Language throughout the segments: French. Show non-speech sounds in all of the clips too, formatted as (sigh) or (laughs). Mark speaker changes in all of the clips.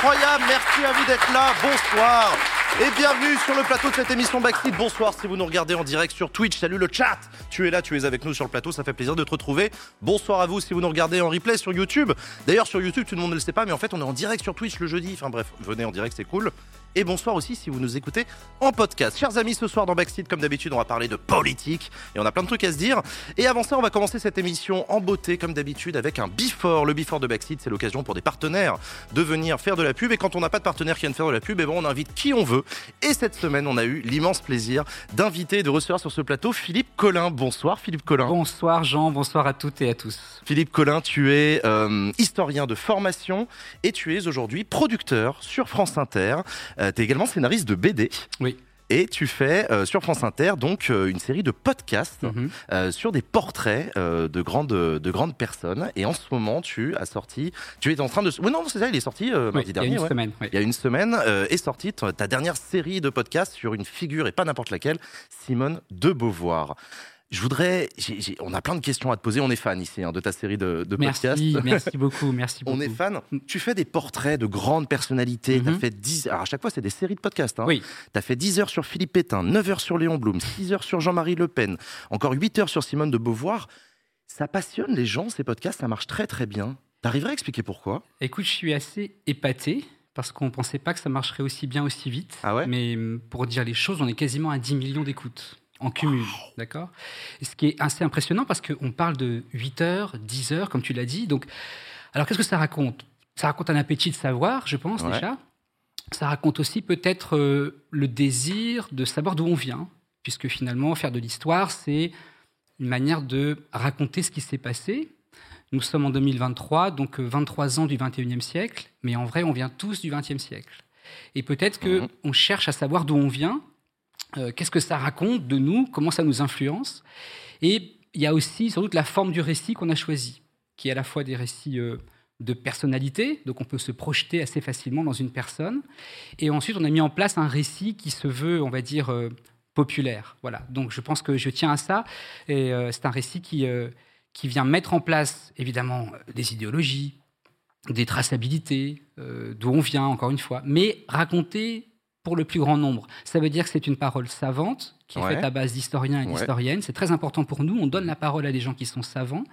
Speaker 1: Incroyables, merci à vous d'être là, bonsoir et bienvenue sur le plateau de cette émission Backstreet. Bonsoir si vous nous regardez en direct sur Twitch. Salut le chat. Tu es là, tu es avec nous sur le plateau. Ça fait plaisir de te retrouver. Bonsoir à vous si vous nous regardez en replay sur YouTube. D'ailleurs, sur YouTube, tout le monde ne le sait pas, mais en fait, on est en direct sur Twitch le jeudi. Enfin bref, venez en direct, c'est cool. Et bonsoir aussi si vous nous écoutez en podcast. Chers amis, ce soir dans Backstreet, comme d'habitude, on va parler de politique et on a plein de trucs à se dire. Et avant ça, on va commencer cette émission en beauté, comme d'habitude, avec un before. Le before de Backstreet, c'est l'occasion pour des partenaires de venir faire de la pub. Et quand on n'a pas de partenaire qui viennent faire de la pub, eh ben, on invite qui on veut. Et cette semaine, on a eu l'immense plaisir d'inviter et de recevoir sur ce plateau Philippe Collin. Bonsoir Philippe Collin.
Speaker 2: Bonsoir Jean, bonsoir à toutes et à tous.
Speaker 1: Philippe Collin, tu es euh, historien de formation et tu es aujourd'hui producteur sur France Inter. Euh, tu es également scénariste de BD.
Speaker 2: Oui.
Speaker 1: Et tu fais euh, sur France Inter donc euh, une série de podcasts
Speaker 2: Mhm.
Speaker 1: euh, sur des portraits de grandes de grandes personnes. Et en ce moment, tu as sorti, tu es en train de, oui non c'est ça, il est sorti
Speaker 2: Oui,
Speaker 1: mardi
Speaker 2: il y a
Speaker 1: dernier.
Speaker 2: une
Speaker 1: ouais.
Speaker 2: semaine. oui.
Speaker 1: Il y a une semaine est sortie ta dernière série de podcasts sur une figure et pas n'importe laquelle, Simone de Beauvoir. Je voudrais, on a plein de questions à te poser. On est fan ici hein, de ta série de, de podcasts.
Speaker 2: Merci, merci beaucoup, merci beaucoup. (laughs)
Speaker 1: On est fan.
Speaker 2: Mm.
Speaker 1: Tu fais des portraits de grandes personnalités. As
Speaker 2: Mhm.
Speaker 1: fait 10. Alors, à chaque fois, c'est des séries de podcasts. Hein.
Speaker 2: Oui,
Speaker 1: Tu as fait 10 heures sur Philippe Pétain, 9 heures sur Léon Blum, 6 heures sur Jean-Marie Le Pen, encore 8 heures sur Simone de Beauvoir. Ça passionne les gens, ces podcasts. Ça marche très, très bien. T'arriverais à expliquer pourquoi?
Speaker 2: Écoute, je suis assez épaté parce qu'on ne pensait pas que ça marcherait aussi bien, aussi vite.
Speaker 1: Ah ouais?
Speaker 2: Mais hum, pour dire les choses, on est quasiment à 10 millions d'écoutes en cumul. D'accord? Ce qui est assez impressionnant parce qu'on parle de 8 heures, 10 heures, comme tu l'as dit. Donc, alors, qu'est-ce que ça raconte? Ça raconte un appétit de savoir, je pense,
Speaker 1: Ouais.
Speaker 2: déjà. Ça raconte aussi peut-être euh, le désir de savoir d'où on vient, puisque finalement, faire de l'histoire, c'est une manière de raconter ce qui s'est passé. Nous sommes en 2023, donc euh, 23 ans du 21e siècle, mais en vrai, on vient tous du 20e siècle. Et peut-être que
Speaker 1: Mhm.
Speaker 2: on cherche à savoir d'où on vient, euh, qu'est-ce que ça raconte de nous, comment ça nous influence? Et il y a aussi sans doute la forme du récit qu'on a choisi, qui est à la fois des récits euh, de personnalité, donc on peut se projeter assez facilement dans une personne. Et ensuite, on a mis en place un récit qui se veut, on va dire, euh, populaire. Voilà. Donc je pense que je tiens à ça. Et c'est un récit qui, qui vient mettre en place, évidemment, des idéologies, des traçabilités, d'où on vient, encore une fois, mais raconter pour le plus grand nombre. Ça veut dire que c'est une parole savante, qui est
Speaker 1: Ouais.
Speaker 2: faite à base d'historiens et
Speaker 1: Ouais.
Speaker 2: d'historiennes. C'est très important pour nous. On donne la parole à des gens qui sont savants,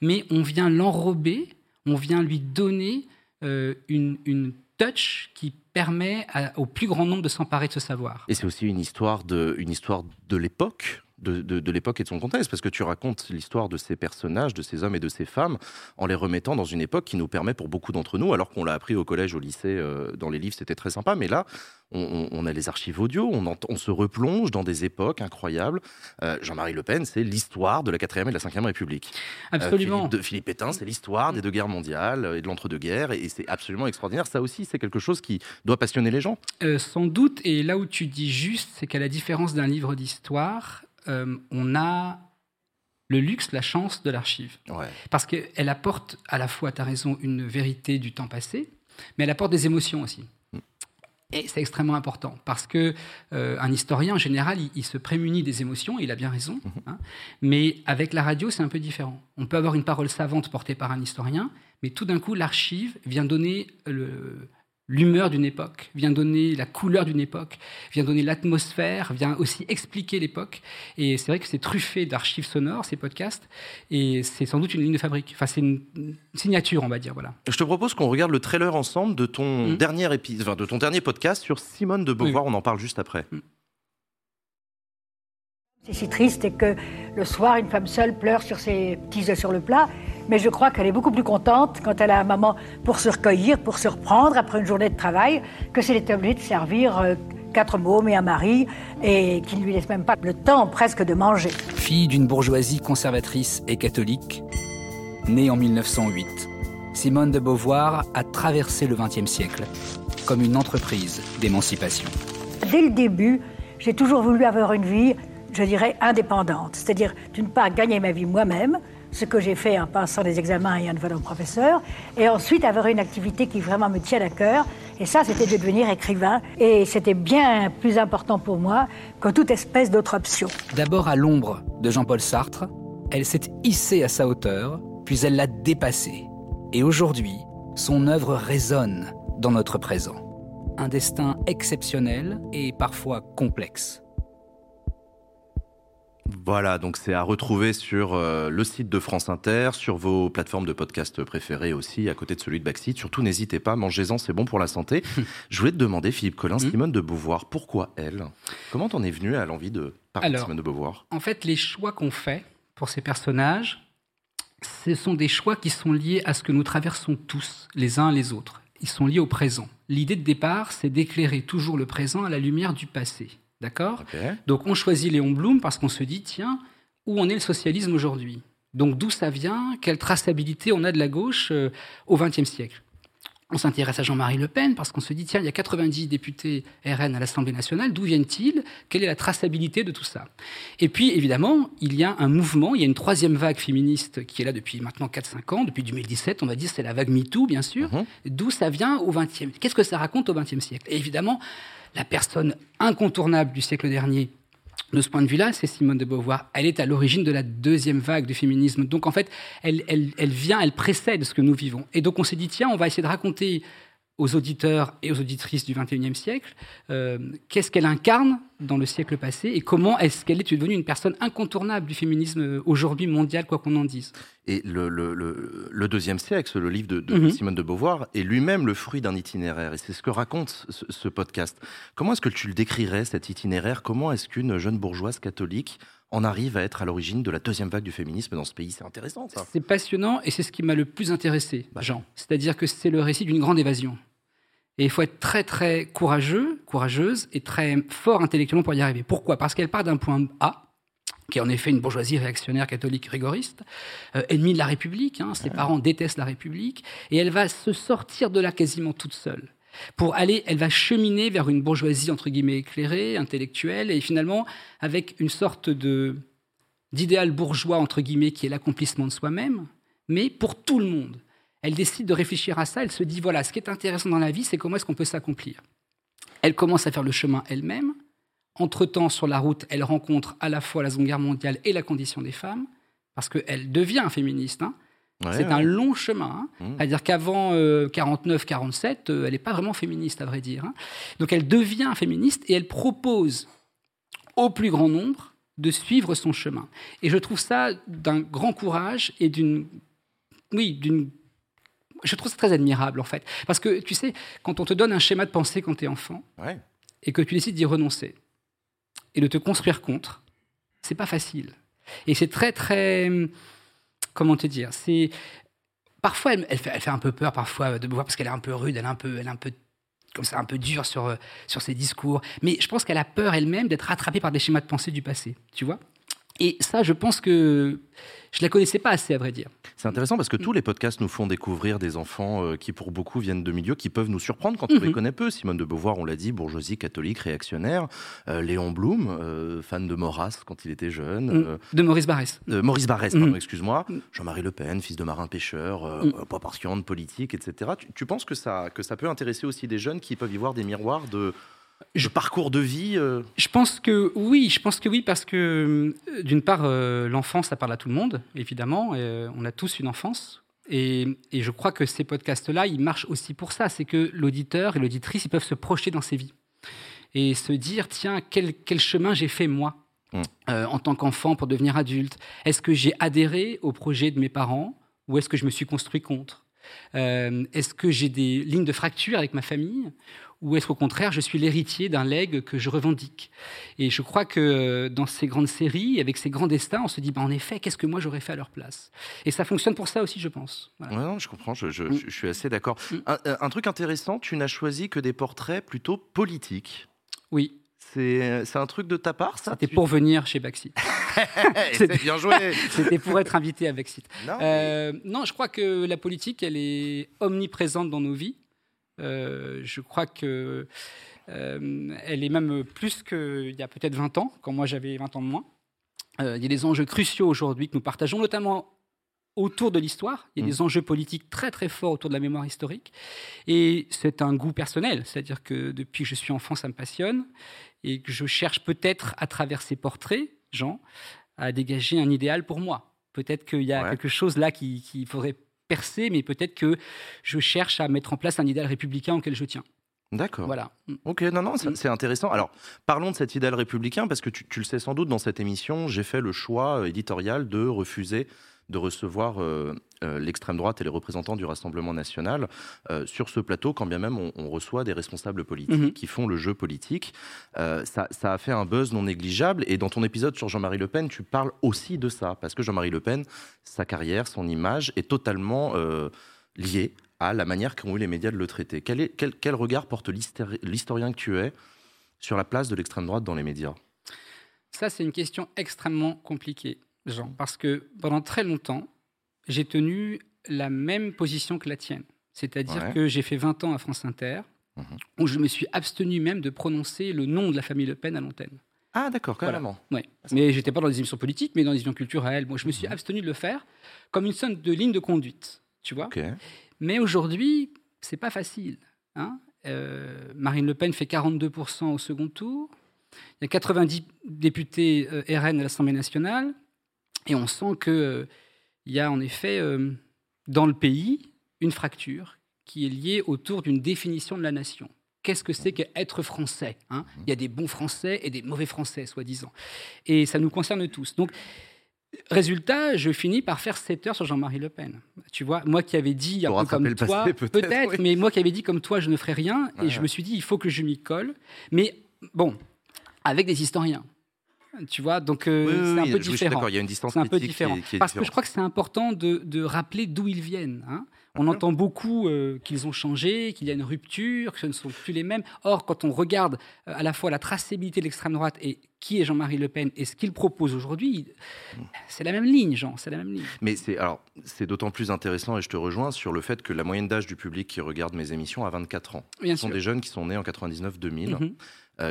Speaker 2: mais on vient l'enrober, on vient lui donner euh, une, une touch qui permet à- au plus grand nombre de s'emparer de ce savoir.
Speaker 1: Et c'est aussi une histoire de, une histoire de l'époque. De, de- de l'époque et de son contexte, parce que tu racontes l'histoire de ces personnages, de ces hommes et de ces femmes, en les remettant dans une époque qui nous permet pour beaucoup d'entre nous, alors qu'on l'a appris au collège, au lycée, euh, dans les livres, c'était très sympa, mais là, on, a les archives audio, on, on se replonge dans des époques incroyables. Euh, Jean-Marie Le Pen, c'est l'histoire de la 4e et de la 5e République. Euh,
Speaker 2: Absolument.
Speaker 1: Philippe, de, Philippe Pétain, c'est l'histoire des deux guerres mondiales et de l'entre-deux-guerres, et, et c'est absolument extraordinaire. Ça aussi, c'est quelque chose qui doit passionner les gens.
Speaker 2: Euh, sans doute, et là où tu dis juste, c'est qu'à la différence d'un livre d'histoire, euh, on a le luxe, la chance de l'archive.
Speaker 1: Ouais.
Speaker 2: Parce qu'elle apporte à la fois, tu as raison, une vérité du temps passé, mais elle apporte des émotions aussi.
Speaker 1: Mm.
Speaker 2: Et c'est extrêmement important parce que euh, un historien en général, il, il se prémunit des émotions, il a bien raison.
Speaker 1: Mhm.
Speaker 2: hein. mais avec la radio, c'est un peu différent. On peut avoir une parole savante portée par un historien, mais tout d'un coup, l'archive vient donner le- l'humeur d'une époque, vient donner la couleur d'une époque, vient donner l'atmosphère, vient aussi expliquer l'époque. Et c'est vrai que c'est truffé d'archives sonores, ces podcasts, et c'est sans doute une ligne de fabrique. Enfin, c'est une signature, on va dire, voilà.
Speaker 1: Je te propose qu'on regarde le trailer ensemble de ton
Speaker 2: Mhm.
Speaker 1: dernier épisode, enfin, de ton dernier podcast sur Simone de Beauvoir. On en parle juste après.
Speaker 3: C'est si triste et que le soir, une femme seule pleure sur ses petits œufs sur le plat. Mais je crois qu'elle est beaucoup plus contente quand elle a un maman pour se recueillir, pour se reprendre après une journée de travail, que c'est d'être obligée de servir euh, quatre mômes et un mari et qui ne lui laisse même pas le temps presque de manger.
Speaker 4: Fille d'une bourgeoisie conservatrice et catholique, née en 1908, Simone de Beauvoir a traversé le XXe siècle comme une entreprise d'émancipation.
Speaker 3: Dès le début, j'ai toujours voulu avoir une vie, je dirais, indépendante. C'est-à-dire, d'une part, gagner ma vie moi-même, ce que j'ai fait en passant des examens et en devenant professeur, et ensuite avoir une activité qui vraiment me tient à cœur. Et ça, c'était de devenir écrivain. Et c'était bien plus important pour moi que toute espèce d'autre option.
Speaker 4: D'abord à l'ombre de Jean-Paul Sartre, Elle s'est hissée à sa hauteur, puis elle l'a dépassée. Et aujourd'hui, son œuvre résonne dans notre présent. Un destin exceptionnel et parfois complexe.
Speaker 1: Voilà, donc c'est à retrouver sur euh, le site de France Inter, sur vos plateformes de podcast préférées aussi, à côté de celui de Backseat. Surtout, n'hésitez pas, mangez-en, c'est bon pour la santé. (laughs) Je voulais te demander, Philippe Collin,
Speaker 2: Hmm.
Speaker 1: Simone de Beauvoir, pourquoi elle? Comment t'en es venu à l'envie de parler de
Speaker 2: Alors,
Speaker 1: Simone de Beauvoir?
Speaker 2: En fait, les choix qu'on fait pour ces personnages, ce sont des choix qui sont liés à ce que nous traversons tous, les uns les autres. Ils sont liés au présent. L'idée de départ, c'est d'éclairer toujours le présent à la lumière du passé. D'accord. Donc on choisit Léon Blum parce qu'on se dit, tiens, où en est le socialisme aujourd'hui? Donc d'où ça vient? Quelle traçabilité on a de la gauche euh, au XXe siècle? On s'intéresse à Jean-Marie Le Pen parce qu'on se dit, tiens, il y a 90 députés RN à l'Assemblée nationale, d'où viennent-ils? Quelle est la traçabilité de tout ça? Et puis évidemment, il y a un mouvement, il y a une troisième vague féministe qui est là depuis maintenant 4-5 ans, depuis 2017, on va dire, c'est la vague MeToo, bien sûr.
Speaker 1: Mhm.
Speaker 2: D'où ça vient au XXe Qu'est-ce que ça raconte au XXe siècle? Et évidemment, la personne incontournable du siècle dernier, de ce point de vue-là, c'est Simone de Beauvoir. Elle est à l'origine de la deuxième vague du féminisme. Donc en fait, elle, elle, vient, elle précède ce que nous vivons. Et donc on s'est dit, tiens, on va essayer de raconter aux auditeurs et aux auditrices du XXIe siècle euh, qu'est-ce qu'elle incarne dans le siècle passé et comment est-ce qu'elle est devenue une personne incontournable du féminisme euh, aujourd'hui mondial, quoi qu'on en dise?
Speaker 1: Et le, le, le, le deuxième siècle, le livre de, de
Speaker 2: Mhm.
Speaker 1: Simone de Beauvoir, est lui-même le fruit d'un itinéraire. Et c'est ce que raconte ce, ce podcast. Comment est-ce que tu le décrirais, cet itinéraire? Comment est-ce qu'une jeune bourgeoise catholique en arrive à être à l'origine de la deuxième vague du féminisme dans ce pays C'est intéressant, ça.
Speaker 2: C'est passionnant et c'est ce qui m'a le plus intéressé,
Speaker 1: Bah.
Speaker 2: Jean. C'est-à-dire que c'est le récit d'une grande évasion. Et il faut être très très courageux, courageuse et très fort intellectuellement pour y arriver. Pourquoi? Parce qu'elle part d'un point A, qui est en effet une bourgeoisie réactionnaire catholique rigoriste, euh, ennemie de la République. hein, ses parents détestent la République, et elle va se sortir de là quasiment toute seule. Pour aller, elle va cheminer vers une bourgeoisie entre guillemets éclairée, intellectuelle, et finalement avec une sorte de d'idéal bourgeois entre guillemets qui est l'accomplissement de soi-même, mais pour tout le monde. Elle décide de réfléchir à ça. Elle se dit voilà, ce qui est intéressant dans la vie, c'est comment est-ce qu'on peut s'accomplir. Elle commence à faire le chemin elle-même. Entre-temps, sur la route, elle rencontre à la fois la Seconde Guerre mondiale et la condition des femmes, parce qu'elle devient féministe. hein.
Speaker 1: Ouais,
Speaker 2: c'est
Speaker 1: ouais.
Speaker 2: un long chemin. hein.
Speaker 1: Mmh.
Speaker 2: C'est-à-dire qu'avant 49-47, elle n'est pas vraiment féministe, à vrai dire. hein. Donc elle devient féministe et elle propose au plus grand nombre de suivre son chemin. Et je trouve ça d'un grand courage et d'une... Oui, d'une... Je trouve ça très admirable, en fait. Parce que, tu sais, quand on te donne un schéma de pensée quand tu es enfant,
Speaker 1: Ouais.
Speaker 2: et que tu décides d'y renoncer et de te construire contre, c'est pas facile. Et c'est très, très. Comment te dire C'est. Parfois, elle, fait un peu peur, parfois, de me voir parce qu'elle est un peu rude, elle est un peu. Elle est un peu comme ça, un peu dure sur, euh, sur ses discours. Mais je pense qu'elle a peur elle-même d'être rattrapée par des schémas de pensée du passé, tu vois? Et ça, je pense que je la connaissais pas assez, à vrai dire.
Speaker 1: C'est intéressant parce que tous les podcasts nous font découvrir des enfants euh, qui, pour beaucoup, viennent de milieux qui peuvent nous surprendre quand on les
Speaker 2: Mhm.
Speaker 1: connaît peu. Simone de Beauvoir, on l'a dit, bourgeoisie catholique, réactionnaire. Euh, Léon Blum, euh, fan de Maurras quand il était jeune.
Speaker 2: Mm.
Speaker 1: Euh,
Speaker 2: De Maurice Barrès.
Speaker 1: Maurice Barrès, pardon,
Speaker 2: Mhm.
Speaker 1: excuse-moi.
Speaker 2: Mm.
Speaker 1: Jean-Marie Le Pen, fils de marin pêcheur,
Speaker 2: Mm.
Speaker 1: pas partisan de politique, etc. Tu, tu penses que ça, que ça peut intéresser aussi des jeunes qui peuvent y voir des miroirs de,
Speaker 2: Je-
Speaker 1: parcours de vie euh,
Speaker 2: Je pense que oui, je pense que oui, parce que euh, d'une part, euh, l'enfance, ça parle à tout le monde, évidemment. on a tous une enfance. Et, et je crois que ces podcasts-là, ils marchent aussi pour ça. C'est que l'auditeur et l'auditrice, ils peuvent se projeter dans ces vies. Et se dire, tiens, quel, quel chemin j'ai fait moi
Speaker 1: Mm.
Speaker 2: euh, en tant qu'enfant pour devenir adulte Est-ce que j'ai adhéré au projet de mes parents ou est-ce que je me suis construit contre? Euh, Est-ce que j'ai des lignes de fracture avec ma famille? Ou est-ce qu'au contraire, je suis l'héritier d'un legs que je revendique? Et je crois que euh, dans ces grandes séries, avec ces grands destins, on se dit, bah, en effet, qu'est-ce que moi j'aurais fait à leur place? Et ça fonctionne pour ça aussi, je pense. Voilà.
Speaker 1: Ouais, non, je comprends, je, je-
Speaker 2: Mm.
Speaker 1: je suis assez d'accord.
Speaker 2: Mm.
Speaker 1: Un, un truc intéressant, tu n'as choisi que des portraits plutôt politiques.
Speaker 2: Oui,
Speaker 1: C'est c'est un truc de ta part, ça?
Speaker 2: C'était
Speaker 1: Tu-
Speaker 2: pour venir chez Baxit. (laughs)
Speaker 1: Eh, C'est bien joué (laughs)
Speaker 2: C'était pour être invité à.
Speaker 1: Non,
Speaker 2: Euh, non, je crois que la politique, elle est omniprésente dans nos vies. Euh, je crois que euh, elle est même plus qu'il y a peut-être 20 ans, quand moi j'avais 20 ans de moins. Euh, il y a des enjeux cruciaux aujourd'hui que nous partageons, notamment autour de l'histoire. Il y a
Speaker 1: Mm.
Speaker 2: des enjeux politiques très très forts autour de la mémoire historique. Et c'est un goût personnel, c'est-à-dire que depuis que je suis enfant, ça me passionne et que je cherche peut-être à travers ces portraits, Jean, à dégager un idéal pour moi. Peut-être qu'il y a quelque chose là qu'il qui faudrait percer, mais peut-être que je cherche à mettre en place un idéal républicain auquel je tiens.
Speaker 1: D'accord.
Speaker 2: Voilà.
Speaker 1: Ok, non, non,
Speaker 2: Mm.
Speaker 1: c'est intéressant. Alors, parlons de cet idéal républicain, parce que tu, tu le sais sans doute, dans cette émission, j'ai fait le choix euh, éditorial de refuser de recevoir euh, euh, l'extrême droite et les représentants du Rassemblement national euh, sur ce plateau, quand bien même on, on reçoit des responsables politiques
Speaker 2: Mhm.
Speaker 1: qui font le jeu politique. Ça, ça a fait un buzz non négligeable. Et dans ton épisode sur Jean-Marie Le Pen, tu parles aussi de ça, parce que Jean-Marie Le Pen, sa carrière, son image est totalement liée à la manière qu'ont eu les médias de le traiter. Quel, est, quel, quel regard porte l'histori- l'historien que tu es sur la place de l'extrême droite dans les médias?
Speaker 2: Ça, c'est une question extrêmement compliquée, Jean, parce que pendant très longtemps, j'ai tenu la même position que la tienne. C'est-à-dire
Speaker 1: Ouais.
Speaker 2: que j'ai fait 20 ans à France Inter,
Speaker 1: Mhm.
Speaker 2: où je me suis abstenu même de prononcer le nom de la famille Le Pen à l'antenne.
Speaker 1: Ah d'accord,
Speaker 2: Voilà.
Speaker 1: carrément.
Speaker 2: Ouais. Mais j'étais pas dans les émissions politiques, mais dans les émissions culturelles. Bon, je me suis
Speaker 1: Mhm.
Speaker 2: abstenu de le faire comme une sorte de ligne de conduite, tu vois. Mais aujourd'hui, c'est pas facile. hein. Euh, Marine Le Pen fait 42% au second tour. Il y a 90 députés euh, RN à l'Assemblée nationale. Et on sent qu'il y a en effet euh, dans le pays une fracture qui est liée autour d'une définition de la nation. Qu'est-ce que c'est qu'être français hein? Il y a des bons français et des mauvais français, soi-disant. Et ça nous concerne tous. Donc, Résultat, je finis par faire 7 heures sur Jean-Marie Le Pen. Tu vois, moi qui avais dit, un peu comme toi, (laughs)
Speaker 1: peut-être, oui.
Speaker 2: mais moi qui avais dit comme toi, je ne ferai rien, et je me suis dit, il faut que je m'y colle. Mais bon, avec des historiens. Tu vois, donc euh,
Speaker 1: Oui, oui,
Speaker 2: c'est un peu différent.
Speaker 1: il y a une distance
Speaker 2: un peu
Speaker 1: critique qui est-
Speaker 2: différent.
Speaker 1: qui est
Speaker 2: Parce que je crois que c'est important de, de rappeler d'où ils viennent. hein. On entend beaucoup euh, qu'ils ont changé, qu'il y a une rupture, que ce ne sont plus les mêmes. Or, quand on regarde euh, à la fois la traçabilité de l'extrême droite et qui est Jean-Marie Le Pen et ce qu'il propose aujourd'hui, c'est la même ligne, Jean, c'est la même ligne.
Speaker 1: Mais c'est alors c'est d'autant plus intéressant et je te rejoins sur le fait que la moyenne d'âge du public qui regarde mes émissions a 24 ans.
Speaker 2: Bien
Speaker 1: Ce sont
Speaker 2: sûr.
Speaker 1: des jeunes qui sont nés en 99-2000,
Speaker 2: Mhm.
Speaker 1: euh,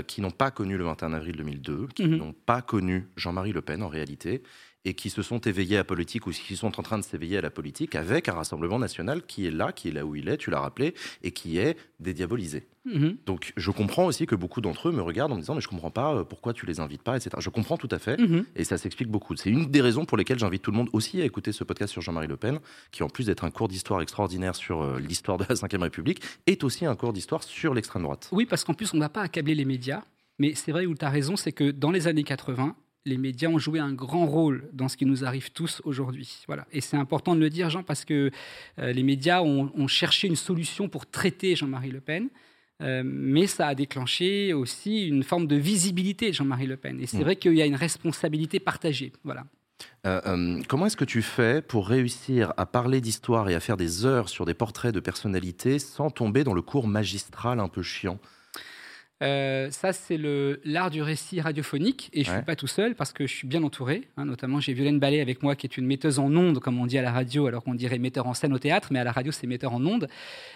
Speaker 1: qui n'ont pas connu le 21 avril 2002, qui
Speaker 2: Mhm.
Speaker 1: n'ont pas connu Jean-Marie Le Pen en réalité, et qui se sont éveillés à la politique ou qui sont en train de s'éveiller à la politique avec un rassemblement national qui est là, qui est là où il est, tu l'as rappelé, et qui est dédiabolisé.
Speaker 2: Mhm.
Speaker 1: Donc je comprends aussi que beaucoup d'entre eux me regardent en me disant mais je comprends pas euh, pourquoi tu les invites pas, etc. Je comprends tout à fait.
Speaker 2: Mhm.
Speaker 1: Et ça s'explique beaucoup. C'est une des raisons pour lesquelles j'invite tout le monde aussi à écouter ce podcast sur Jean-Marie Le Pen, qui en plus d'être un cours d'histoire extraordinaire sur euh, l'histoire de la Ve République, est aussi un cours d'histoire sur l'extrême droite.
Speaker 2: Oui, parce qu'en plus, on ne va pas accabler les médias. Mais c'est vrai où tu as raison, c'est que dans les années 80, les médias ont joué un grand rôle dans ce qui nous arrive tous aujourd'hui. Voilà. Et c'est important de le dire, Jean, parce que euh, les médias ont, ont cherché une solution pour traiter Jean-Marie Le Pen. Euh, mais ça a déclenché aussi une forme de visibilité de Jean-Marie Le Pen. Et c'est
Speaker 1: Mm.
Speaker 2: vrai qu'il y a une responsabilité partagée. Voilà.
Speaker 1: Euh, euh, comment est-ce que tu fais pour réussir à parler d'histoire et à faire des heures sur des portraits de personnalités sans tomber dans le cours magistral un peu chiant?
Speaker 2: Euh, ça, c'est l'art du récit radiophonique. Et je ne
Speaker 1: Ouais.
Speaker 2: suis pas tout seul parce que je suis bien entouré. hein. notamment, j'ai Violaine Ballet avec moi, qui est une metteuse en ondes, comme on dit à la radio, alors qu'on dirait metteur en scène au théâtre, mais à la radio, c'est metteur en ondes,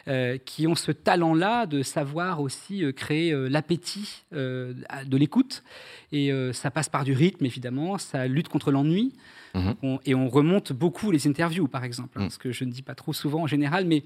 Speaker 2: euh, qui ont ce talent-là de savoir aussi euh, créer euh, l'appétit de l'écoute. Et ça passe par du rythme, évidemment. Ça lutte contre l'ennui.
Speaker 1: Mhm.
Speaker 2: Et on remonte beaucoup les interviews, par exemple,
Speaker 1: Mhm.
Speaker 2: ce que je ne dis pas trop souvent en général, mais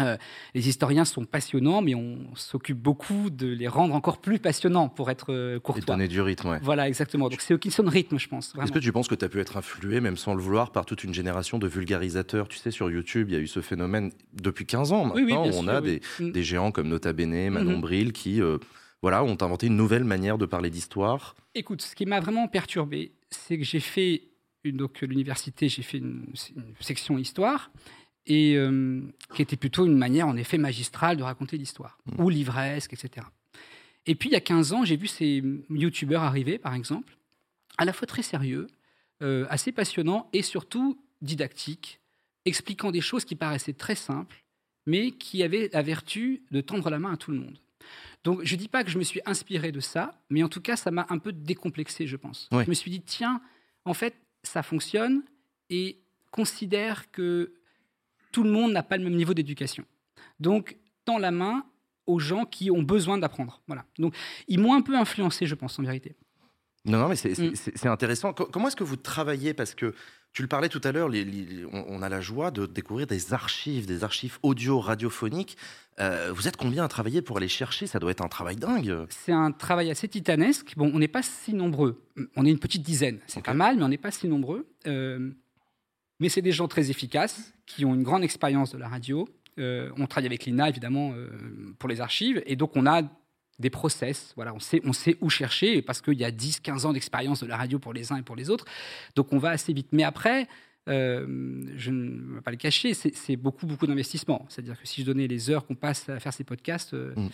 Speaker 2: euh, les historiens sont passionnants, mais on s'occupe beaucoup de les rendre encore plus passionnants pour être euh,
Speaker 1: et
Speaker 2: courtois.
Speaker 1: donner du rythme ouais.
Speaker 2: Voilà, exactement. Donc c'est de rythme, je pense.
Speaker 1: Est-ce que tu penses que tu as pu être influé, même sans le vouloir, par toute une génération de vulgarisateurs? Tu sais, sur YouTube, il y a eu ce phénomène depuis 15 ans maintenant.
Speaker 2: Oui, oui,
Speaker 1: où on
Speaker 2: sûr,
Speaker 1: a
Speaker 2: oui.
Speaker 1: des,
Speaker 2: Mm.
Speaker 1: des géants comme Nota Bene, Manon
Speaker 2: Mhm.
Speaker 1: Bril, qui euh, voilà, ont inventé une nouvelle manière de parler d'histoire.
Speaker 2: Écoute, ce qui m'a vraiment perturbé, c'est que j'ai fait, une, donc l'université, j'ai fait une, une section histoire, et euh, qui était plutôt une manière, en effet, magistrale de raconter l'histoire, ou livresque, etc. Et puis, il y a 15 ans, j'ai vu ces youtubeurs arriver, par exemple, à la fois très sérieux, euh, assez passionnants, et surtout didactiques, expliquant des choses qui paraissaient très simples, mais qui avaient la vertu de tendre la main à tout le monde. Donc, je ne dis pas que je me suis inspiré de ça, mais en tout cas, ça m'a un peu décomplexé, je pense. Je me suis dit, tiens, en fait, ça fonctionne et considère que tout le monde n'a pas le même niveau d'éducation. Donc, tends la main aux gens qui ont besoin d'apprendre. Voilà. Donc, ils m'ont un peu influencé, je pense, en vérité.
Speaker 1: Non, non, mais c'est
Speaker 2: Mm.
Speaker 1: intéressant. Co- Comment est-ce que vous travaillez? Parce que tu le parlais tout à l'heure, on, on a la joie de découvrir des archives, des archives audio, radiophoniques. Euh, vous êtes combien à travailler pour aller chercher? Ça doit être un travail dingue.
Speaker 2: C'est un travail assez titanesque. Bon, on n'est pas si nombreux. On est une petite dizaine. C'est pas mal, mais on n'est pas si nombreux. Euh, Mais c'est des gens très efficaces, qui ont une grande expérience de la radio. Euh, on travaille avec l'INA, évidemment, euh, pour les archives. Et donc, on a des process. Voilà, on sait, on sait où chercher, parce qu'il y a 10, 15 ans d'expérience de la radio pour les uns et pour les autres. Donc, on va assez vite. Mais après, euh, je ne vais pas le cacher, c'est beaucoup, beaucoup d'investissement. C'est-à-dire que si je donnais les heures qu'on passe à faire ces podcasts, euh, mm.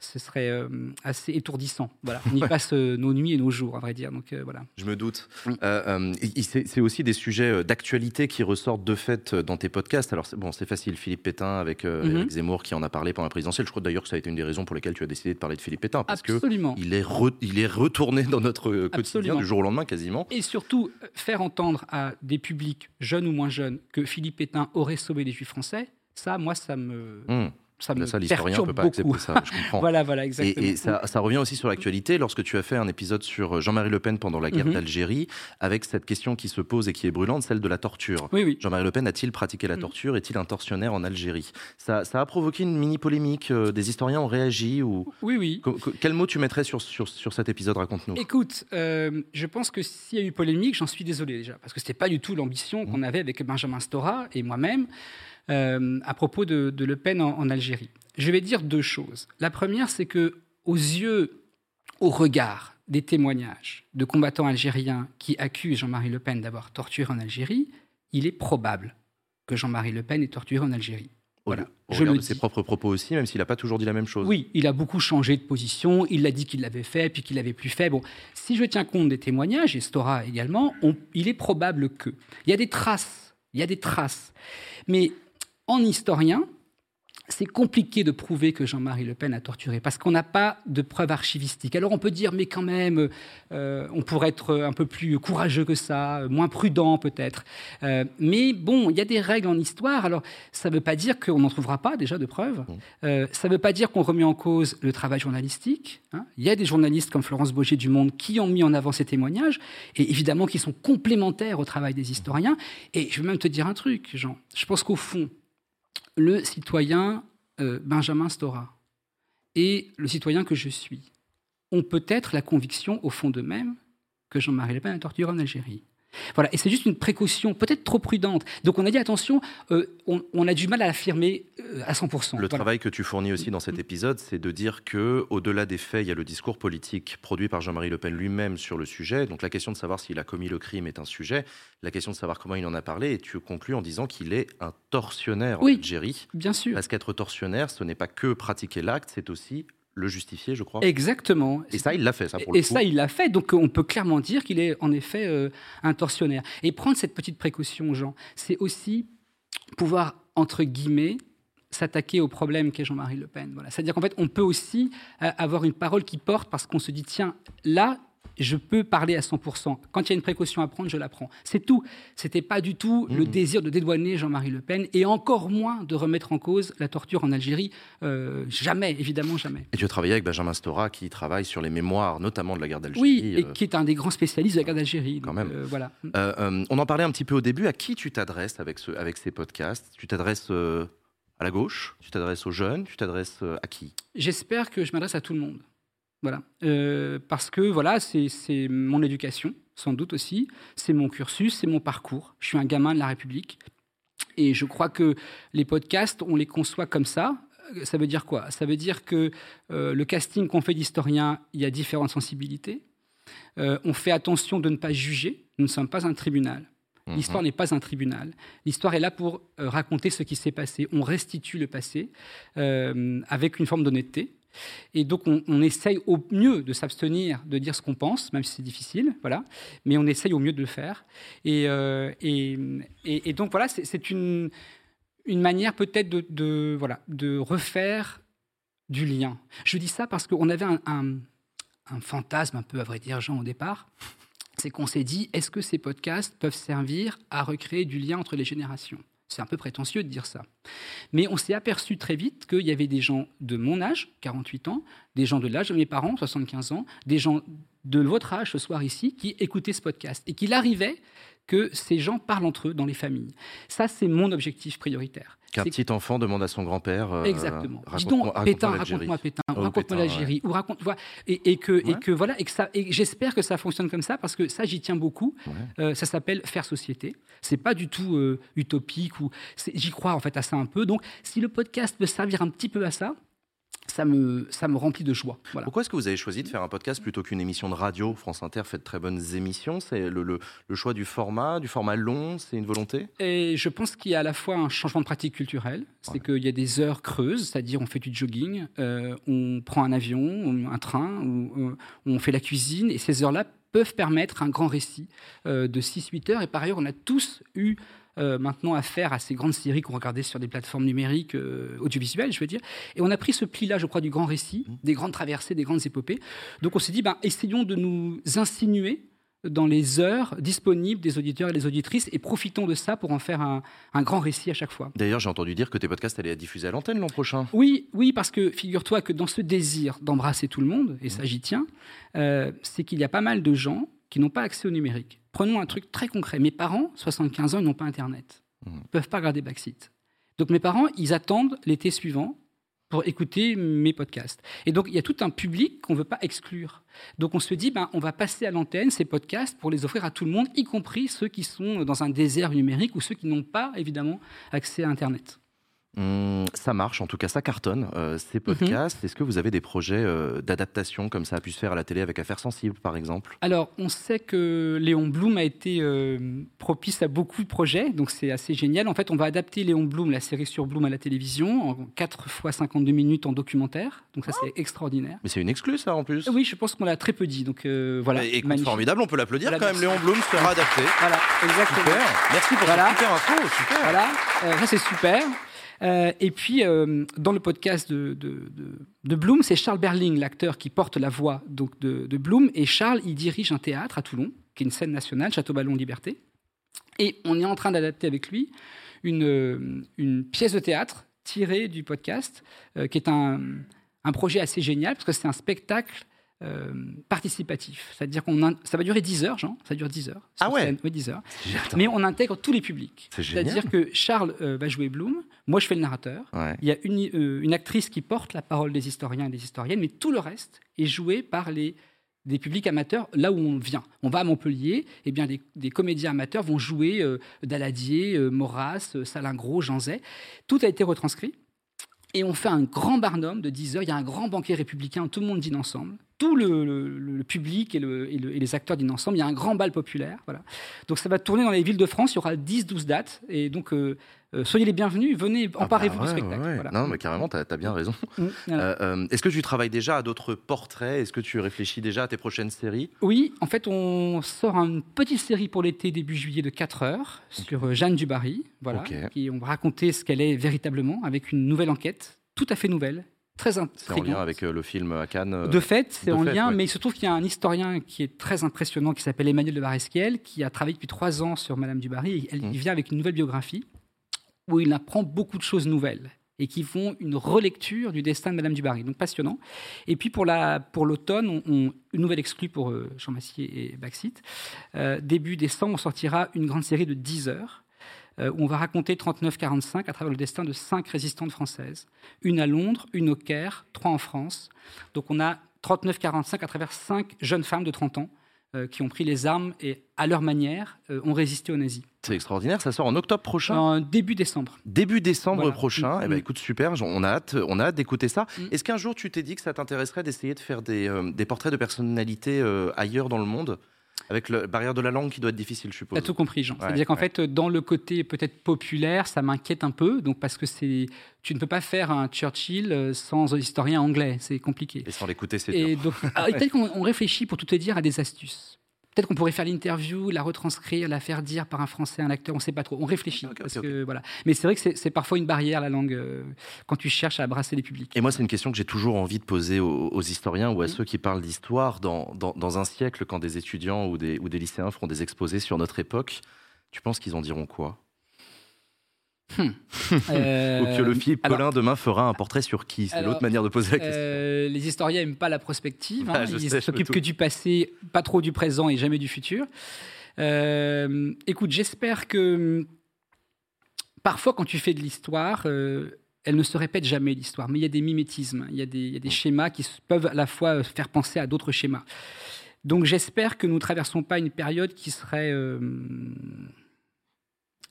Speaker 2: ce serait euh, assez étourdissant. Voilà. On y passe nos nuits et nos jours, à vrai dire. Donc, voilà.
Speaker 1: Je me doute. c'est aussi des sujets d'actualité qui ressortent de fait dans tes podcasts. Alors, bon, c'est facile. Philippe Pétain avec mm-hmm. Zemmour qui en a parlé pendant la présidentielle. Je crois d'ailleurs que ça a été une des raisons pour lesquelles tu as décidé de parler de Philippe Pétain. Parce
Speaker 2: Absolument.
Speaker 1: il est, il est retourné dans notre quotidien du jour au lendemain quasiment.
Speaker 2: Et surtout, faire entendre à des publics jeune ou moins jeune, que Philippe Pétain aurait sauvé les Juifs français, ça, moi, ça me.
Speaker 1: Mmh ça me ça, l'historien peut pas accepter ça, je (laughs) comprends.
Speaker 2: voilà, voilà, exactement.
Speaker 1: Et, ça, ça, revient aussi sur l'actualité, lorsque tu as fait un épisode sur Jean-Marie Le Pen pendant la guerre mhm. d'Algérie, avec cette question qui se pose et qui est brûlante, celle de la torture.
Speaker 2: Oui, oui.
Speaker 1: Jean-Marie Le Pen a-t-il pratiqué la mhm. torture? Est-il un tortionnaire en Algérie? Ça, ça, a provoqué une mini-polémique, euh, des historiens ont réagi ou...
Speaker 2: Oui, oui.
Speaker 1: quel mot tu mettrais sur, sur, sur cet épisode? Raconte-nous.
Speaker 2: Écoute, euh, je pense que s'il y a eu polémique, j'en suis désolé déjà, parce que ce n'était pas du tout l'ambition qu'on mhm. avait avec Benjamin Stora et moi-même. Euh, à propos de, Le Pen en, Algérie. Je vais dire deux choses. La première, c'est que aux yeux, au regard des témoignages de combattants algériens qui accusent Jean-Marie Le Pen d'avoir torturé en Algérie, il est probable que Jean-Marie Le Pen ait torturé en Algérie.
Speaker 1: Voilà. je le de ses propres propos aussi, même s'il n'a pas toujours dit la même chose.
Speaker 2: Oui, il a beaucoup changé de position. Il a dit qu'il l'avait fait, puis qu'il l'avait plus fait. Bon, si je tiens compte des témoignages, et Stora également, il est probable que. Il y a des traces. Il y a des traces. Mais en historien, c'est compliqué de prouver que Jean-Marie Le Pen a torturé parce qu'on n'a pas de preuves archivistiques. Alors on peut dire, mais quand même, euh, on pourrait être un peu plus courageux que ça, moins prudent peut-être. Euh, mais bon, il y a des règles en histoire. Alors ça ne veut pas dire qu'on n'en trouvera pas déjà de preuves. Euh, ça ne veut pas dire qu'on remet en cause le travail journalistique. Hein. Il y a des journalistes comme Florence Boger du Monde qui ont mis en avant ces témoignages et évidemment qui sont complémentaires au travail des historiens. Et je vais même te dire un truc, Jean. Je pense qu'au fond, le citoyen euh, Benjamin Stora et le citoyen que je suis ont peut-être la conviction au fond d'eux-mêmes que Jean-Marie Le Pen a torturé en Algérie. Voilà, et c'est juste une précaution, peut-être trop prudente. Donc on a dit attention, euh, on, a du mal à l'affirmer euh, à 100%.
Speaker 1: Le travail que tu fournis aussi dans cet épisode, c'est de dire que, au-delà des faits, il y a le discours politique produit par Jean-Marie Le Pen lui-même sur le sujet. Donc la question de savoir s'il a commis le crime est un sujet. La question de savoir comment il en a parlé, et tu conclus en disant qu'il est un tortionnaire
Speaker 2: en
Speaker 1: Algérie.
Speaker 2: Bien sûr.
Speaker 1: Parce qu'être tortionnaire, ce n'est pas que pratiquer l'acte, c'est aussi le justifier, je crois.
Speaker 2: Exactement.
Speaker 1: Et ça, il l'a fait, ça,
Speaker 2: pour Et ça, il l'a fait. Donc, on peut clairement dire qu'il est en effet euh, un tortionnaire. Et prendre cette petite précaution, Jean, c'est aussi pouvoir, entre guillemets, s'attaquer au problème qu'est Jean-Marie Le Pen. Voilà. C'est-à-dire qu'en fait, on peut aussi euh, avoir une parole qui porte parce qu'on se dit, tiens, là, je peux parler à 100%. Quand il y a une précaution à prendre, je la prends. C'est tout. C'était pas du tout le mmh. désir de dédouaner Jean-Marie Le Pen et encore moins de remettre en cause la torture en Algérie. Euh, jamais, évidemment jamais.
Speaker 1: Et tu as travaillé avec Benjamin Stora qui travaille sur les mémoires, notamment de la guerre d'Algérie.
Speaker 2: Oui, et euh, qui est un des grands spécialistes de la guerre d'Algérie.
Speaker 1: Quand même.
Speaker 2: Euh, voilà.
Speaker 1: on en parlait un petit peu au début. À qui tu t'adresses avec, ce, avec ces podcasts? Tu t'adresses à la gauche? Tu t'adresses aux jeunes? Tu t'adresses à qui?
Speaker 2: J'espère que je m'adresse à tout le monde. Voilà. Euh, parce que voilà, c'est mon éducation, sans doute aussi. C'est mon cursus, c'est mon parcours. Je suis un gamin de la République. Et je crois que les podcasts, on les conçoit comme ça. Euh, ça veut dire quoi? Ça veut dire que euh, le casting qu'on fait d'historien, il y a différentes sensibilités. on fait attention de ne pas juger. Nous ne sommes pas un tribunal. Mhm. L'histoire n'est pas un tribunal. L'histoire est là pour raconter ce qui s'est passé. On restitue le passé avec une forme d'honnêteté. Et donc, on, essaye au mieux de s'abstenir de dire ce qu'on pense, même si c'est difficile, voilà. Mais on essaye au mieux de le faire. Et, euh, donc, voilà, c'est une, une manière peut-être de, de, voilà, de refaire du lien. Je dis ça parce qu'on avait un, un, un, fantasme un peu, à vrai dire, Jean, au départ. C'est qu'on s'est dit, est-ce que ces podcasts peuvent servir à recréer du lien entre les générations? C'est un peu prétentieux de dire ça. Mais on s'est aperçu très vite qu'il y avait des gens de mon âge, 48 ans, des gens de l'âge de mes parents, 75 ans, des gens de votre âge ce soir ici, qui écoutaient ce podcast. Et qu'il arrivait que ces gens parlent entre eux dans les familles. Ça, c'est mon objectif prioritaire.
Speaker 1: Qu'un petit enfant demande à son grand-père. euh,
Speaker 2: Exactement. Dis donc,
Speaker 1: raconte-moi
Speaker 2: Pétain, raconte-moi Pétain,
Speaker 1: Oh,
Speaker 2: raconte-moi
Speaker 1: Pétain,
Speaker 2: l'Algérie, ou raconte, voilà, et, et que,
Speaker 1: Ouais.
Speaker 2: et que voilà, et que ça, et j'espère que ça fonctionne comme ça parce que ça, j'y tiens beaucoup.
Speaker 1: Ouais.
Speaker 2: Euh, ça s'appelle faire société. C'est pas du tout euh, utopique ou j'y crois en fait à ça un peu. Donc, si le podcast peut servir un petit peu à ça, ça me, ça me remplit de joie. Voilà.
Speaker 1: Pourquoi est-ce que vous avez choisi de faire un podcast plutôt qu'une émission de radio France Inter fait de très bonnes émissions? C'est le, le- le choix du format, du format long, c'est une volonté?
Speaker 2: Et je pense qu'il y a à la fois un changement de pratique culturelle, c'est
Speaker 1: Ouais.
Speaker 2: qu'il y a des heures creuses, c'est-à-dire on fait du jogging, euh, on prend un avion, un train, ou euh, on fait la cuisine, et ces heures-là peuvent permettre un grand récit euh, de 6-8 heures. Et par ailleurs, on a tous eu euh, maintenant affaire à ces grandes séries qu'on regardait sur des plateformes numériques euh, audiovisuelles, je veux dire. Et on a pris ce pli-là, je crois, du grand récit,
Speaker 1: Mmh.
Speaker 2: des grandes traversées, des grandes épopées. Donc on s'est dit, ben, essayons de nous insinuer dans les heures disponibles des auditeurs et des auditrices et profitons de ça pour en faire un, un grand récit à chaque fois.
Speaker 1: D'ailleurs, j'ai entendu dire que tes podcasts allaient être diffusés à l'antenne l'an prochain.
Speaker 2: Oui, oui, parce que figure-toi que dans ce désir d'embrasser tout le monde, et ça j'y tiens, euh, c'est qu'il y a pas mal de gens qui n'ont pas accès au numérique. Prenons un truc très concret. Mes parents, 75 ans, ils n'ont pas Internet.
Speaker 1: Mhm.
Speaker 2: Ils ne peuvent pas regarder Backseat. Donc mes parents, ils attendent l'été suivant pour écouter mes podcasts. Et donc il y a tout un public qu'on ne veut pas exclure. Donc on se dit, ben, on va passer à l'antenne ces podcasts pour les offrir à tout le monde, y compris ceux qui sont dans un désert numérique ou ceux qui n'ont pas évidemment accès à Internet.
Speaker 1: Hum, ça marche, en tout cas, ça cartonne, euh, ces
Speaker 2: Mhm.
Speaker 1: podcasts. Est-ce que vous avez des projets euh, d'adaptation comme ça a pu se faire à la télé avec Affaires sensibles, par exemple?
Speaker 2: Alors, on sait que Léon Blum a été euh, propice à beaucoup de projets, donc c'est assez génial. En fait, on va adapter Léon Blum, la série sur Blum à la télévision, en 4 fois 52 minutes en documentaire. Donc ça, c'est extraordinaire.
Speaker 1: Mais c'est une exclue, ça, en plus?
Speaker 2: Oui, je pense qu'on l'a très peu dit. Donc voilà.
Speaker 1: Et écoute,
Speaker 2: magnifique.
Speaker 1: formidable, on peut l'applaudir
Speaker 2: Voilà,
Speaker 1: quand même. Léon Blum sera adapté.
Speaker 2: Voilà, exactement.
Speaker 1: Super. Merci pour
Speaker 2: Voilà.
Speaker 1: cette super info. Super.
Speaker 2: Voilà, ça c'est super. Euh, et puis, euh, dans le podcast de, Bloom, c'est Charles Berling, l'acteur qui porte la voix donc, de, Bloom. Et Charles, il dirige un théâtre à Toulon, qui est une scène nationale, Château Ballon Liberté. Et on est en train d'adapter avec lui une, euh, pièce de théâtre tirée du podcast, qui est un projet assez génial, parce que c'est un spectacle euh, participatif. C'est-à-dire qu'on in- ça va durer 10 heures, Jean, ça dure 10 heures.
Speaker 1: Ah ouais
Speaker 2: scène. Oui, 10 heures. Mais on intègre tous les publics. C'est-à-dire que Charles euh, va jouer Bloom, moi je fais le narrateur,
Speaker 1: Ouais.
Speaker 2: il y a une, euh, une actrice qui porte la parole des historiens et des historiennes, mais tout le reste est joué par les, des publics amateurs là où on vient. On va à Montpellier, et bien des, des comédiens amateurs vont jouer Daladier, Maurras, Salingros, Jean Zay. Tout a été retranscrit. Et on fait un grand barnum de 10 heures. Il y a un grand banquet républicain tout le monde dîne ensemble. Tout le, le- le public et, le- et le- et les acteurs dînent ensemble. Il y a un grand bal populaire. Voilà. Donc ça va tourner dans les villes de France. Il y aura 10-12 dates. Et donc, euh, euh, soyez les bienvenus. Venez,
Speaker 1: Ah
Speaker 2: emparez-vous
Speaker 1: bah
Speaker 2: du
Speaker 1: ouais,
Speaker 2: spectacle.
Speaker 1: ouais, ouais.
Speaker 2: Voilà.
Speaker 1: Non, mais carrément, t'as as bien raison.
Speaker 2: Mm, voilà.
Speaker 1: Euh, Est-ce que tu travailles déjà à d'autres portraits? Est-ce que tu réfléchis déjà à tes prochaines séries?
Speaker 2: Oui, en fait, on sort une petite série pour l'été début juillet de 4 heures sur Jeanne Dubarry. Voilà, qui, on va raconter ce qu'elle est véritablement avec une nouvelle enquête, tout à fait nouvelle, très
Speaker 1: C'est en
Speaker 2: intrigante.
Speaker 1: lien avec euh, le film à Cannes euh,
Speaker 2: De fait, c'est en
Speaker 1: fait,
Speaker 2: lien,
Speaker 1: ouais.
Speaker 2: mais il se trouve qu'il y a un historien qui est très impressionnant, qui s'appelle Emmanuel de Varesquiel, qui a travaillé depuis trois ans sur Madame du Barry. Et elle,
Speaker 1: Mmh.
Speaker 2: Il vient avec une nouvelle biographie où il apprend beaucoup de choses nouvelles et qui font une relecture du destin de Madame du Barry. Donc passionnant. Et puis pour la pour l'automne, on, on- une nouvelle exclue pour euh, Jean Massier et Baxit. Euh, début décembre, on sortira une grande série de 10 heures où on va raconter 39-45 à travers le destin de cinq résistantes françaises. Une à Londres, une au Caire, trois en France. Donc on a 39-45 à travers cinq jeunes femmes de 30 ans euh, qui ont pris les armes et, à leur manière, euh, ont résisté aux nazis.
Speaker 1: C'est extraordinaire, ça sort en octobre prochain?
Speaker 2: En début décembre.
Speaker 1: Début décembre
Speaker 2: Voilà.
Speaker 1: prochain, eh ben,
Speaker 2: mm.
Speaker 1: écoute, super, on a hâte, on a hâte d'écouter ça.
Speaker 2: Mm.
Speaker 1: Est-ce qu'un jour tu t'es dit que ça t'intéresserait d'essayer de faire des, euh, des portraits de personnalités euh, ailleurs dans le monde? Avec la barrière de la langue qui doit être difficile, je
Speaker 2: Tu
Speaker 1: suppose.
Speaker 2: as tout compris, Jean.
Speaker 1: Ouais,
Speaker 2: C'est-à-dire qu'en
Speaker 1: ouais.
Speaker 2: fait, dans le côté peut-être populaire, ça m'inquiète un peu, donc parce que c'est, tu ne peux pas faire un Churchill euh, sans un historien anglais, c'est compliqué.
Speaker 1: Et sans l'écouter, c'est
Speaker 2: Et
Speaker 1: dur.
Speaker 2: donc, (laughs) ah, peut-être qu'on on réfléchit pour tout te dire à des astuces. Peut-être qu'on pourrait faire l'interview, la retranscrire, la faire dire par un Français, un acteur, on ne sait pas trop. On réfléchit. Parce que, voilà. Mais c'est vrai que c'est parfois une barrière, la langue, euh, quand tu cherches à brasser les publics.
Speaker 1: Et moi, c'est une question que j'ai toujours envie de poser aux, aux historiens ou à
Speaker 2: Mm.
Speaker 1: ceux qui parlent d'histoire. Dans, dans, dans un siècle, quand des étudiants ou des, ou des lycéens feront des exposés sur notre époque, tu penses qu'ils en diront quoi? (laughs)
Speaker 2: Euh,
Speaker 1: Ou que le Philippe
Speaker 2: alors,
Speaker 1: Collin demain fera un portrait sur qui? C'est l'autre manière de poser la question.
Speaker 2: Euh, les historiens n'aiment pas la prospective. Hein.
Speaker 1: je
Speaker 2: Ils
Speaker 1: sais, je
Speaker 2: s'occupent que du passé, pas trop du présent et jamais du futur. Euh, écoute, j'espère que parfois, quand tu fais de l'histoire, euh, elle ne se répète jamais, l'histoire, mais il y a des mimétismes, il y a des, il y a des schémas qui peuvent à la fois euh, faire penser à d'autres schémas. Donc j'espère que nous ne traversons pas une période qui serait, euh,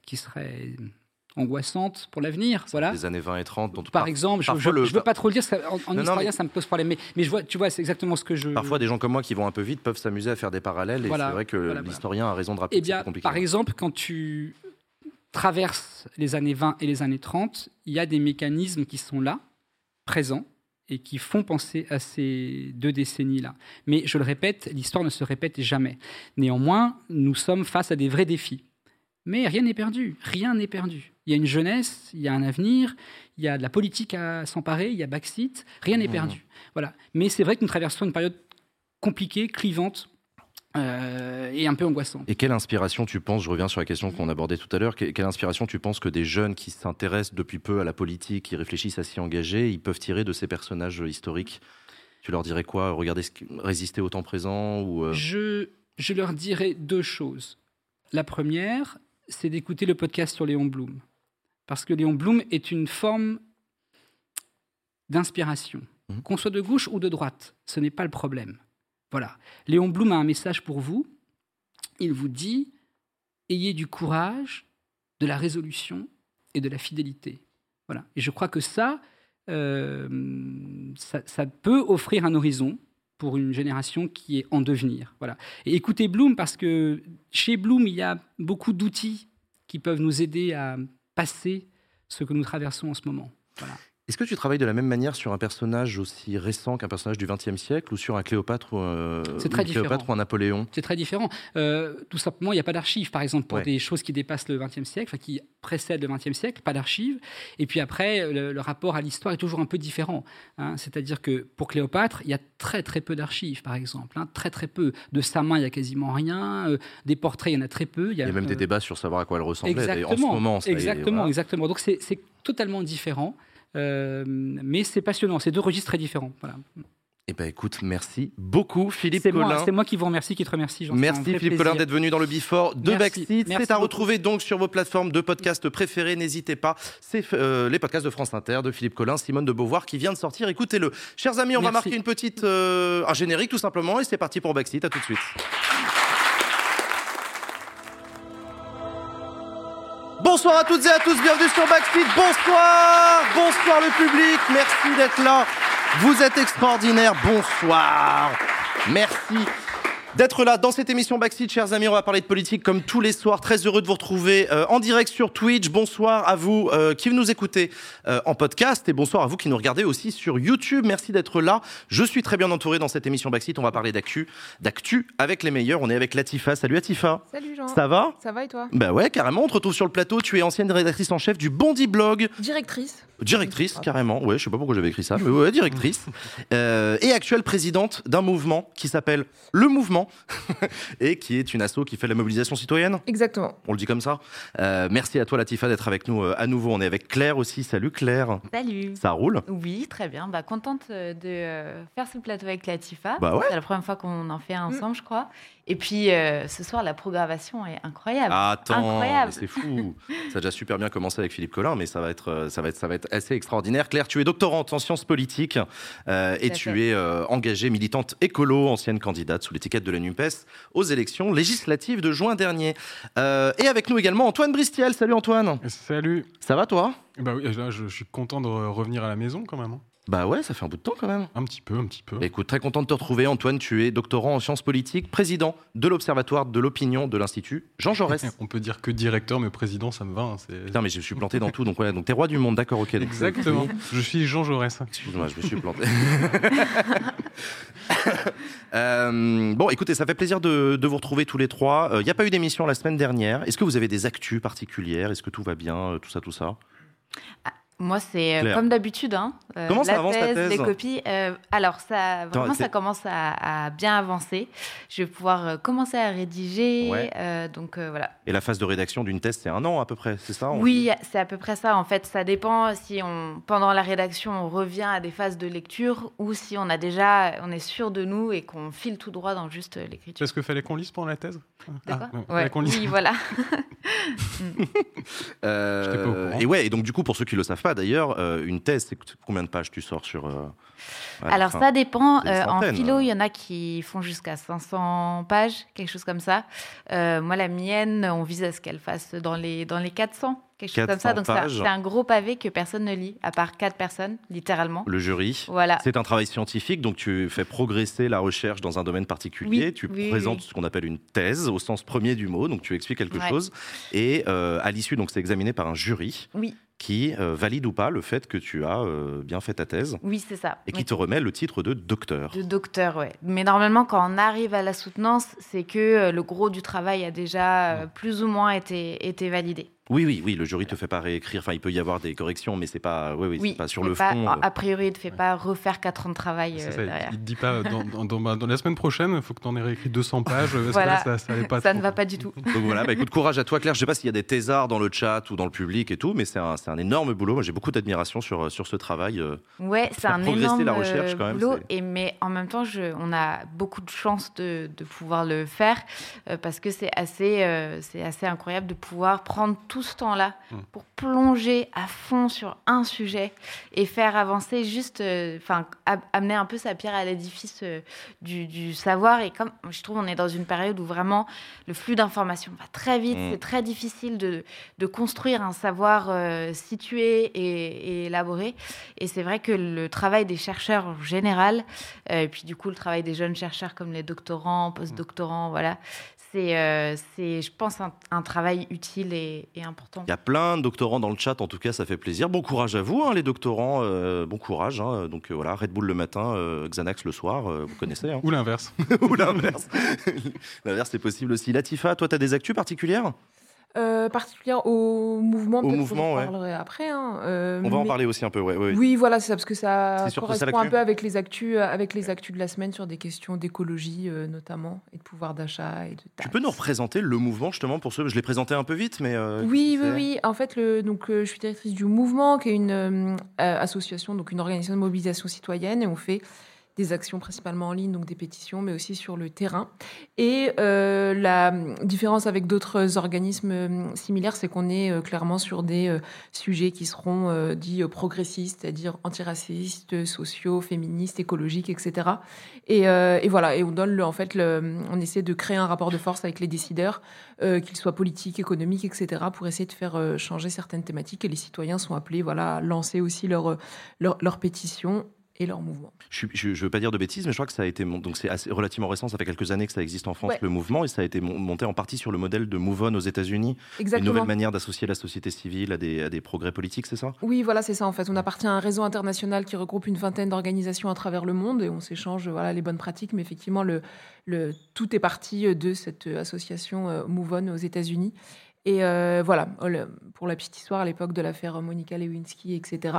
Speaker 2: qui serait angoissante pour l'avenir. Voilà.
Speaker 1: Les années 20 et 30, dont
Speaker 2: Par
Speaker 1: par-
Speaker 2: exemple, je- je
Speaker 1: le-
Speaker 2: ne veux pas trop le dire, en, en
Speaker 1: non,
Speaker 2: historien,
Speaker 1: mais-
Speaker 2: ça me pose problème. Mais, mais je vois, tu vois, c'est exactement ce que je.
Speaker 1: Parfois, des gens comme moi qui vont un peu vite peuvent s'amuser à faire des parallèles. Et c'est vrai que
Speaker 2: voilà, voilà.
Speaker 1: l'historien a raison de rappeler
Speaker 2: Eh
Speaker 1: que c'est
Speaker 2: bien,
Speaker 1: compliqué.
Speaker 2: par exemple, quand tu traverses les années 20 et les années 30, il y a des mécanismes qui sont là, présents, et qui font penser à ces deux décennies-là. Mais je le répète, l'histoire ne se répète jamais. Néanmoins, nous sommes face à des vrais défis. Mais rien n'est perdu, rien n'est perdu. Il y a une jeunesse, il y a un avenir, il y a de la politique à s'emparer, il y a Backseat, rien n'est
Speaker 1: Mhm.
Speaker 2: perdu. Voilà. Mais c'est vrai que nous traversons une période compliquée, clivante euh, et un peu angoissante.
Speaker 1: Et quelle inspiration tu penses, je reviens sur la question qu'on abordait tout à l'heure, que- quelle inspiration tu penses que des jeunes qui s'intéressent depuis peu à la politique, qui réfléchissent à s'y engager, ils peuvent tirer de ces personnages historiques? Tu leur dirais quoi? Ce qui- résister au temps présent ou euh,
Speaker 2: Je, je leur dirais deux choses. La première, c'est d'écouter le podcast sur Léon Blum. Parce que Léon Blum est une forme d'inspiration.
Speaker 1: Mhm.
Speaker 2: Qu'on soit de gauche ou de droite, ce n'est pas le problème. Voilà. Léon Blum a un message pour vous. Il vous dit ayez du courage, de la résolution et de la fidélité. Voilà. Et je crois que ça, euh, ça, ça peut offrir un horizon pour une génération qui est en devenir. Voilà. Et écoutez Bloom parce que chez Bloom, il y a beaucoup d'outils qui peuvent nous aider à passer ce que nous traversons en ce moment. Voilà.
Speaker 1: Est-ce que tu travailles de la même manière sur un personnage aussi récent qu'un personnage du XXe siècle ou sur un Cléopâtre ou, euh,
Speaker 2: C'est
Speaker 1: ou
Speaker 2: très
Speaker 1: une Cléopâtre ou un Napoléon?
Speaker 2: C'est très différent. Euh, tout simplement, il n'y a pas d'archives, par exemple, pour
Speaker 1: Ouais.
Speaker 2: des choses qui dépassent le XXe siècle, enfin, qui précèdent le XXe siècle, pas d'archives. Et puis après, le, le rapport à l'histoire est toujours un peu différent. hein. C'est-à-dire que pour Cléopâtre, il y a très très peu d'archives, par exemple. hein, très très peu. De sa main, il y a quasiment rien. euh, des portraits, il y en a très peu.
Speaker 1: Il y a même des
Speaker 2: euh,
Speaker 1: débats sur savoir à quoi elle ressemblait.
Speaker 2: Exactement.
Speaker 1: en ce moment, ça y est,
Speaker 2: exactement,
Speaker 1: voilà.
Speaker 2: exactement. Donc c'est totalement différent. Euh, mais c'est passionnant. C'est deux registres très différents. Voilà.
Speaker 1: Eh ben écoute, merci beaucoup Philippe Collin.
Speaker 2: c'est moi qui vous remercie, qui te remercie. Jean.
Speaker 1: Merci Philippe
Speaker 2: plaisir.
Speaker 1: Collin d'être venu dans le Before de. Backseat. C'est à retrouver donc sur vos plateformes de podcasts préférées. N'hésitez pas. C'est euh, les podcasts de France Inter de Philippe Collin, Simone de Beauvoir qui vient de sortir. Écoutez-le. Chers amis, on va marquer une petite euh, un générique tout simplement et c'est parti pour Backseat. À tout de suite. Bonsoir à toutes et à tous, bienvenue sur Backseat. Bonsoir, bonsoir le public, merci d'être là. Vous êtes extraordinaires, bonsoir. Merci d'être là dans cette émission Backseat, chers amis. On va parler de politique comme tous les soirs. Très heureux de vous retrouver euh, en direct sur Twitch. Bonsoir à vous euh, qui nous écoutez euh, en podcast et bonsoir à vous qui nous regardez aussi sur YouTube. Merci d'être là. Je suis très bien entouré dans cette émission Backseat. On va parler d'actu, d'actu avec les meilleurs. On est avec Latifa. Salut Latifa.
Speaker 5: Salut Jean.
Speaker 1: Ça va?
Speaker 5: Ça va et toi?
Speaker 1: Bah ouais, carrément. On te retrouve sur le plateau. Tu es ancienne rédactrice en chef du Bondi Blog.
Speaker 5: Directrice.
Speaker 1: Directrice, carrément. Ouais, je sais pas pourquoi j'avais écrit ça, mais ouais, directrice. (laughs) Euh, et actuelle présidente d'un mouvement qui s'appelle Le Mouvement (laughs) et qui est une asso qui fait de la mobilisation citoyenne.
Speaker 5: Exactement.
Speaker 1: On le dit comme ça. Euh, merci à toi, Latifa, d'être avec nous euh, à nouveau. On est avec Claire aussi. Salut Claire.
Speaker 6: Salut.
Speaker 1: Ça roule?
Speaker 6: Oui, très bien. Bah, contente euh, de euh, faire ce plateau avec Latifa.
Speaker 1: Bah ouais.
Speaker 6: C'est la première fois qu'on en fait un ensemble, je crois. Et puis, euh, ce soir, la programmation est incroyable.
Speaker 1: Attends, c'est fou. (laughs) ça a déjà super bien commencé avec Philippe Collin, mais ça va être, euh, ça va être, ça va être assez extraordinaire. Claire, tu es doctorante en sciences politiques euh, et tu
Speaker 6: fait.
Speaker 1: es euh, engagée militante écolo, ancienne candidate sous l'étiquette de la Nupes aux élections législatives de juin dernier. Euh, et avec nous également Antoine Bristiel. Salut Antoine.
Speaker 7: Salut.
Speaker 1: Ça va toi?
Speaker 7: Bah oui, là, je, je suis content de re- revenir à la maison quand même. Hein.
Speaker 1: Bah ouais, ça fait un bout de temps quand même.
Speaker 7: Un petit peu, un petit peu.
Speaker 1: Écoute, très content de te retrouver. Antoine, tu es doctorant en sciences politiques, président de l'Observatoire de l'opinion de l'Institut Jean Jaurès. (laughs)
Speaker 7: On peut dire que directeur, mais président, ça me va. hein, c'est-
Speaker 1: Putain, mais je suis planté dans tout, donc ouais, donc t'es roi du monde, d'accord, ok. donc-
Speaker 7: Exactement. (laughs) je suis Jean Jaurès.
Speaker 1: Excuse-moi, je me suis planté. (laughs) Euh, bon, écoutez, ça fait plaisir de, de vous retrouver tous les trois. Il n'y a pas eu d'émission la semaine dernière. Est-ce que vous avez des actus particulières? Est-ce que tout va bien? Euh, Tout ça, tout ça?
Speaker 6: Moi, c'est euh,
Speaker 1: Claire.
Speaker 6: comme d'habitude. Hein. Euh,
Speaker 1: Comment ça
Speaker 6: la
Speaker 1: avance, ta
Speaker 6: thèse,
Speaker 1: thèse
Speaker 6: Les copies. euh, alors, ça, vraiment, ça commence à, à bien avancer. Je vais pouvoir euh, commencer à rédiger.
Speaker 1: Ouais.
Speaker 6: euh, donc, euh, voilà.
Speaker 1: Et la phase de rédaction d'une thèse, c'est un an à peu près, c'est ça on-
Speaker 6: Oui, c'est à peu près ça. En fait, ça dépend si on, pendant la rédaction, on revient à des phases de lecture ou si on a déjà, on est sûr de nous et qu'on file tout droit dans juste l'écriture.
Speaker 7: C'est ce que fallait qu'on lise pendant la thèse?
Speaker 6: D'accord
Speaker 7: Ah,
Speaker 6: Ouais,
Speaker 7: fallait qu'on lise.
Speaker 6: Oui, voilà. (laughs) (laughs)
Speaker 1: Euh,
Speaker 7: J'étais pas au courant.
Speaker 1: et ouais, et donc du coup, pour ceux qui le savent pas d'ailleurs, euh, une thèse, c'est combien de pages tu sors sur. euh,
Speaker 6: Alors ça dépend. Euh, en philo,
Speaker 1: hein.
Speaker 6: il y en a qui font jusqu'à 500 pages, quelque chose comme ça. Moi, la mienne, on vise à ce qu'elle fasse dans les, dans les 400, quelque chose comme
Speaker 1: 400
Speaker 6: ça. Donc c'est un- gros pavé que personne ne lit, à part quatre personnes, littéralement.
Speaker 1: Le jury.
Speaker 6: Voilà.
Speaker 1: C'est un travail scientifique, donc tu fais progresser la recherche dans un domaine particulier.
Speaker 6: Oui,
Speaker 1: tu
Speaker 6: oui,
Speaker 1: présentes
Speaker 6: oui.
Speaker 1: ce qu'on appelle une thèse au sens premier du mot, donc tu expliques quelque
Speaker 6: Ouais.
Speaker 1: chose. Et euh, à l'issue, donc c'est examiné par un jury
Speaker 6: Oui,
Speaker 1: qui euh, valide ou pas le fait que tu as euh, bien fait ta thèse
Speaker 6: oui, c'est ça.
Speaker 1: et qui
Speaker 6: Oui.
Speaker 1: te remet le titre de docteur.
Speaker 6: De docteur, ouais. Mais normalement, quand on arrive à la soutenance, c'est que le gros du travail a déjà euh, plus ou moins été, été validé.
Speaker 1: Oui, oui, oui, le jury te fait pas réécrire. Enfin, il peut y avoir des corrections, mais c'est pas, oui, oui, pas sur le
Speaker 6: pas-
Speaker 1: fond. euh.
Speaker 6: A priori, il ne te fait pas refaire 4 ans de travail
Speaker 7: C'est
Speaker 6: euh,
Speaker 7: ça,
Speaker 6: derrière.
Speaker 7: il te dit pas dans, dans- dans- dans la semaine prochaine, il faut que tu en aies réécrit 200 pages. Parce
Speaker 6: Voilà.
Speaker 7: que là, ça, ça allait pas
Speaker 6: Ça
Speaker 7: trop.
Speaker 6: ne va pas du tout.
Speaker 1: Donc voilà, bah écoute, courage à toi, Claire. Je sais pas s'il y a des thésards dans le chat ou dans le public et tout, mais c'est un, énorme boulot. Moi, j'ai beaucoup d'admiration sur, sur ce travail. euh.
Speaker 6: Ouais, c'est un énorme
Speaker 1: la recherche,
Speaker 6: euh,
Speaker 1: quand même,
Speaker 6: boulot. Et mais en même temps, je, on a beaucoup de chance de, de pouvoir le faire euh, parce que c'est assez, euh, c'est assez incroyable de pouvoir prendre tout ce temps-là
Speaker 7: Mm.
Speaker 6: pour plonger à fond sur un sujet et faire avancer juste, euh, enfin, amener un peu sa pierre à l'édifice euh, du, du savoir. Et comme je trouve, on est dans une période où vraiment le flux d'informations va très vite.
Speaker 1: Mm.
Speaker 6: C'est très difficile de, de construire un savoir euh, situé et, et élaboré. Et c'est vrai que le travail des chercheurs en général, et puis du coup le travail des jeunes chercheurs comme les doctorants, postdoctorants, voilà, c'est, euh, c'est, je pense, un, un travail utile et, et important.
Speaker 1: Il y a plein de doctorants dans le chat, en tout cas, ça fait plaisir. Bon courage à vous, hein, les doctorants. euh, bon courage. hein. Donc euh, voilà, Red Bull le matin, euh, Xanax le soir, euh, vous connaissez. hein.
Speaker 7: Ou l'inverse. (laughs)
Speaker 1: Ou l'inverse. (laughs) l'inverse, c'est possible aussi. Latifa, toi, tu as des actus particulières?
Speaker 5: Euh, particulière au mouvement,
Speaker 1: Au mouvement,
Speaker 5: qu'on en
Speaker 1: ouais.
Speaker 5: parlerai après. hein, euh,
Speaker 1: On va en parler aussi un peu, ouais. ouais.
Speaker 5: Oui, voilà, c'est ça, parce que ça correspond un peu avec les actus, euh, avec les actus de la semaine sur des questions d'écologie euh, notamment et de pouvoir d'achat et de
Speaker 1: Tu peux nous représenter le mouvement, justement, pour ceux. Je l'ai présenté un peu vite, mais.
Speaker 5: Oui, oui, oui. En fait, le, donc, je suis directrice du mouvement, qui est une association, donc une organisation de mobilisation citoyenne, et on fait des actions principalement en ligne, donc des pétitions, mais aussi sur le terrain. Et euh, la différence avec d'autres organismes euh, similaires, c'est qu'on est euh, clairement sur des sujets qui seront dits progressistes, c'est-à-dire antiracistes, sociaux, féministes, écologiques, etc. Et, et voilà, et on donne le, en fait, on essaie de créer un rapport de force avec les décideurs qu'ils soient politiques, économiques, etc., pour essayer de faire changer certaines thématiques. Et les citoyens sont appelés voilà, à lancer aussi leur, euh, leur, leur et leur mouvement.
Speaker 1: Je ne veux pas dire de bêtises, mais je crois que ça a été donc c'est assez- relativement récent. Ça fait quelques années que ça existe en France
Speaker 5: Ouais.
Speaker 1: le mouvement et ça a été mon- monté en partie sur le modèle de Move On aux États-Unis, une nouvelle manière d'associer la société civile à des, à des progrès politiques, c'est ça?
Speaker 5: Oui, voilà, c'est ça en fait. On appartient à un réseau international qui regroupe une vingtaine d'organisations à travers le monde et on s'échange voilà, les bonnes pratiques. Mais effectivement, le, le, tout est parti de cette association euh, Move On aux États-Unis. Et euh, voilà, le- pour la petite histoire, à l'époque de l'affaire Monica Lewinsky, etc.,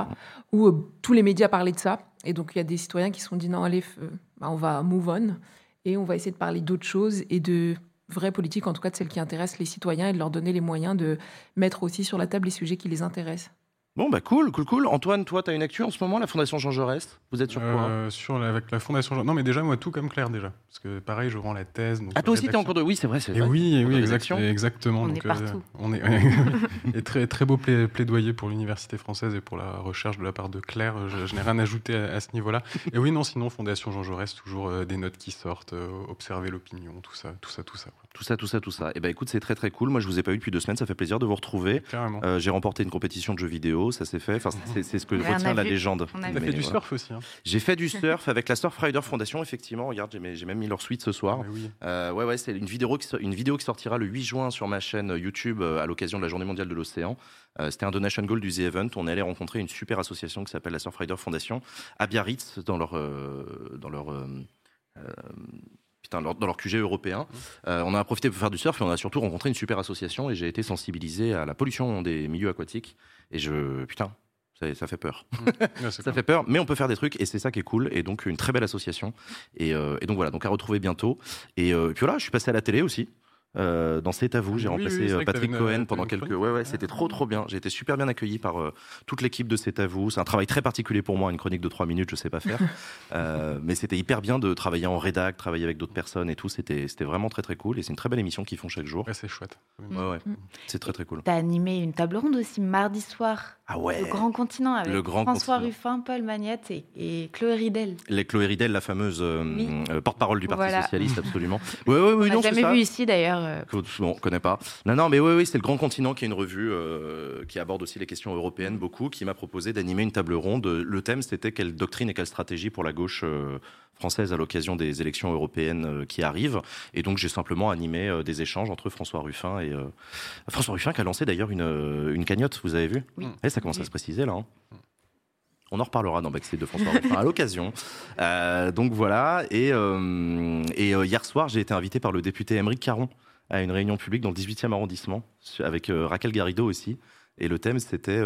Speaker 5: où euh, tous les médias parlaient de ça. Et donc, il y a des citoyens qui se sont dit non, allez, euh, bah, on va move on et on va essayer de parler d'autres choses et de vraies politiques, en tout cas de celles qui intéressent les citoyens et de leur donner les moyens de mettre aussi sur la table les sujets qui les intéressent.
Speaker 1: Bon, bah cool, cool, cool. Antoine, toi, tu as une actu en ce moment, la Fondation Jean Jaurès Vous êtes sur quoi?
Speaker 7: Euh, sur la- avec la fondation. Jean- Non, mais déjà, moi, tout comme Claire, déjà. Parce que pareil, je rends la thèse. donc
Speaker 1: Ah, toi aussi, tu es en cours de. Oui, c'est vrai, c'est
Speaker 7: Et
Speaker 1: vrai.
Speaker 7: oui, et oui, exact- exactement.
Speaker 6: On
Speaker 7: donc,
Speaker 6: est partout.
Speaker 7: on est (laughs) et très très beau plai- plaidoyer pour l'université française et pour la recherche de la part de Claire. Je, je n'ai rien ajouté à, à ce niveau-là. Et oui, non, sinon Fondation Jean Jaurès, toujours euh, des notes qui sortent, euh, observer l'opinion, tout ça, tout ça, tout ça. quoi.
Speaker 1: Tout ça, tout ça, tout ça. Et bah écoute, c'est très très cool. Moi, je vous ai pas eu depuis deux semaines, ça fait plaisir de vous retrouver. Euh, J'ai remporté une compétition de jeux vidéo, ça s'est fait. Enfin, c'est ce que
Speaker 6: Ouais,
Speaker 1: retient
Speaker 6: a
Speaker 1: la
Speaker 6: vu.
Speaker 1: légende.
Speaker 6: On a
Speaker 7: fait du
Speaker 1: voilà.
Speaker 7: surf aussi. Hein.
Speaker 1: J'ai fait du (laughs) surf avec la Surfrider Foundation, effectivement. Regarde, j'ai même mis leur suite ce soir.
Speaker 7: Oui.
Speaker 1: Euh, ouais, ouais, c'est une vidéo, qui, so- une vidéo qui sortira le 8 juin sur ma chaîne YouTube euh, à l'occasion de la Journée mondiale de l'océan. Euh, C'était un donation goal du The Event. On est allé rencontrer une super association qui s'appelle la Surfrider Foundation à Biarritz, dans leur, euh, dans leur, leur- dans leur QG européen. Euh, on a profité pour faire du surf et on a surtout rencontré une super association et j'ai été sensibilisé à la pollution des milieux aquatiques. Et je, putain, Ça, ça fait peur. (laughs)
Speaker 7: Ouais, c'est
Speaker 1: Ça fait peur, mais on peut faire des trucs et c'est ça qui est cool. Et donc une très belle association. Et, euh, et donc voilà, donc à retrouver bientôt. Et, euh, puis voilà, je suis passé à la télé aussi. Euh, dans C'est à vous, j'ai
Speaker 7: Oui,
Speaker 1: remplacé euh, Patrick
Speaker 7: une-
Speaker 1: Cohen
Speaker 7: t'avais
Speaker 1: pendant quelques. Ouais, ouais, c'était trop trop bien. J'ai été super bien accueilli par euh, toute l'équipe de C'est à vous. C'est un travail très particulier pour moi, une chronique de trois minutes, je sais pas faire. (laughs) Euh, mais c'était hyper bien de travailler en rédac, travailler avec d'autres personnes et tout. C'était c'était vraiment très très cool. Et c'est une très belle émission qu'ils font chaque jour.
Speaker 7: Ouais, c'est chouette.
Speaker 1: Ouais, ouais.
Speaker 6: Mm.
Speaker 1: C'est très très cool.
Speaker 6: T'as animé une table ronde aussi mardi soir,
Speaker 1: Ah ouais.
Speaker 6: le Grand Continent, avec
Speaker 1: Le Grand
Speaker 6: François
Speaker 1: Continent.
Speaker 6: Ruffin, Paul Magnette et, et Chloé Ridel.
Speaker 1: Les Chloé Ridel, la fameuse euh,
Speaker 6: Oui.
Speaker 1: euh, porte-parole du Parti
Speaker 6: Voilà.
Speaker 1: socialiste, (laughs) absolument. Ouais, ouais, oui,
Speaker 6: On
Speaker 1: non,
Speaker 6: jamais
Speaker 1: ça.
Speaker 6: vu ici d'ailleurs. euh,
Speaker 1: Que- Bon, on connaît pas. Non, non, mais oui, oui, c'est le Grand Continent qui est une revue euh, qui aborde aussi les questions européennes beaucoup, qui m'a proposé d'animer une table ronde. Le thème, c'était quelle doctrine et quelle stratégie pour la gauche euh, française à l'occasion des élections européennes euh, qui arrivent. Et donc, j'ai simplement animé euh, des échanges entre François Ruffin et euh, François Ruffin qui a lancé d'ailleurs une, une cagnotte. Vous avez vu?
Speaker 6: Oui.
Speaker 1: Eh, ça commence à se préciser là. hein. On en reparlera dans Backstage de François Ruffin à l'occasion. (laughs) Euh, donc voilà. Et, euh, et hier soir, j'ai été invité par le député Émeric Caron à une réunion publique dans le 18e arrondissement, avec euh, Raquel Garrido aussi. Et le thème, c'était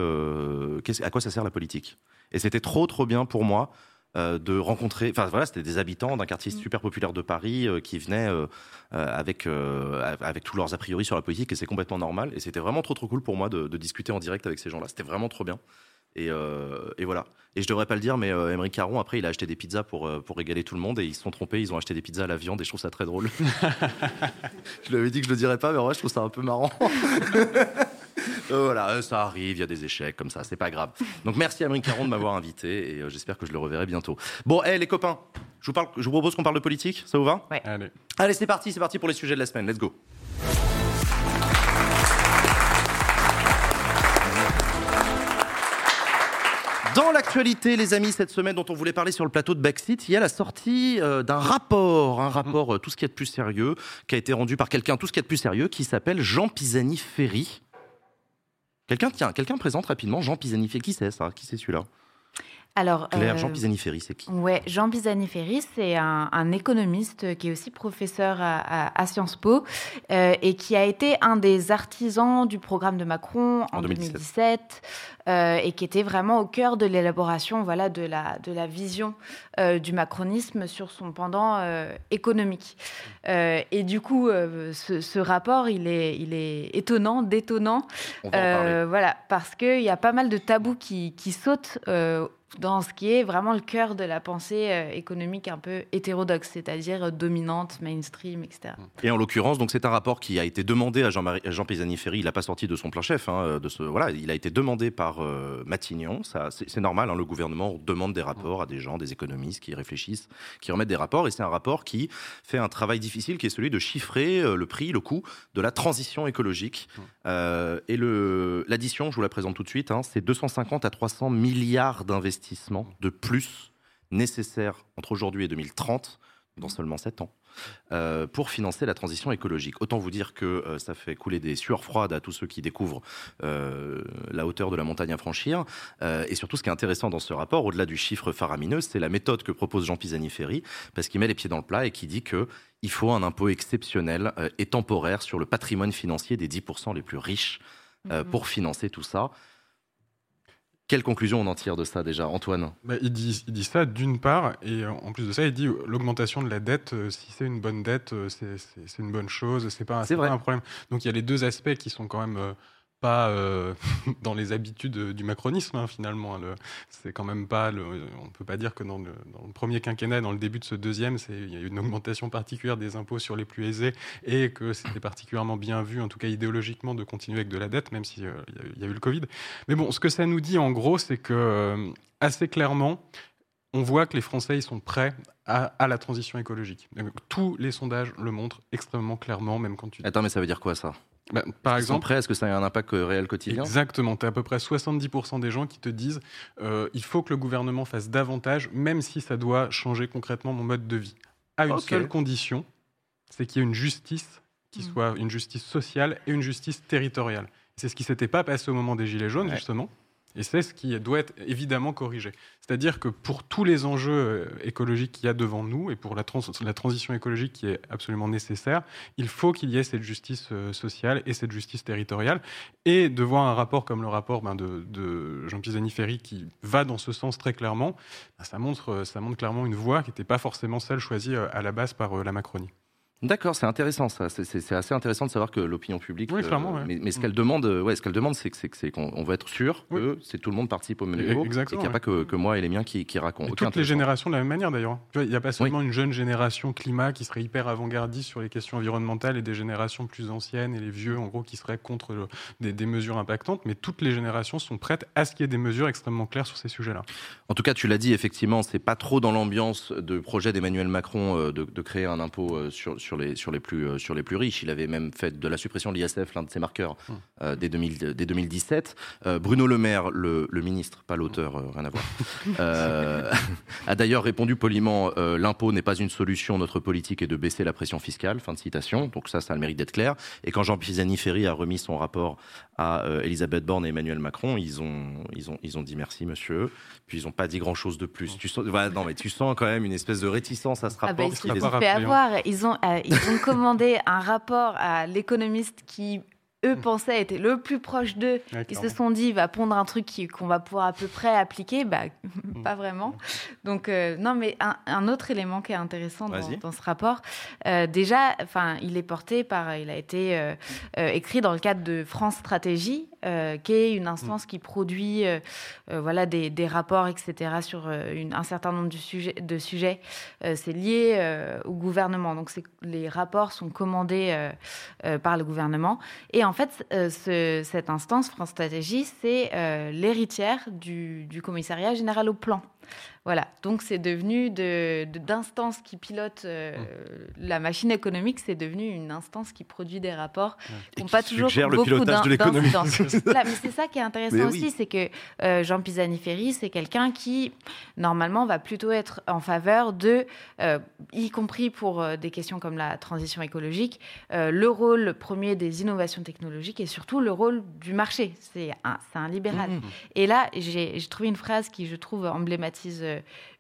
Speaker 1: à quoi ça sert la politique? Et c'était trop, trop bien pour moi de rencontrer. Enfin voilà, c'était des habitants d'un quartier super populaire de Paris euh, qui venaient euh, euh, avec, euh, avec tous leurs a priori sur la politique, et c'est complètement normal. Et c'était vraiment trop, trop cool pour moi de, de discuter en direct avec ces gens-là. C'était vraiment trop bien. Et, euh, et voilà. Et je devrais pas le dire, mais euh, Émeric Caron, après, il a acheté des pizzas pour, euh, pour régaler tout le monde et ils se sont trompés. Ils ont acheté des pizzas à la viande et je trouve ça très drôle. (laughs) (laughs) je lui avais dit que je le dirais pas, mais en vrai, je trouve ça un peu marrant. (laughs) Euh, voilà, euh, ça arrive, il y a des échecs comme ça, c'est pas grave. Donc merci à Émeric Caron de m'avoir invité et euh, j'espère que je le reverrai bientôt. Bon, hé les copains, je vous, parle, je vous propose qu'on parle de politique, ça vous va?
Speaker 7: Allez.
Speaker 1: Allez, c'est parti, c'est parti pour les sujets de la semaine, let's go. Dans l'actualité, les amis, cette semaine dont on voulait parler sur le plateau de Backseat, il y a la sortie euh, d'un rapport, un rapport euh, tout ce qui est de plus sérieux, qui a été rendu par quelqu'un tout ce qui est de plus sérieux, qui s'appelle Jean Pisani-Ferry. Quelqu'un, tiens, quelqu'un présente rapidement Jean Pisani-Ferry. Qui c'est ça? Qui c'est celui-là?
Speaker 6: Alors,
Speaker 1: Claire,
Speaker 6: euh,
Speaker 1: Jean Pisani-Ferry, c'est qui
Speaker 6: Ouais, Jean Pisani-Ferry, c'est un, un économiste qui est aussi professeur à, à- à Sciences Po euh, et qui a été un des artisans du programme de Macron en,
Speaker 1: En 2017.
Speaker 6: 2017 euh, et qui était vraiment au cœur de l'élaboration voilà, de, la, de la vision du macronisme sur son pendant économique. Et du coup, ce, ce rapport, il est, il est étonnant, détonnant,
Speaker 1: On va en parler.
Speaker 6: voilà, parce qu'il y a pas mal de tabous qui, qui sautent dans ce qui est vraiment le cœur de la pensée euh, économique un peu hétérodoxe, c'est-à-dire euh, dominante, mainstream, etc.
Speaker 1: Et en l'occurrence, donc c'est un rapport qui a été demandé à Jean, Jean Pisani-Ferry. Il n'a pas sorti de son plein chef. hein, de ce, voilà, il a été demandé par euh, Matignon. C'est normal. hein, le gouvernement demande des rapports à des gens, des économistes qui réfléchissent, qui remettent des rapports. Et c'est un rapport qui fait un travail difficile, qui est celui de chiffrer euh, le prix, le coût de la transition écologique. Euh, et l'addition, je vous la présente tout de suite. hein, c'est 250 à 300 milliards d'investissements de plus nécessaires entre aujourd'hui et 2030, dans seulement 7 ans euh, pour financer la transition écologique. Autant vous dire que euh, ça fait couler des sueurs froides à tous ceux qui découvrent euh, la hauteur de la montagne à franchir. Et surtout, ce qui est intéressant dans ce rapport, au-delà du chiffre faramineux, c'est la méthode que propose Jean Pisani-Ferry, parce qu'il met les pieds dans le plat et qui dit que il faut un impôt exceptionnel et temporaire sur le patrimoine financier des 10% les plus riches
Speaker 6: Mhm.
Speaker 1: pour financer tout ça. Quelle conclusion on en tire de ça déjà, Antoine?
Speaker 7: Bah, il, dit, il dit ça d'une part, et euh, en plus de ça, il dit euh, l'augmentation de la dette, euh, si c'est une bonne dette, c'est- une bonne chose, c'est pas, pas un problème. Donc il y a les deux aspects qui sont quand même pas euh, (laughs) dans les habitudes euh, du macronisme hein, finalement. hein. C'est quand même pas, on peut pas dire que dans le, premier quinquennat, dans le début de ce deuxième, il y a eu une augmentation particulière des impôts sur les plus aisés et que c'était particulièrement bien vu, en tout cas idéologiquement, de continuer avec de la dette, même s'il y, a eu- il y a eu le Covid. Mais bon, ce que ça nous dit en gros, c'est que euh, assez clairement, on voit que les Français ils sont prêts à, la transition écologique. Tous les sondages le montrent extrêmement clairement, même quand tu.
Speaker 1: Attends, mais ça veut dire quoi ça?
Speaker 7: Bah, par
Speaker 1: Ils
Speaker 7: exemple,
Speaker 1: Est-ce que ça a un impact euh, réel quotidien?
Speaker 7: Exactement, tu as à peu près 70% des gens qui te disent euh, il faut que le gouvernement fasse davantage, même si ça doit changer concrètement mon mode de vie. À une seule condition, c'est qu'il y ait une justice qui
Speaker 6: Mhm.
Speaker 7: soit une justice sociale et une justice territoriale. C'est ce qui s'était pas passé au moment des Gilets jaunes,
Speaker 1: Ouais.
Speaker 7: justement. Et c'est ce qui doit être évidemment corrigé. C'est-à-dire que pour tous les enjeux euh, écologiques qu'il y a devant nous et pour la, transition écologique qui est absolument nécessaire, il faut qu'il y ait cette justice euh, sociale et cette justice territoriale. Et de voir un rapport comme le rapport ben, de, Jean Pisani-Ferry qui va dans ce sens très clairement, ben, ça, montre, ça montre clairement une voie qui n'était pas forcément celle choisie à la base par la Macronie.
Speaker 1: D'accord, c'est intéressant ça. C'est assez intéressant de savoir que l'opinion publique.
Speaker 7: Oui, clairement.
Speaker 1: Euh, mais, ce qu'elle demande, euh, ouais, ce qu'elle demande, c'est qu'on veut être sûr que c'est tout le monde participe au même niveau, et qu'il n'y a pas que, moi et les miens qui, qui racontent.
Speaker 7: toutes les générations de la même manière d'ailleurs. Il n'y a pas seulement une jeune génération climat qui serait hyper avant-gardiste sur les questions environnementales et des générations plus anciennes et les vieux, en gros, qui seraient contre des, des, mesures impactantes. Mais toutes les générations sont prêtes à ce qu'il y ait des mesures extrêmement claires sur ces sujets-là.
Speaker 1: En tout cas, tu l'as dit, effectivement, c'est pas trop dans l'ambiance de projet d'Emmanuel Macron euh, de, de, créer un impôt sur, sur les sur les plus euh, sur les plus riches. Il avait même fait de la suppression de l'ISF l'un de ses marqueurs hum. euh, dès, 2017. Euh, Bruno Le Maire, le, ministre, pas l'auteur, rien à voir, (laughs) (laughs) a d'ailleurs répondu poliment l'impôt n'est pas une solution, notre politique est de baisser la pression fiscale. Fin de citation. Donc ça, ça a le mérite d'être clair. Et quand Jean Pisani-Ferry a remis son rapport à Elisabeth Borne et Emmanuel Macron, ils ont, ils ont, ils ont dit merci, monsieur. Puis ils n'ont pas dit grand-chose de plus. Tu sens, non, mais tu sens quand même une espèce de réticence à ce rapport. Ah bah,
Speaker 6: ils se fait avoir. Ils ont, ils ont commandé un rapport à l'économiste qui eux mmh. pensaient être le plus proche d'eux, ils se sont dit, il va pondre un truc qu'on va pouvoir à peu près appliquer, bah, (laughs) pas vraiment. Donc, euh, non, mais un, autre élément qui est intéressant dans, ce rapport, euh, déjà, enfin, il est porté par, il a été euh, écrit dans le cadre de France Stratégie, qui est une instance mmh. qui produit, voilà, des, rapports, etc., sur un certain nombre de sujets. De sujets. c'est lié au gouvernement, donc les rapports sont commandés par le gouvernement. Et en fait, euh, cette instance, France Stratégie, c'est euh, l'héritière du, commissariat général au plan. Voilà, donc c'est devenu d'instance de, qui pilote euh, mmh. la machine économique, c'est devenu une instance qui produit des rapports qui n'ont pas toujours beaucoup d'incidence. (laughs) mais c'est ça qui est intéressant aussi, c'est que euh, Jean Pisani-Ferry, c'est quelqu'un qui, normalement, va plutôt être en faveur de, euh, y compris pour des questions comme la transition écologique, le rôle premier des innovations technologiques et surtout le rôle du marché. C'est un, un libéral. Mmh. Et là, j'ai trouvé une phrase qui, je trouve, emblématise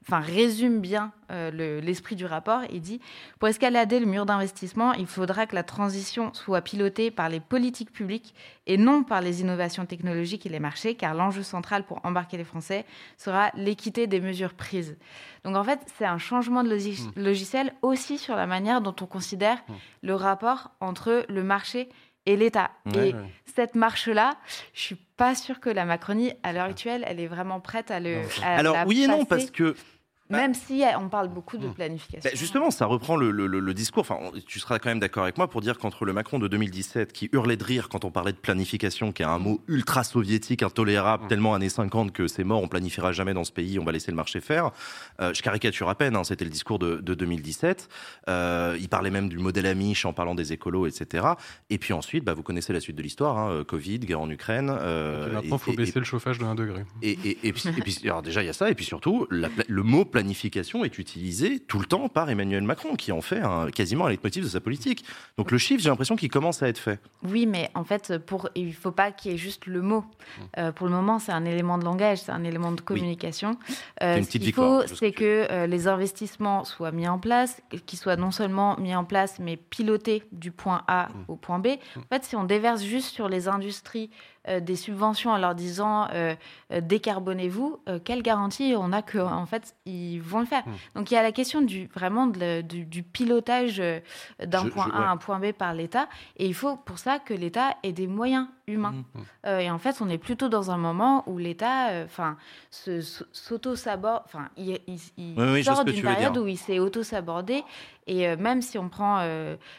Speaker 6: enfin résume bien euh, l'esprit du rapport. Il dit pour escalader le mur d'investissement, il faudra que la transition soit pilotée par les politiques publiques et non par les innovations technologiques et les marchés, car l'enjeu central pour embarquer les Français sera l'équité des mesures prises. Donc en fait, c'est un changement de hmm. logiciel aussi sur la manière dont on considère hmm. le rapport entre le marché et l'État. et cette marche-là, je suis pas sûre que la Macronie, à l'heure actuelle, elle est vraiment prête à le.
Speaker 1: Alors oui et non, parce que
Speaker 6: Même si on parle beaucoup de hmm. planification.
Speaker 1: Bah, justement, ça reprend le, discours. Enfin, tu seras quand même d'accord avec moi pour dire qu'entre le Macron de 2017, qui hurlait de rire quand on parlait de planification, qui est un mot ultra soviétique, intolérable, hmm. tellement années 50 que c'est mort, on planifiera jamais dans ce pays, on va laisser le marché faire. Euh, je caricature à peine, hein, c'était le discours de, 2017. Euh, il parlait même du modèle Amish en parlant des écolos, etc. Et puis ensuite, bah, vous connaissez la suite de l'histoire, hein, euh, Covid, guerre en Ukraine.
Speaker 7: et maintenant, il faut baisser le chauffage de 1 degré.
Speaker 1: Et, puis, alors déjà, il y a ça, et puis surtout, le mot planification est utilisé tout le temps par Emmanuel Macron, qui en fait un, quasiment un leitmotiv de sa politique. Donc le chiffre, j'ai l'impression qu'il commence à être fait.
Speaker 6: Oui, mais en fait, pour, il ne faut pas qu'il y ait juste le mot. Mmh. Euh, pour le moment, c'est un élément de langage, c'est un élément de communication. Euh, ce qu'il faut, c'est que euh, les investissements soient mis en place, qu'ils soient non seulement mis en place, mais pilotés du point A mmh. au point B. Mmh. En fait, si on déverse juste sur les industries des subventions en leur disant euh, euh, décarbonez-vous, quelle garantie on a qu'en en fait ils vont le faire. Hmm. Donc il y a la question du vraiment du, pilotage d'un point A à un point B par l'État, et il faut pour ça que l'État ait des moyens humain. Mmh, mmh. Euh, et en fait, on est plutôt dans un moment où l'État, euh, s'auto-saborde, enfin, il, sort d'une période où il s'est auto-sabordé. Et euh, même si on prend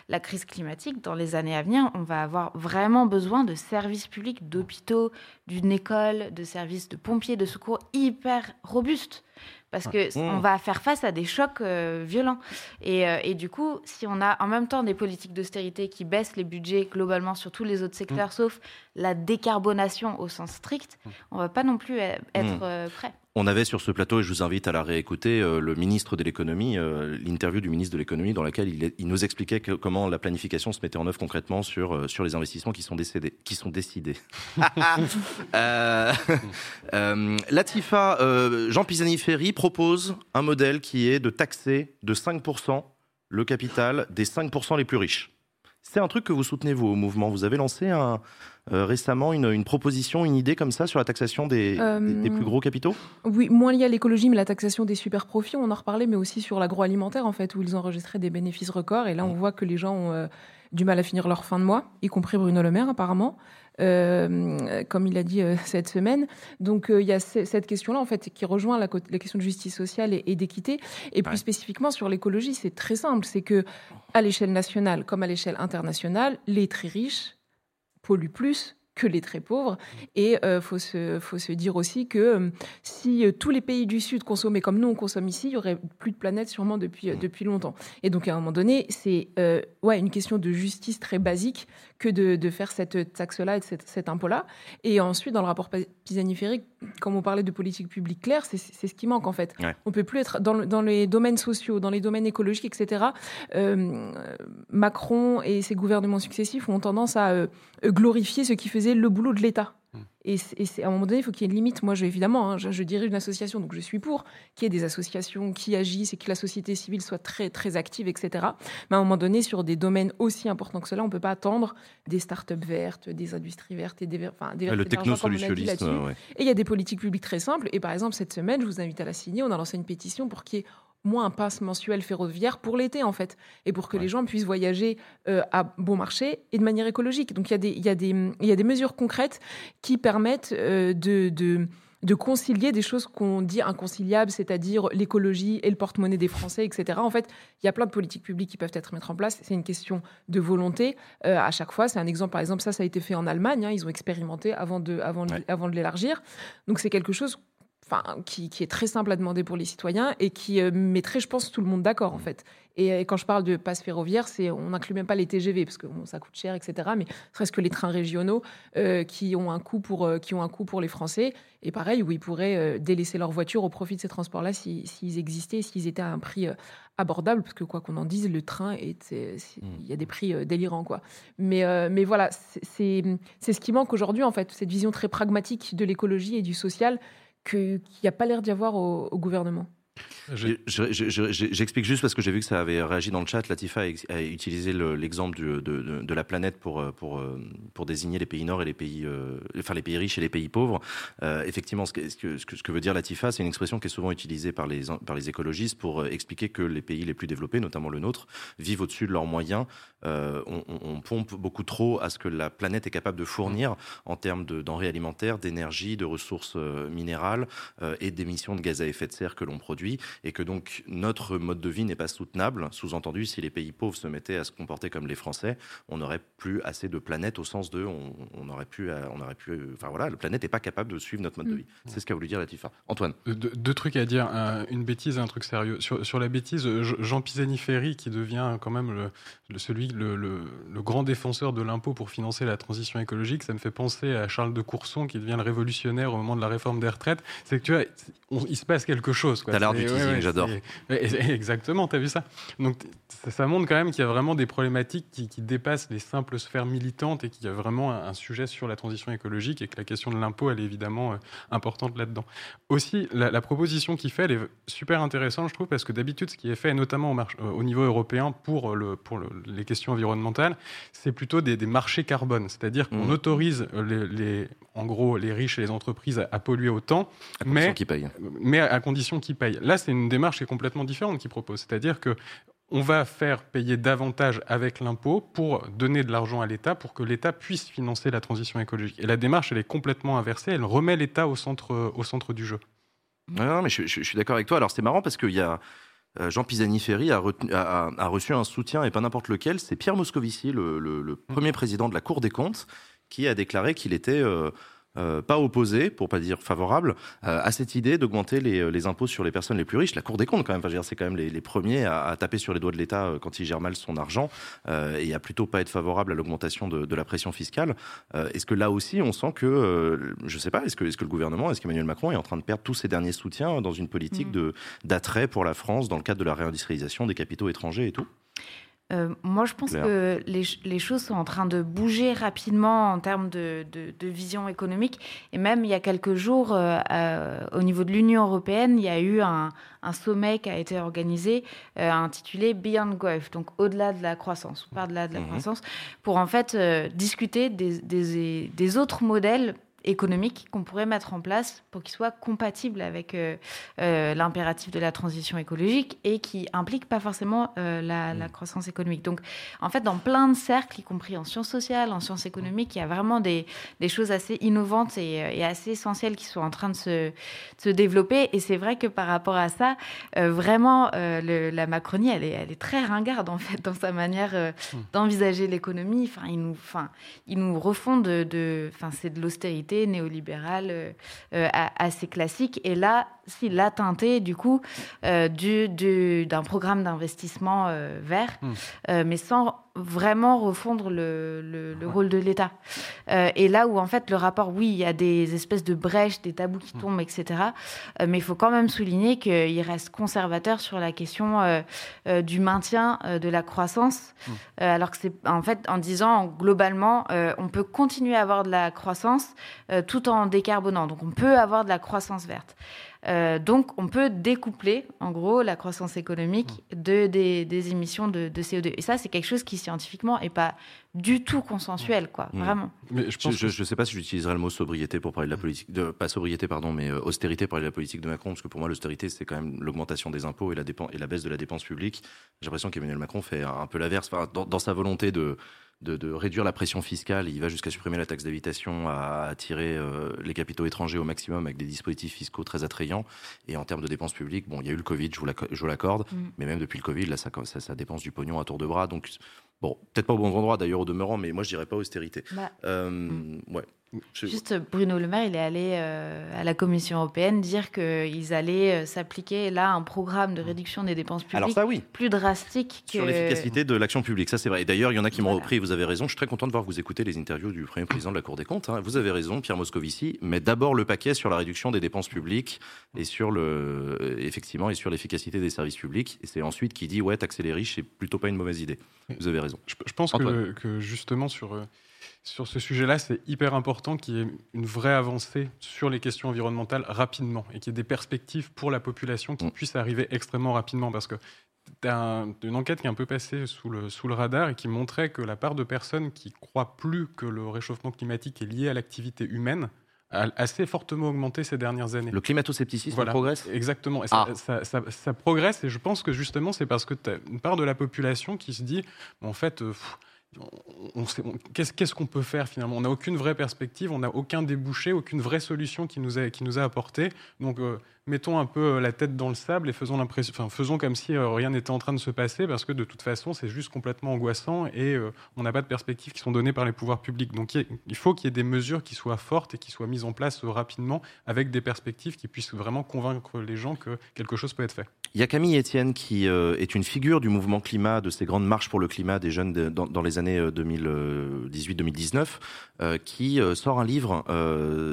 Speaker 6: la crise climatique, dans les années à venir, on va avoir vraiment besoin de services publics, d'hôpitaux, d'une école, de services de pompiers, de secours hyper robustes parce que on mmh. va faire face à des chocs euh, violents. Et, euh, et, du coup, si on a en même temps des politiques d'austérité qui baissent les budgets globalement sur tous les autres secteurs, mmh. sauf la décarbonation au sens strict, mmh. on va pas non plus e-, être euh, prêt.
Speaker 1: On avait sur ce plateau, et je vous invite à la réécouter, euh, le ministre de l'économie, euh, l'interview du ministre de l'économie dans laquelle il, nous expliquait comment la planification se mettait en œuvre concrètement sur, euh, sur les investissements qui sont, qui sont décidés. (laughs) Latifa, Jean Pisani-Ferry propose un modèle qui est de taxer de 5% le capital des 5% les plus riches. C'est un truc que vous soutenez, vous, au mouvement. Vous avez lancé un, euh, récemment une, une proposition, une idée comme ça sur la taxation des,
Speaker 5: Euh,
Speaker 1: des- des plus gros capitaux?
Speaker 5: Oui, moins lié à l'écologie, mais la taxation des super profits, on en reparlait, mais aussi sur l'agroalimentaire, en fait, où ils enregistraient des bénéfices records. Et là, on voit que les gens ont euh, du mal à finir leur fin de mois, y compris Bruno Le Maire, apparemment, euh, comme il a dit euh, cette semaine. Donc, euh, il y a ce- cette question-là, en fait, qui rejoint la, question de justice sociale et, et d'équité. Et plus spécifiquement sur l'écologie, c'est très simple. C'est que, à l'échelle nationale comme à l'échelle internationale, les très riches plus que les très pauvres. Et il faut, se, faut se dire aussi que euh, si euh, tous les pays du Sud consommaient comme nous on consomme ici, il y aurait plus de planète sûrement depuis, euh, depuis longtemps. Et donc à un moment donné, c'est euh, ouais, une question de justice très basique que de, de faire cette taxe-là et cette, cet impôt-là. Et ensuite, dans le rapport Pisani-Ferry, comme on parlait de politique publique claire, c'est ce qui manque en fait.
Speaker 1: Ouais.
Speaker 5: On peut plus être dans, le- dans les domaines sociaux, dans les domaines écologiques, etc. Euh, Macron et ses gouvernements successifs ont tendance à euh, glorifier ce qui faisait le boulot de l'État. Et, et à un moment donné, il faut qu'il y ait une limite. Moi, je, évidemment, hein, je, je dirige une association, donc je suis pour qu'il y ait des associations qui agissent et que la société civile soit très, très active, etc. Mais à un moment donné, sur des domaines aussi importants que cela, on ne peut pas attendre des start-up vertes, des industries vertes et des, enfin,
Speaker 1: Le technosolutionnisme. ouais.
Speaker 5: Et il y a des politiques publiques très simples. Et par exemple, cette semaine, je vous invite à la signer. On a lancé une pétition pour qu'il y ait moins un pass mensuel ferroviaire pour l'été, en fait. Et pour que
Speaker 1: Ouais.
Speaker 5: les gens puissent voyager euh, à bon marché et de manière écologique. Donc il y a des, y a des, il y a des mesures concrètes qui permettent euh, de. de de concilier des choses qu'on dit inconciliables, c'est-à-dire l'écologie et le porte-monnaie des Français, etc. En fait, il y a plein de politiques publiques qui peuvent être mises en place. C'est une question de volonté. Euh, à chaque fois, c'est un exemple. Par exemple, ça, ça a été fait en Allemagne. hein. ils ont expérimenté avant de, avant de-
Speaker 1: Ouais.
Speaker 5: avant de l'élargir. Donc c'est quelque chose enfin, qui, qui est très simple à demander pour les citoyens et qui euh, mettrait, je pense, tout le monde d'accord, en fait. Et euh, quand je parle de passe ferroviaire, c'est, on n'inclut même pas les TGV, parce que bon, ça coûte cher, etc. Mais serait-ce que les trains régionaux euh, qui, ont un coût pour, euh, qui ont un coût pour les Français, et pareil, où ils pourraient délaisser leur voiture au profit de ces transports-là si- s'ils existaient, s'ils étaient à un prix abordable, parce que quoi qu'on en dise, le train, est,
Speaker 1: Mm.
Speaker 5: il y a des prix délirants, quoi. Mais, mais voilà, c'est ce qui manque aujourd'hui, en fait, cette vision très pragmatique de l'écologie et du social qu'il n'y a pas l'air d'y avoir au gouvernement.
Speaker 1: J'explique juste parce que j'ai vu que ça avait réagi dans le chat. Latifa a, utilisé le- l'exemple de, la planète pour, euh, euh, pour désigner les pays nord et les pays, euh, enfin les pays riches et les pays pauvres. Effectivement, ce que, veut dire Latifa, c'est une expression qui est souvent utilisée par les, écologistes pour expliquer que les pays les plus développés, notamment le nôtre, vivent au-dessus de leurs moyens. On, pompe beaucoup trop à ce que la planète est capable de fournir en termes de denrées alimentaires, d'énergie, de ressources minérales et d'émissions de gaz à effet de serre que l'on produit et que donc notre mode de vie n'est pas soutenable. Sous-entendu, si les pays pauvres se mettaient à se comporter comme les Français, on n'aurait plus assez de planète au sens de, on, on aurait pu, euh, on aurait pu, euh, enfin voilà, la planète n'est pas capable de suivre notre mode de
Speaker 5: Mm.
Speaker 1: vie. C'est ce qu'a voulu dire Latifa. Antoine.
Speaker 7: Deux, deux trucs à dire, un- une bêtise et un truc sérieux. Sur, sur la bêtise, euh, Je- Jean Pisani-Ferry, qui devient quand même le, le- celui, le, le- le grand défenseur de l'impôt pour financer la transition écologique, ça me fait penser à Charles de Courson, qui devient le révolutionnaire au moment de la réforme des retraites. C'est que tu vois, on- il se passe quelque chose. quoi.
Speaker 1: T'as
Speaker 7: C'est-
Speaker 1: du teasing, j'adore. (laughs)
Speaker 7: exactement, t'as vu ça? Donc ça, montre quand même qu'il y a vraiment des problématiques qui, qui dépassent les simples sphères militantes et qu'il y a vraiment un, un sujet sur la transition écologique et que la question de l'impôt, elle est évidemment euh, importante là-dedans. Aussi, la, la proposition qu'il fait, elle est super intéressante, je trouve, parce que d'habitude, ce qui est fait, notamment au, euh, au niveau européen pour, le, pour le- les questions environnementales, c'est plutôt des, des marchés carbone. C'est-à-dire qu'on
Speaker 1: Mhm.
Speaker 7: autorise euh, les, les- en gros les riches et les entreprises à, à polluer autant, mais à condition qu'ils payent. Là, c'est une démarche qui est complètement différente qu'ils proposent. C'est-à-dire que on va faire payer davantage avec l'impôt pour donner de l'argent à l'État pour que l'État puisse financer la transition écologique. Et la démarche, elle est complètement inversée. Elle remet l'État au centre, au centre du jeu.
Speaker 1: Non, non, mais je, je- je suis d'accord avec toi. Alors c'est marrant parce qu'il y a euh, Jean Pisani-Ferry a, retenu- a- a- a reçu un soutien et pas n'importe lequel. C'est Pierre Moscovici, le, le- le premier président de la Cour des comptes, qui a déclaré qu'il était euh, euh, pas opposé, pour pas dire favorable, euh, à cette idée d'augmenter les, les, impôts sur les personnes les plus riches. La Cour des comptes, quand même, enfin, c'est quand même les, les premiers à, à, taper sur les doigts de l'État euh, quand il gère mal son argent euh, et à plutôt pas être favorable à l'augmentation de, de, la pression fiscale. Euh, est-ce que là aussi, on sent que, je sais pas, est-ce que, est -ce que le gouvernement, est-ce qu'Emmanuel Macron est en train de perdre tous ses derniers soutiens dans une politique mmh. d'attrait pour la France dans le cadre de la réindustrialisation des capitaux étrangers et tout?
Speaker 6: Euh, moi, je pense Claire. que les, les, choses sont en train de bouger rapidement en termes de, de, de, vision économique. Et même il y a quelques jours, euh, euh, au niveau de l'Union européenne, il y a eu un, un, sommet qui a été organisé intitulé Beyond Growth, donc au-delà de la croissance, par-delà de la mmh. croissance, pour en fait discuter des, des, des autres modèles économique qu'on pourrait mettre en place pour qu'il soit compatible avec euh, euh, l'impératif de la transition écologique et qui implique pas forcément euh, la, la, croissance économique. Donc, en fait, dans plein de cercles, y compris en sciences sociales, en sciences économiques, il y a vraiment des, des choses assez innovantes et, et, assez essentielles qui sont en train de se, de se développer. Et c'est vrai que par rapport à ça, vraiment, le, la Macronie, elle est, elle est très ringarde en fait dans sa manière mmh. d'envisager l'économie. Enfin, ils nous, enfin, ils nous refont de, de, enfin, c'est de l'austérité néolibérale euh, euh, assez classique. Et là, s'il a teinté du coup euh, du, du, d'un programme d'investissement vert, mmh. euh, mais sans vraiment refondre le, le, le rôle de l'État. Euh, et là où en fait le rapport, oui, il y a des espèces de brèches, des tabous qui tombent, etc. Euh, mais il faut quand même souligner qu'il reste conservateur sur la question euh, du maintien de la croissance, mmh. alors que c'est en fait en disant globalement, on peut continuer à avoir de la croissance tout en décarbonant. Donc on peut avoir de la croissance verte. Euh, donc, on peut découpler, en gros, la croissance économique de, des, des émissions de, de, CO2. Et ça, c'est quelque chose qui, scientifiquement, n'est pas du tout consensuel, quoi, mmh. vraiment.
Speaker 1: Mais je ne je, je sais pas si j'utiliserai le mot sobriété pour parler de la politique, de, pas sobriété, pardon, mais euh, austérité pour parler de la politique de Macron, parce que pour moi, l'austérité, c'est quand même l'augmentation des impôts et la, et la baisse de la dépense publique. J'ai l'impression qu'Emmanuel Macron fait un peu l'inverse, enfin, dans, dans sa volonté de de, de, réduire la pression fiscale. Il va jusqu'à supprimer la taxe d'habitation, à attirer euh, les capitaux étrangers au maximum avec des dispositifs fiscaux très attrayants. Et en termes de dépenses publiques, bon, il y a eu le Covid, je vous l'accorde, mmh. mais même depuis le Covid, là, ça, ça, ça dépense du pognon à tour de bras. Donc, bon, peut-être pas au bon endroit d'ailleurs au demeurant, mais moi je dirais pas austérité. Bah, euh, mmh.
Speaker 6: Ouais. Juste Bruno Le Maire, il est allé euh, à la Commission européenne dire qu'ils allaient euh, s'appliquer là un programme de réduction des dépenses publiques
Speaker 1: Alors ça, oui.
Speaker 6: plus drastique que...
Speaker 1: Sur l'efficacité de l'action publique, ça c'est vrai. D'ailleurs, il y en a qui m'ont voilà. repris, vous avez raison. Je suis très content de voir vous écouter les interviews du Premier Président de la Cour des comptes. Hein. Vous avez raison, Pierre Moscovici, mais d'abord le paquet sur la réduction des dépenses publiques et sur le, effectivement, et sur l'efficacité des services publics. Et c'est ensuite qui dit, ouais, taxer les riches, c'est plutôt pas une mauvaise idée. Vous avez raison.
Speaker 7: Je, je pense que, que, justement sur... Sur ce sujet-là, c'est hyper important qu'il y ait une vraie avancée sur les questions environnementales rapidement et qu'il y ait des perspectives pour la population qui mmh. puissent arriver extrêmement rapidement. Parce que tu as un, une enquête qui est un peu passée sous le, sous le radar et qui montrait que la part de personnes qui croient plus que le réchauffement climatique est lié à l'activité humaine a assez fortement augmenté ces dernières années.
Speaker 1: Le climato-scepticisme voilà, progresse
Speaker 7: Exactement. Et ah. ça, ça, ça, ça, progresse et je pense que justement c'est parce que tu as une part de la population qui se dit, en fait... Euh, pff, qu'est-ce qu'on peut faire finalement? On n'a aucune vraie perspective, on n'a aucun débouché, aucune vraie solution qui nous a, qui apporté. Donc euh, mettons un peu euh, la tête dans le sable et faisons, comme si euh, rien n'était en train de se passer parce que de toute façon c'est juste complètement angoissant et euh, on n'a pas de perspectives qui sont données par les pouvoirs publics. Donc il faut qu'il y ait des mesures qui soient fortes et qui soient mises en place rapidement avec des perspectives qui puissent vraiment convaincre les gens que quelque chose peut être fait.
Speaker 1: Il y a Camille Etienne qui est une figure du mouvement climat, de ces grandes marches pour le climat des jeunes dans, les années 2018-2019, euh, qui sort un livre,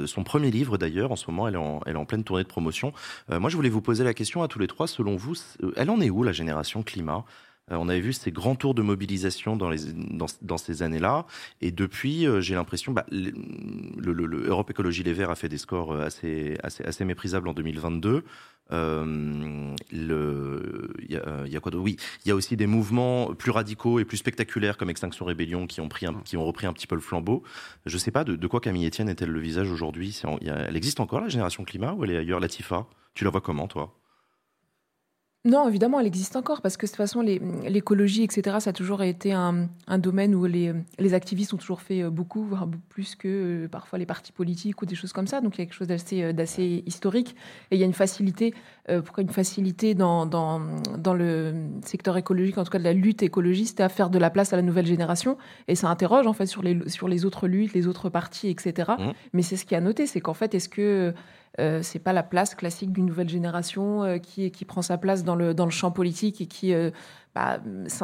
Speaker 1: son premier livre d'ailleurs, en ce moment elle est en pleine tournée de promotion. Moi je voulais vous poser la question à tous les trois, selon vous, elle en est où la génération climat? On avait vu ces grands tours de mobilisation dans, ces années-là. Et depuis, j'ai l'impression, bah, le, le, Écologie Les Verts a fait des scores assez méprisables en 2022. Euh, le, il y, a, y a quoi Oui, il y a aussi des mouvements plus radicaux et plus spectaculaires comme Extinction Rébellion qui ont pris, un, qui ont repris un petit peu le flambeau. Je sais pas de, de quoi Camille Etienne est-elle le visage aujourd'hui? Elle existe encore la génération climat ou elle est ailleurs, Latifa Tu la vois comment, toi?
Speaker 5: Non, évidemment, elle existe encore parce que de toute façon, l'écologie, etc., ça a toujours été un, domaine où les, les, activistes ont toujours fait euh, beaucoup, voire plus que euh, parfois les partis politiques ou des choses comme ça. Donc il y a quelque chose d'assez euh, historique et il y a une facilité, pourquoi une facilité dans, dans, dans, le secteur écologique, en tout cas de la lutte écologiste, à faire de la place à la nouvelle génération. Et ça interroge en fait sur les, sur les autres luttes, les autres partis, etc. Mmh. Mais c'est ce qui a noté, c'est qu'en fait, est-ce que euh, c'est pas la place classique d'une nouvelle génération euh, qui, qui prend sa place dans le, dans le champ politique et qui euh, bah,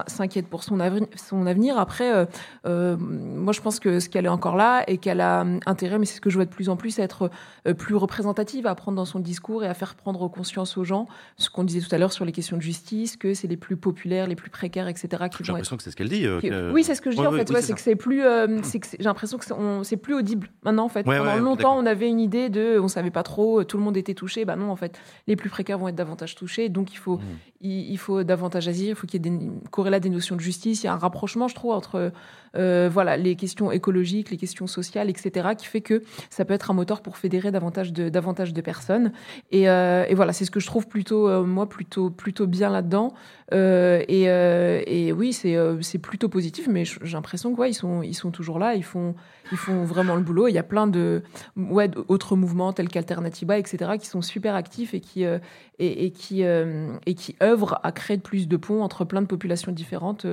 Speaker 5: s'inquiète pour son, avenir, son avenir. Après, euh, euh, moi, je pense que ce qu'elle est encore là et qu'elle a intérêt, mais c'est ce que je vois de plus en plus, à être euh, plus représentative, à prendre dans son discours et à faire prendre conscience aux gens, ce qu'on disait tout à l'heure sur les questions de justice, que c'est les plus populaires, les plus précaires, etc.
Speaker 1: J'ai l'impression que c'est ce qu'elle dit.
Speaker 5: Oui, c'est ce que je dis en fait. c'est que c'est plus, j'ai l'impression que c'est plus audible maintenant en fait. Pendant longtemps, on avait une idée de, on savait pas trop, tout le monde était touché. Bah non, en fait, les plus précaires vont être davantage touchés, donc il faut, mmh. il, faut davantage agir, il faut qu'il y ait des des notions de justice. Il y a un rapprochement, je trouve, entre euh, voilà les questions écologiques, les questions sociales, etc., qui fait que ça peut être un moteur pour fédérer davantage de davantage de personnes. Et, euh, et voilà, c'est ce que je trouve plutôt euh, moi plutôt plutôt bien là-dedans. Et, et, oui, c'est plutôt positif, mais j'ai l'impression que ouais, ils sont ils sont toujours là, ils font ils font vraiment le boulot. Il y a plein de ouais d'autres mouvements tels qu'Alternativa, etc., qui sont super actifs et qui et, et, qui et qui œuvrent à créer plus de ponts entre plein de populations différentes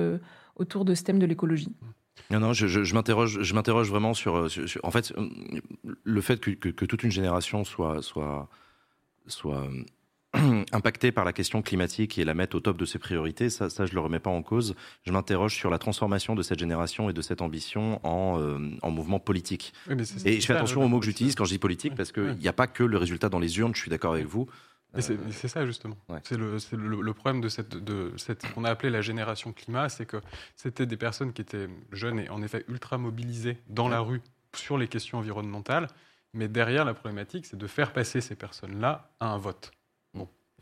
Speaker 5: autour de ce thème de l'écologie.
Speaker 1: Non, non, je, je, je m'interroge vraiment sur, sur, En fait, le fait que, que, que, toute une génération soit, soit, soit (clears throat) impactée par la question climatique et la mettre au top de ses priorités, ça, ça je le remets pas en cause. Je m'interroge sur la transformation de cette génération et de cette ambition en, euh, en mouvement politique. et je fais attention aux mots que j'utilise quand je dis politique, parce qu'il n'y a pas que le résultat dans les urnes, je suis d'accord avec vous.
Speaker 7: Euh, c'est ça justement. C'est le, le, problème de cette, de cette qu'on a appelé la génération climat, c'est que c'était des personnes qui étaient jeunes et en effet ultra mobilisées dans la rue sur les questions environnementales, mais derrière la problématique, c'est de faire passer ces personnes-là à un vote.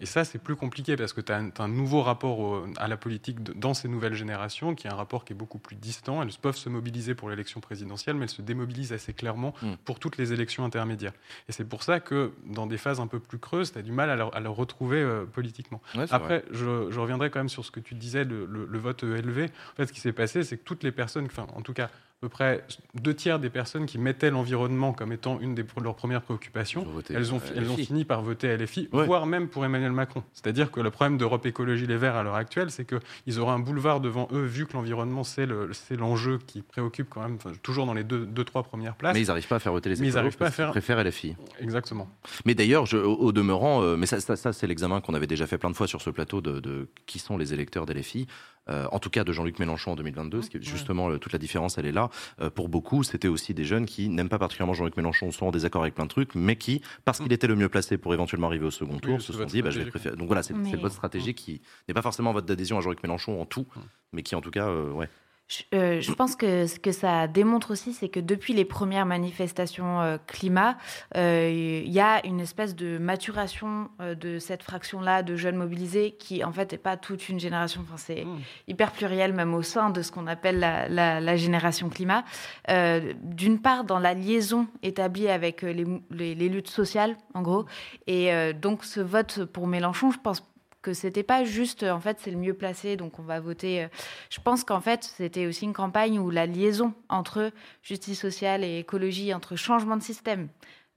Speaker 7: Et ça, c'est plus compliqué parce que tu as, un nouveau rapport à la politique dans ces nouvelles générations, qui est un rapport qui est beaucoup plus distant. Elles peuvent se mobiliser pour l'élection présidentielle, mais elles se démobilisent assez clairement hmm. pour toutes les élections intermédiaires. Et c'est pour ça que dans des phases un peu plus creuses, tu as du mal à le, retrouver euh, politiquement. Après, je, reviendrai quand même sur ce que tu disais, le, le vote élevé. En fait, ce qui s'est passé, c'est que toutes les personnes, enfin, en tout cas, peu près deux tiers des personnes qui mettaient l'environnement comme étant une de leurs premières préoccupations, elles ont, elles ont fini par voter LFI, voire même pour Emmanuel Macron. C'est-à-dire que le problème d'Europe Écologie Les Verts à l'heure actuelle, c'est qu'ils auraient un boulevard devant eux, vu que l'environnement, c'est l'enjeu qui préoccupe quand même, toujours dans les deux, deux, trois premières places.
Speaker 1: Mais ils n'arrivent pas à faire voter les
Speaker 7: Mais ils n'arrivent pas à faire.
Speaker 1: Ils préfèrent LFI.
Speaker 7: Exactement.
Speaker 1: Mais d'ailleurs, au, demeurant, euh, mais ça, ça, c'est l'examen qu'on avait déjà fait plein de fois sur ce plateau de, de qui sont les électeurs d'LFI. Euh, en tout cas de Jean-Luc Mélenchon en 2022, ce qui justement toute la différence, elle est là. Euh, pour beaucoup, c'était aussi des jeunes qui n'aiment pas particulièrement Jean-Luc Mélenchon, sont en désaccord avec plein de trucs, mais qui, parce qu'il était le mieux placé pour éventuellement arriver au second tour, se sont dit, bah, je vais préférer. Donc voilà, c'est votre stratégie qui n'est pas forcément votre adhésion à Jean-Luc Mélenchon en tout, mais qui en tout cas, euh,
Speaker 6: Euh, je, pense que ce que ça démontre aussi, c'est que depuis les premières manifestations euh, climat, euh, il y a une espèce de maturation de cette fraction-là de jeunes mobilisés qui, en fait, n'est pas toute une génération. Enfin, c'est mmh. hyper pluriel, même au sein de ce qu'on appelle la, la, génération climat. D'une part, dans la liaison établie avec les, les, les, luttes sociales, en gros. Et donc, ce vote pour Mélenchon, je pense que c'était pas juste, en fait, c'est le mieux placé, donc on va voter. Euh, je pense qu'en fait, c'était aussi une campagne où la liaison entre justice sociale et écologie, entre changement de système,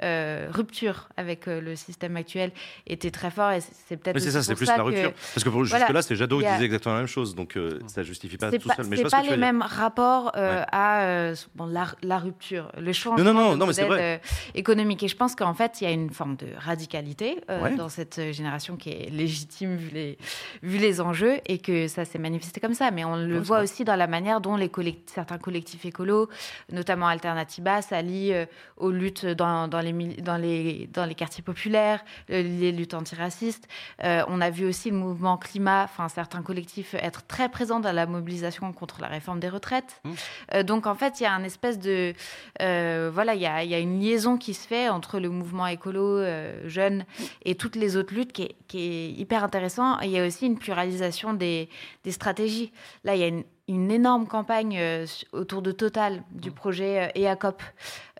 Speaker 6: euh, rupture avec euh, le système actuel était très fort et c'est peut-être
Speaker 1: c'est ça c'est plus la rupture. parce que pour, jusque là c'est Jadot qui disait exactement la même chose donc euh, ça justifie pas tout seul
Speaker 6: mais c'est pas les mêmes rapports à bon, la, rupture le changement non, non, non, de modèle économique. Et je pense qu'en fait il y a une forme de radicalité dans cette génération qui est légitime vu les vu les enjeux et que ça s'est manifesté comme ça. Mais on le voit aussi dans la manière dont les certains collectifs écolos notamment Alternativa s'allient aux luttes dans, dans les, dans, les, dans les quartiers populaires, euh, les luttes antiracistes. Euh, on a vu aussi le mouvement climat, enfin certains collectifs être très présents dans la mobilisation contre la réforme des retraites. Mmh. Euh, donc en fait, il y a un espèce de... voilà, il y a, y a, une liaison qui se fait entre le mouvement écolo jeune et toutes les autres luttes qui est, qui est hyper intéressant. Et il y a aussi une pluralisation des, des stratégies. Là, il y a une une énorme campagne euh, autour de Total, du
Speaker 1: Mmh.
Speaker 6: projet euh, EACOP,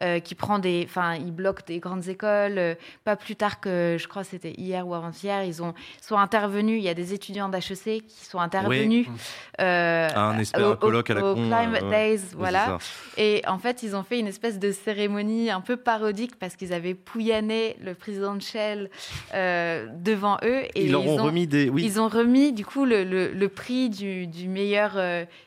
Speaker 6: euh, qui prend des, enfin, ils bloquent des grandes écoles. pas plus tard que, je crois, c'était hier ou avant-hier, ils ont sont intervenus. Il y a des étudiants d'HEC qui sont intervenus euh,
Speaker 1: Un espèce
Speaker 6: au-
Speaker 1: colloque à la
Speaker 6: au
Speaker 1: con.
Speaker 6: Climate. Days, voilà. Et en fait, ils ont fait une espèce de cérémonie un peu parodique parce qu'ils avaient pouillané le président de Shell devant eux. Et
Speaker 1: Ils leur ont
Speaker 6: ont,
Speaker 1: remis des. Oui,
Speaker 6: ils ont remis du coup le, le- le prix du, du meilleur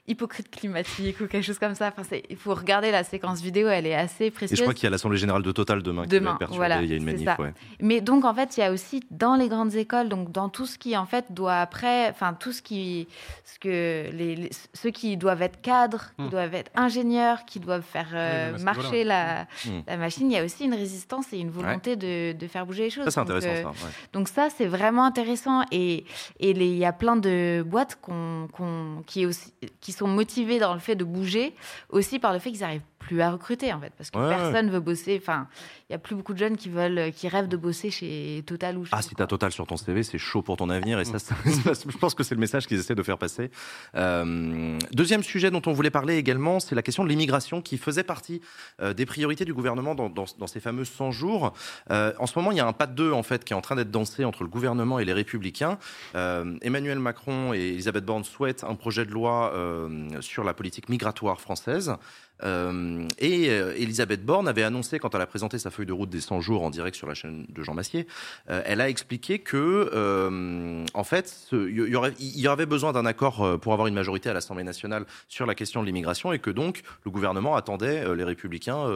Speaker 6: hypocrite climatique ou quelque chose comme ça. Enfin, il faut regarder la séquence vidéo, elle est assez
Speaker 1: et
Speaker 6: précieuse.
Speaker 1: je crois qu'il y a l'assemblée générale de Total demain, qui
Speaker 6: Demain,
Speaker 1: va être perturbée.
Speaker 6: voilà,
Speaker 1: il y a une manif. ouais.
Speaker 6: Mais donc en fait, il y a aussi dans les grandes écoles, donc dans tout ce qui en fait doit après, enfin tout ce qui, ce que les, les- ceux qui doivent être cadres, qui
Speaker 7: Hmm.
Speaker 6: doivent être ingénieurs, qui doivent faire euh,
Speaker 7: Oui,
Speaker 6: marcher la,
Speaker 1: Hmm.
Speaker 6: la machine, il y a aussi une résistance et une volonté de, de faire bouger les choses.
Speaker 1: Ça, c'est
Speaker 6: Donc,
Speaker 1: intéressant,
Speaker 6: euh,
Speaker 1: ça. ouais.
Speaker 6: donc ça, c'est vraiment intéressant. Et et il y a plein de boîtes qu'on- qui, est aussi, qui sont motivées dans le fait de bouger, aussi par le fait qu'ils n'arrivent plus à recruter, en fait. Parce que
Speaker 1: Ouais,
Speaker 6: personne veut bosser. Enfin, il n'y a plus beaucoup de jeunes qui, veulent, qui rêvent de bosser chez Total ou chez
Speaker 1: Ah, si t'as Total sur ton CV, c'est chaud pour ton avenir. Et ça, je pense que c'est le message qu'ils essaient de faire passer. Euh, deuxième sujet dont on voulait parler également, c'est la question de l'immigration qui faisait partie euh, des priorités du gouvernement dans, dans- dans ces fameux 100 jours. Euh, en ce moment, il y a un pas de deux en fait qui est en train d'être dansé entre le gouvernement et les Républicains. Euh, Emmanuel Macron et Elisabeth Borne souhaitent un projet de loi euh, sur la politique migratoire française. Euh, et euh, Elisabeth Borne avait annoncé, quand elle a présenté sa feuille de route des 100 jours en direct sur la chaîne de Jean Massier, euh, elle a expliqué que, euh, en fait, il y, y avait besoin d'un accord euh, pour avoir une majorité à l'Assemblée nationale sur la question de l'immigration et que donc le gouvernement attendait les Républicains.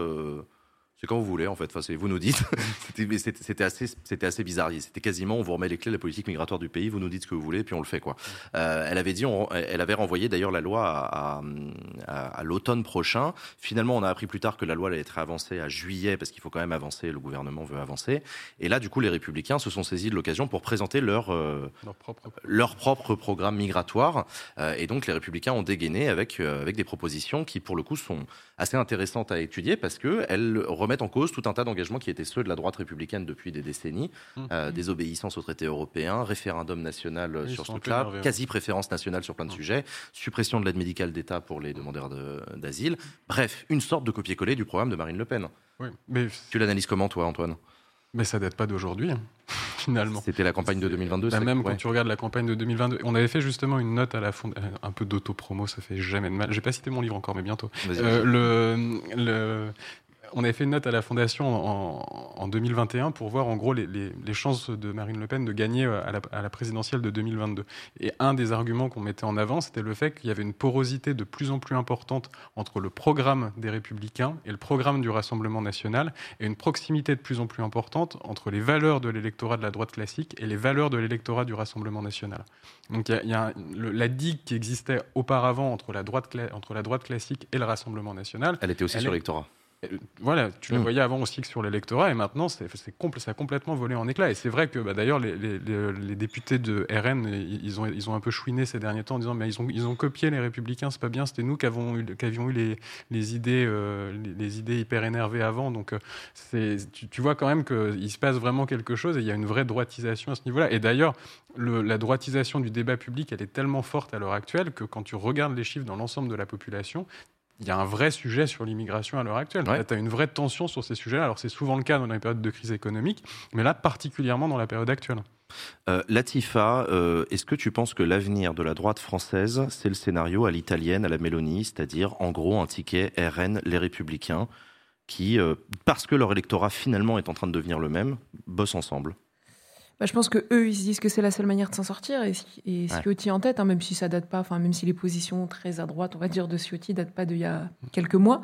Speaker 1: C'est quand vous voulez, en fait. Enfin, c'est- vous nous dites. (laughs) C'était- assez, c'était assez bizarre. C'était quasiment, on vous remet les clés de la politique migratoire du pays, vous nous dites ce que vous voulez, puis on le fait, quoi. Euh, elle avait dit, on- elle avait renvoyé d'ailleurs la loi à, à- à- à l'automne prochain. Finalement, on a appris plus tard que la loi allait être avancée à juillet, parce qu'il faut quand même avancer, le gouvernement veut avancer. Et là, du coup, les Républicains se sont saisis de l'occasion pour présenter leur, euh,
Speaker 7: Leur propre.
Speaker 1: leur propre programme migratoire. Euh, et donc, les Républicains ont dégainé avec, euh, avec des propositions qui, pour le coup, sont assez intéressantes à étudier parce qu'elles remettent en cause tout un tas d'engagements qui étaient ceux de la droite républicaine depuis des décennies.
Speaker 7: Mmh.
Speaker 1: Euh, désobéissance au traité européen, référendum national euh,
Speaker 7: ils
Speaker 1: sur ce truc-là, quasi-préférence nationale sur plein de
Speaker 7: Mmh.
Speaker 1: sujets, suppression de l'aide médicale d'État pour les demandeurs de- d'asile. Bref, une sorte de copier-coller du programme de Marine Le Pen.
Speaker 7: Oui, mais,
Speaker 1: Tu l'analyses comment, toi, Antoine?
Speaker 7: mais ça date pas d'aujourd'hui, hein, (laughs) finalement.
Speaker 1: C'était la campagne de 2022
Speaker 7: Bah, même quand tu regardes la campagne de 2022, on avait fait justement une note à la fond, euh, un peu d'auto-promo, ça fait jamais de mal. J'ai pas cité mon livre encore, mais bientôt. Euh, le, le- on avait fait une note à la Fondation en, en 2021 pour voir en gros les, les- les chances de Marine Le Pen de gagner euh, à la, à la présidentielle de 2022. Et un des arguments qu'on mettait en avant, c'était le fait qu'il y avait une porosité de plus en plus importante entre le programme des Républicains et le programme du Rassemblement national, et une proximité de plus en plus importante entre les valeurs de l'électorat de la droite classique et les valeurs de l'électorat du Rassemblement national. Donc il y a, il y a un- le- la digue qui existait auparavant entre la droite, cla- entre la droite classique et le Rassemblement national.
Speaker 1: Elle était aussi
Speaker 7: Elle
Speaker 1: sur l'électorat.
Speaker 7: Euh, Voilà, tu la
Speaker 1: Mm.
Speaker 7: voyais avant aussi que sur l'électorat, et maintenant, c'est, c'est compl- ça a complètement volé en éclats. Et c'est vrai que bah, d'ailleurs, les, les- les- les députés de RN, ils ont, ils ont un peu chouiné ces derniers temps en disant mais ils ont, ils ont copié les Républicains, c'est pas bien, c'était nous qui avons eu, qui avions eu les, les idées, euh, les, les idées hyper énervées avant. Donc, euh, c'est, tu, tu vois quand même qu'il se passe vraiment quelque chose et il y a une vraie droitisation à ce niveau-là. Et d'ailleurs, le- la droitisation du débat public, elle est tellement forte à l'heure actuelle que quand tu regardes les chiffres dans l'ensemble de la population, il y a un vrai sujet sur l'immigration à l'heure actuelle.
Speaker 1: Ouais.
Speaker 7: Tu as une vraie tension sur ces sujets-là. Alors, c'est souvent le cas dans les périodes de crise économique, mais là, particulièrement dans la période actuelle.
Speaker 1: Euh, Latifa, euh, est-ce que tu penses que l'avenir de la droite française, c'est le scénario à l'italienne, à la Mélanie, c'est-à-dire en gros un ticket RN, les républicains, qui, euh, parce que leur électorat finalement est en train de devenir le même, bossent ensemble?
Speaker 5: Bah, je pense que eux, ils se disent que c'est la seule manière de s'en sortir et, et Ciotti en tête, hein, même si ça date pas, enfin même si les positions très à droite, on va dire, de Ciotti datent pas d'il y a quelques mois.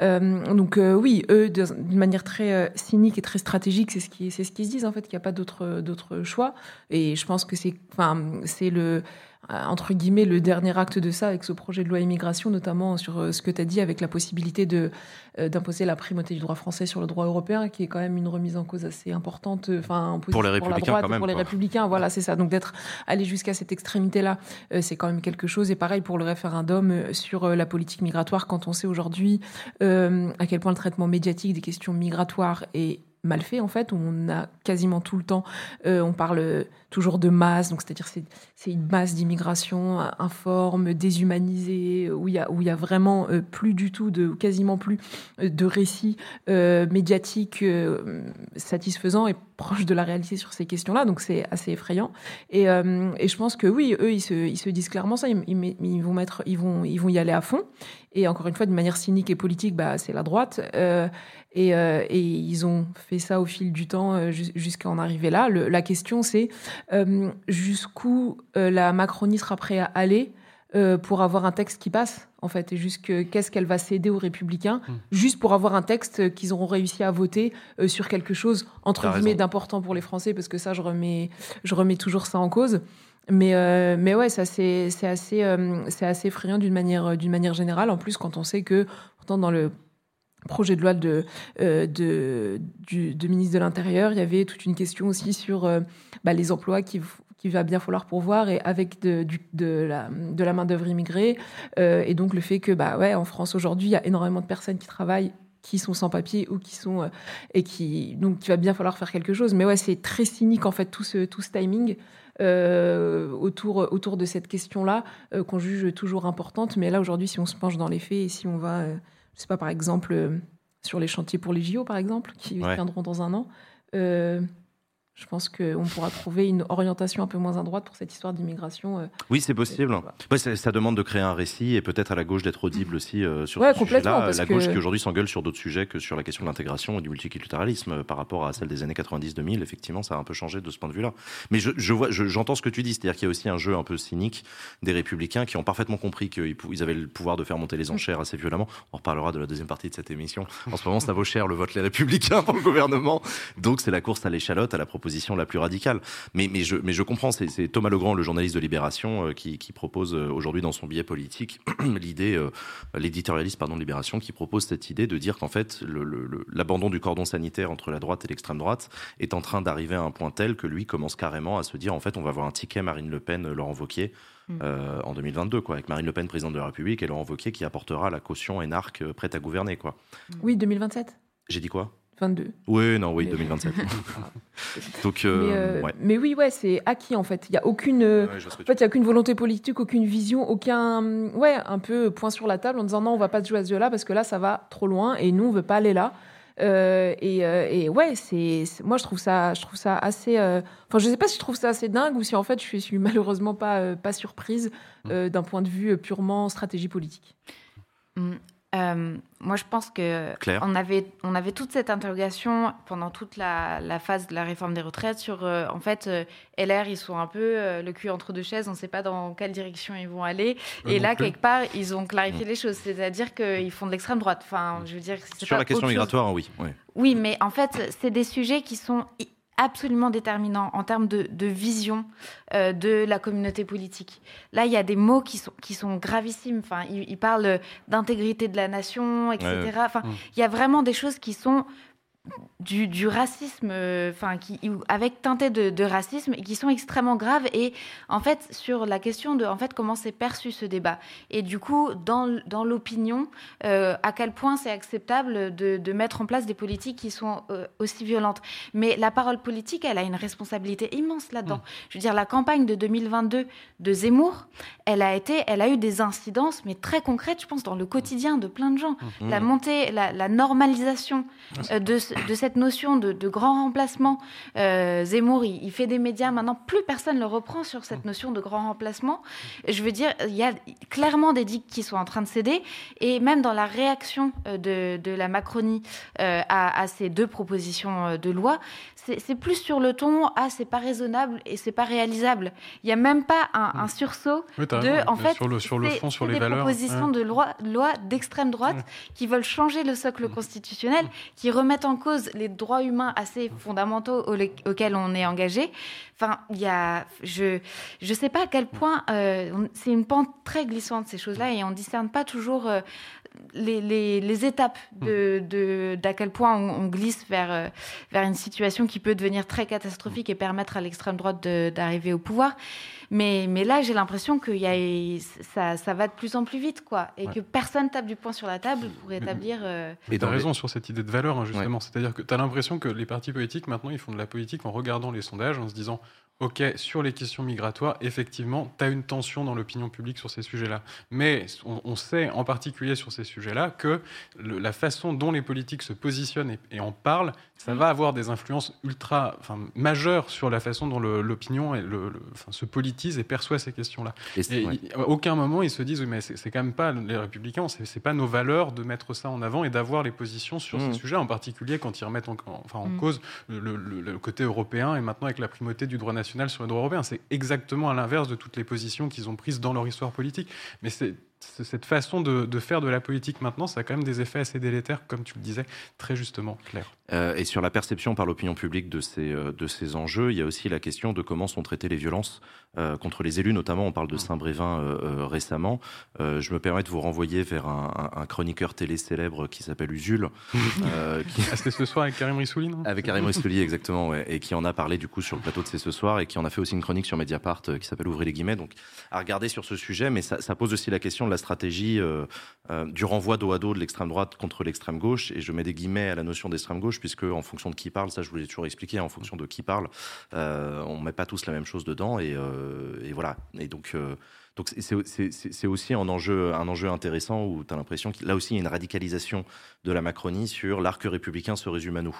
Speaker 5: Euh, donc euh, oui, eux, d'une manière très euh, cynique et très stratégique, c'est ce qui, c'est ce qu'ils se disent en fait, qu'il n'y a pas d'autre, d'autre choix. Et je pense que c'est, enfin, c'est le entre guillemets le dernier acte de ça avec ce projet de loi immigration, notamment sur euh, ce que tu as dit avec la possibilité de euh, d'imposer la primauté du droit français sur le droit européen, qui est quand même une remise en cause assez importante, euh, enfin en
Speaker 1: Pour les
Speaker 5: la
Speaker 1: républicains,
Speaker 5: droite
Speaker 1: quand même,
Speaker 5: pour les républicains, voilà, c'est ça. Donc d'être allé jusqu'à cette extrémité-là, euh, c'est quand même quelque chose. Et pareil pour le référendum euh, sur euh, la politique migratoire, quand on sait aujourd'hui euh, à quel point le traitement médiatique des questions migratoires est mal fait en fait, où on a quasiment tout le temps, euh, on parle toujours de masse, donc c'est-à-dire c'est une masse d'immigration informe, déshumanisée, où il y a où il y a vraiment euh, plus du tout de quasiment plus euh, de récits euh, médiatiques euh, satisfaisants et proches de la réalité sur ces questions-là, donc c'est assez effrayant. Et, euh, et je pense que oui, eux ils se ils se disent clairement ça, ils, ils, ils vont mettre ils vont ils vont y aller à fond. Et encore une fois, de manière cynique et politique, bah, c'est la droite. Euh, et, euh, et, ils ont fait ça au fil du temps euh, jusqu'à en arriver là. Le, la question, c'est euh, jusqu'où la Macronie sera prête à aller pour avoir un texte qui passe, en fait, et jusque qu'est-ce qu'elle va céder aux Républicains, mmh. juste pour avoir un texte qu'ils auront réussi à voter sur quelque chose entre guillemets d'important pour les Français, parce que ça, je remets, je remets toujours ça en cause. Mais, euh, mais ouais, ça c'est c'est assez, euh, c'est assez effrayant d'une manière, d'une manière générale. En plus, quand on sait que, pourtant, dans le projet de loi de, euh, du ministre de l'Intérieur, il y avait toute une question aussi sur euh, bah, les emplois qui, qu'il va bien falloir pourvoir et avec de, la, main-d'œuvre immigrée. Euh, et donc le fait que, bah ouais, en France aujourd'hui, il y a énormément de personnes qui travaillent qui sont sans papier ou qui sont et qui donc il va bien falloir faire quelque chose. Mais ouais c'est très cynique en fait tout ce tout ce timing autour autour de cette question là euh, qu'on juge toujours importante. Mais là aujourd'hui si on se penche dans les faits et si on va je sais pas par exemple euh, sur les chantiers pour les JO par exemple qui
Speaker 1: Ouais.
Speaker 5: viendront dans un an euh, je pense qu'on pourra trouver une orientation un peu moins à droite pour cette histoire d'immigration. euh.
Speaker 1: Oui, c'est possible.
Speaker 5: Voilà.
Speaker 1: Ouais, ça, ça demande de créer un récit et peut-être à la gauche d'être audible aussi euh, sur
Speaker 5: Ouais,
Speaker 1: ce
Speaker 5: complètement,
Speaker 1: sujet-là.
Speaker 5: parce
Speaker 1: La gauche
Speaker 5: que-
Speaker 1: qui aujourd'hui s'engueule sur d'autres sujets que sur la question de l'intégration et du multiculturalisme euh, par rapport à celle des années 90-2000. Effectivement, ça a un peu changé de ce point de vue-là. Mais je, je vois, je- j'entends ce que tu dis, c'est-à-dire qu'il y a aussi un jeu un peu cynique des républicains qui ont parfaitement compris qu'ils ils avaient le pouvoir de faire monter les enchères assez violemment. On reparlera de la deuxième partie de cette émission. En ce moment, ça vaut cher le vote les républicains pour le gouvernement. Donc c'est la course à l'échalote, à la proposition la plus radicale. Mais, mais, je, mais je comprends, c'est c'est Thomas Legrand, le journaliste de Libération, euh, qui, qui propose euh, aujourd'hui dans son billet politique (clears throat) l'idée, euh, l'éditorialiste pardon de Libération, qui propose cette idée de dire qu'en fait l'abandon du cordon sanitaire entre la droite et l'extrême droite est en train d'arriver à un point tel que lui commence carrément à se dire en fait on va avoir un ticket Marine Le Pen, Laurent Wauquiez.
Speaker 6: Mm.
Speaker 1: euh, en 2022, quoi, avec Marine Le Pen, présidente de la République, et Laurent Wauquiez qui apportera la caution énarque prête à gouverner, quoi.
Speaker 5: Oui, 2027
Speaker 1: J'ai dit quoi?
Speaker 5: 22.
Speaker 1: Oui, non, oui,
Speaker 5: Mais-
Speaker 1: 2027. (laughs) (laughs) Donc, euh,
Speaker 5: mais, euh,
Speaker 1: ouais.
Speaker 5: mais oui, ouais, c'est acquis en fait. Il n'y a aucune. euh,
Speaker 1: Ouais,
Speaker 5: En fait, il n'y a aucune volonté politique, aucune vision, aucun. Ouais, un peu point sur la table en disant non, on va pas se jouer à ce jeu-là parce que là, ça va trop loin et nous, on veut pas aller là. Euh, et, euh, et ouais, c'est moi je trouve ça, je trouve ça assez. euh, Enfin, je sais pas si je trouve ça assez dingue ou si en fait je suis, je suis malheureusement pas euh, pas surprise euh, d'un point de vue purement stratégie politique.
Speaker 6: Mm. Euh, moi, je pense que
Speaker 1: Claire
Speaker 6: on avait on avait toute cette interrogation pendant toute la, la phase de la réforme des retraites sur euh, en fait euh, LR ils sont un peu euh, le cul entre deux chaises, on ne sait pas dans quelle direction ils vont aller. Et là,
Speaker 7: plus.
Speaker 6: quelque part, ils ont clarifié les choses, c'est-à-dire qu'ils font de l'extrême droite. Enfin, je veux dire,
Speaker 1: Sur
Speaker 6: pas
Speaker 1: la question migratoire, oui.
Speaker 6: Oui, mais en fait, c'est des sujets qui sont absolument déterminants en termes de, de vision euh, de la communauté politique. Là, il y a des mots qui sont, qui sont gravissimes. Enfin, il, il parle d'intégrité de la nation, etc.
Speaker 1: Ouais.
Speaker 6: Enfin,
Speaker 7: Mm.
Speaker 6: il y a vraiment des choses qui sont du, du racisme, euh, enfin, qui ou- avec teinté de, de racisme et qui sont extrêmement graves. Et en fait, sur la question de, en fait, comment c'est perçu ce débat. Et du coup, dans, dans l'opinion, euh, à quel point c'est acceptable de, de mettre en place des politiques qui sont euh, aussi violentes. Mais la parole politique, elle a une responsabilité immense là-dedans. Je veux dire, la campagne de 2022 de Zemmour, elle a été, elle a eu des incidences, mais très concrètes, je pense, dans le quotidien de plein de gens.
Speaker 1: Mmh.
Speaker 6: La montée, la, la normalisation euh, de, ce- de cette notion de, de grand remplacement. Euh, Zemmour, il, il fait des médias maintenant, plus personne ne reprend sur cette notion de grand remplacement. Je veux dire, il y a clairement des digues qui sont en train de céder, et même dans la réaction euh, de, de la Macronie euh, à, à ces deux propositions euh, de loi, c'est plus sur le ton ah c'est pas raisonnable et c'est pas réalisable. Il y a même pas un, un sursaut
Speaker 7: Oui,
Speaker 6: de
Speaker 7: raison,
Speaker 6: en fait
Speaker 7: sur le, sur le fond, sur les
Speaker 6: des
Speaker 7: valeurs.
Speaker 6: propositions
Speaker 7: ouais.
Speaker 6: de loi, loi d'extrême droite
Speaker 7: Ouais.
Speaker 6: qui veulent changer le socle constitutionnel, qui remettent en les droits humains assez fondamentaux au- auxquels on est engagé. Enfin, il y a, je, je sais pas à quel point euh, c'est une pente très glissante ces choses-là et on discerne pas toujours euh, les, les, les étapes de, de d'à quel point on, on glisse vers euh, vers une situation qui peut devenir très catastrophique et permettre à l'extrême droite de- d'arriver au pouvoir. Mais, mais là, j'ai l'impression que y a, ça, ça va de plus en plus vite, quoi, et
Speaker 7: Ouais.
Speaker 6: que personne tape du poing sur la table pour établir. euh,
Speaker 1: Et
Speaker 7: T'as
Speaker 1: dans les-
Speaker 7: raison sur cette idée de valeur, hein, justement. C'est-à-dire que tu as l'impression que les partis politiques, maintenant, ils font de la politique en regardant les sondages, en se disant Ok, sur les questions migratoires, effectivement, tu as une tension dans l'opinion publique sur ces sujets-là. Mais on, sait, en particulier sur ces sujets-là, que la façon dont les politiques se positionnent et, en parlent, ça va avoir des influences ultra, enfin, majeures sur la façon dont l'opinion le, se politise et perçoit ces questions-là. Et, à aucun moment, ils se disent Oui, mais c'est quand même pas les républicains, c'est pas nos valeurs de mettre ça en avant et d'avoir les positions sur ces mmh. sujets, en particulier quand ils remettent en, enfin, en mmh. cause le, le, côté européen et maintenant avec la primauté du droit national sur le droit européen. C'est exactement à l'inverse de toutes les positions qu'ils ont prises dans leur histoire politique. Mais c'est cette façon de, faire de la politique maintenant, ça a quand même des effets assez délétères, comme tu le disais très justement, Claire.
Speaker 1: Euh, et sur la perception par l'opinion publique de ces, euh, de ces enjeux, il y a aussi la question de comment sont traitées les violences euh, contre les élus, notamment on parle de Saint-Brévin récemment. je me permets de vous renvoyer vers un, chroniqueur télé célèbre qui s'appelle Usul. (laughs)
Speaker 7: qui... Ah, c'était ce soir avec Karim Rissouli, non?
Speaker 1: Avec Karim Rissouli, exactement, ouais, et qui en a parlé du coup sur le plateau de C'est ce soir, et qui en a fait aussi une chronique sur Mediapart qui s'appelle Ouvrez les guillemets. Donc à regarder sur ce sujet, mais ça, ça pose aussi la question de la stratégie du renvoi dos à dos de l'extrême droite contre l'extrême gauche, et je mets des guillemets à la notion d'extrême gauche, puisque en fonction de qui parle, ça je vous l'ai toujours expliqué, en fonction de qui parle, euh, on met pas tous la même chose dedans, et, euh, voilà. Et donc, euh, donc c'est aussi un enjeu, un enjeu intéressant où tu as l'impression que là aussi il y a une radicalisation de la Macronie sur l'arc républicain se résume à nous.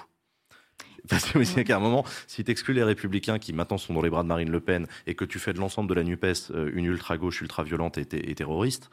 Speaker 1: Parce que qu'à un moment, si tu exclus les républicains qui maintenant sont dans les bras de Marine Le Pen et que tu fais de l'ensemble de la NUPES une ultra-gauche, ultra-violente et, et, terroriste,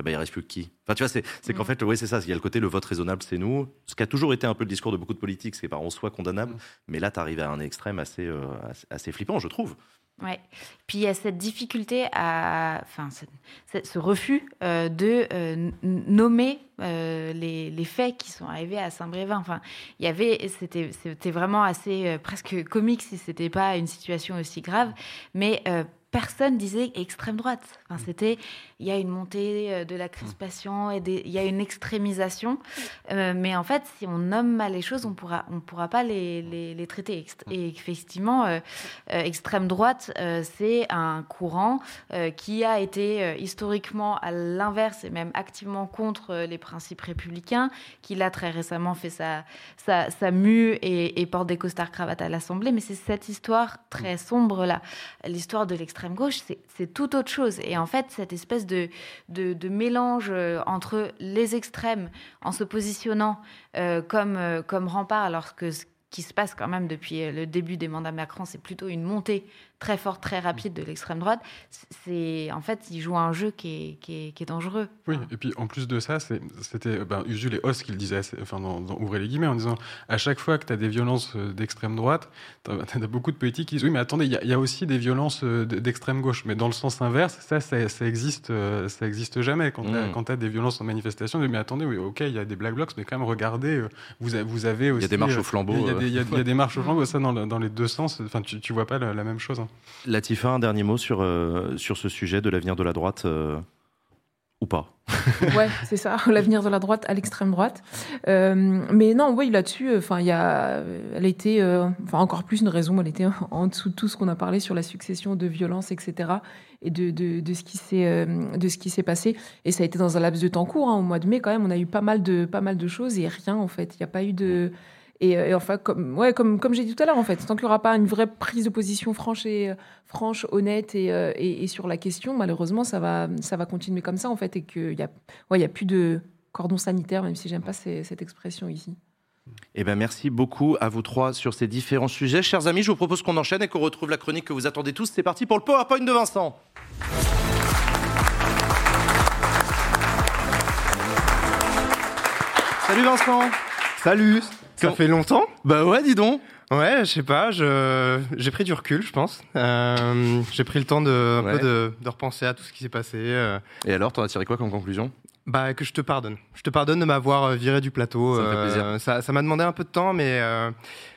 Speaker 1: eh ben, il reste plus que qui? Enfin, tu vois, c'est qu'en fait, oui, c'est ça. Il y a le côté le vote raisonnable, c'est nous. Ce qui a toujours été un peu le discours de beaucoup de politiques, c'est pas en soi condamnable. Mm. Mais là, tu arrives à un extrême assez, euh, assez flippant, je trouve.
Speaker 6: Ouais. Puis il y a cette difficulté à, enfin, ce, refus euh, de euh, nommer les, les, faits qui sont arrivés à Saint-Brévin. Enfin, il y avait, c'était, c'était vraiment assez presque comique si c'était pas une situation aussi grave, mais personne disait extrême droite. Enfin, mm. c'était, il y a une montée euh, de la crispation et il y a une extrémisation. Euh, mais en fait, si on nomme mal les choses, on pourra, on pourra pas les, les, traiter. Mm. Et effectivement, euh, extrême droite, c'est un courant qui a été historiquement à l'inverse et même activement contre les principes républicains, qui l'a très récemment fait sa, sa, sa mue et, et porte des costards cravates à l'Assemblée. Mais c'est cette histoire très mm. sombre là, l'histoire de l'extrême gauche, c'est tout autre chose. Et en fait, cette espèce de, mélange euh, entre les extrêmes en se positionnant euh, comme, euh, comme rempart, alors que ce qui se passe quand même depuis le début des mandats Macron, c'est plutôt une montée très forte, très rapide de l'extrême droite, c'est en fait, il joue un jeu qui est, qui est, dangereux.
Speaker 7: Oui, et puis en plus de ça, c'était ben, Usul et Os qui le disaient, enfin, dans, ouvrez les guillemets, en disant à chaque fois que tu as des violences euh, d'extrême droite, tu as, (laughs) beaucoup de politiques qui disent oui, mais attendez, il y, a aussi des violences euh, d'extrême gauche, mais dans le sens inverse, ça, ça, ça existe, euh, ça existe jamais. Quand tu as, des violences en manifestation, mais attendez, oui, ok, il y a des black blocs, mais quand même, regardez, vous, vous avez aussi.
Speaker 1: Il y a des marches au flambeau.
Speaker 7: Il y, a des (laughs) marches au flambeau, ça, dans, dans les deux sens, enfin, tu, tu vois pas la, la même chose. Hein.
Speaker 1: Latifa, un dernier mot sur, euh, sur ce sujet de l'avenir de la droite euh, ou pas? (laughs)
Speaker 5: Ouais, c'est ça, l'avenir de la droite à l'extrême droite. Euh, mais non, oui, là-dessus, enfin, il y a, elle était, enfin, encore plus une raison, elle était (laughs) en dessous de tout ce qu'on a parlé sur la succession de violences, etc. et de, de, de ce qui s'est, de ce qui s'est passé. Et ça a été dans un laps de temps court, hein, au mois de mai quand même, on a eu pas mal de, pas mal de choses et rien en fait. Il n'y a pas eu de euh, et, enfin, comme, ouais, comme, comme j'ai dit tout à l'heure, en fait, tant qu'il n'y aura pas une vraie prise de position franche, et, franche honnête et, euh, et, et, sur la question, malheureusement, ça va, ça va continuer comme ça, en fait, et qu'il n'y a, ouais, y a plus de cordon sanitaire, même si j'aime pas cette expression ici.
Speaker 1: Eh ben merci beaucoup à vous trois sur ces différents sujets. Chers amis, je vous propose qu'on enchaîne et qu'on retrouve la chronique que vous attendez tous. C'est parti pour le PowerPoint de Vincent. Salut Vincent.
Speaker 8: Salut. Ça fait longtemps
Speaker 1: Bah ouais, dis donc.
Speaker 8: Ouais, je sais pas, j'ai pris du recul, je pense. Euh, j'ai pris le temps de, un peu de, de, repenser à tout ce qui s'est passé. Euh.
Speaker 1: Et alors, t'en as tiré quoi comme conclusion?
Speaker 8: Bah, que je te pardonne. Je te pardonne de m'avoir euh, viré du plateau.
Speaker 1: Ça fait plaisir.
Speaker 8: Ça, m'a demandé un peu de temps, mais,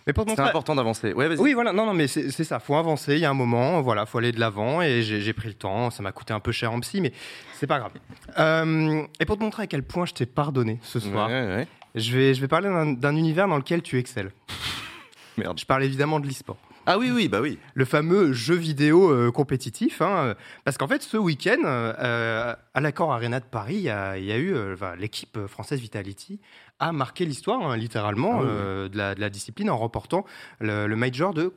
Speaker 8: mais
Speaker 1: pour C'est important d'avancer. Ouais,
Speaker 8: oui, voilà, non, non, mais c'est, ça, faut avancer, il y a un moment, voilà, faut aller de l'avant, et j'ai, pris le temps. Ça m'a coûté un peu cher en psy, mais c'est pas grave. et pour te montrer à quel point je t'ai pardonné ce soir, ouais. Je vais, je vais parler d'un univers dans lequel tu excelles. (laughs) Merde. Je parle évidemment de l'e-sport.
Speaker 1: Ah oui, oui, bah oui.
Speaker 8: Le fameux jeu vidéo euh, compétitif. hein, parce qu'en fait, ce week-end, euh, à l'accord Arena de Paris, il y a, il y a eu euh, enfin, l'équipe française Vitality a marqué l'histoire, hein, littéralement,
Speaker 1: Ah oui,
Speaker 8: euh, de, la, de la discipline en remportant le, le major de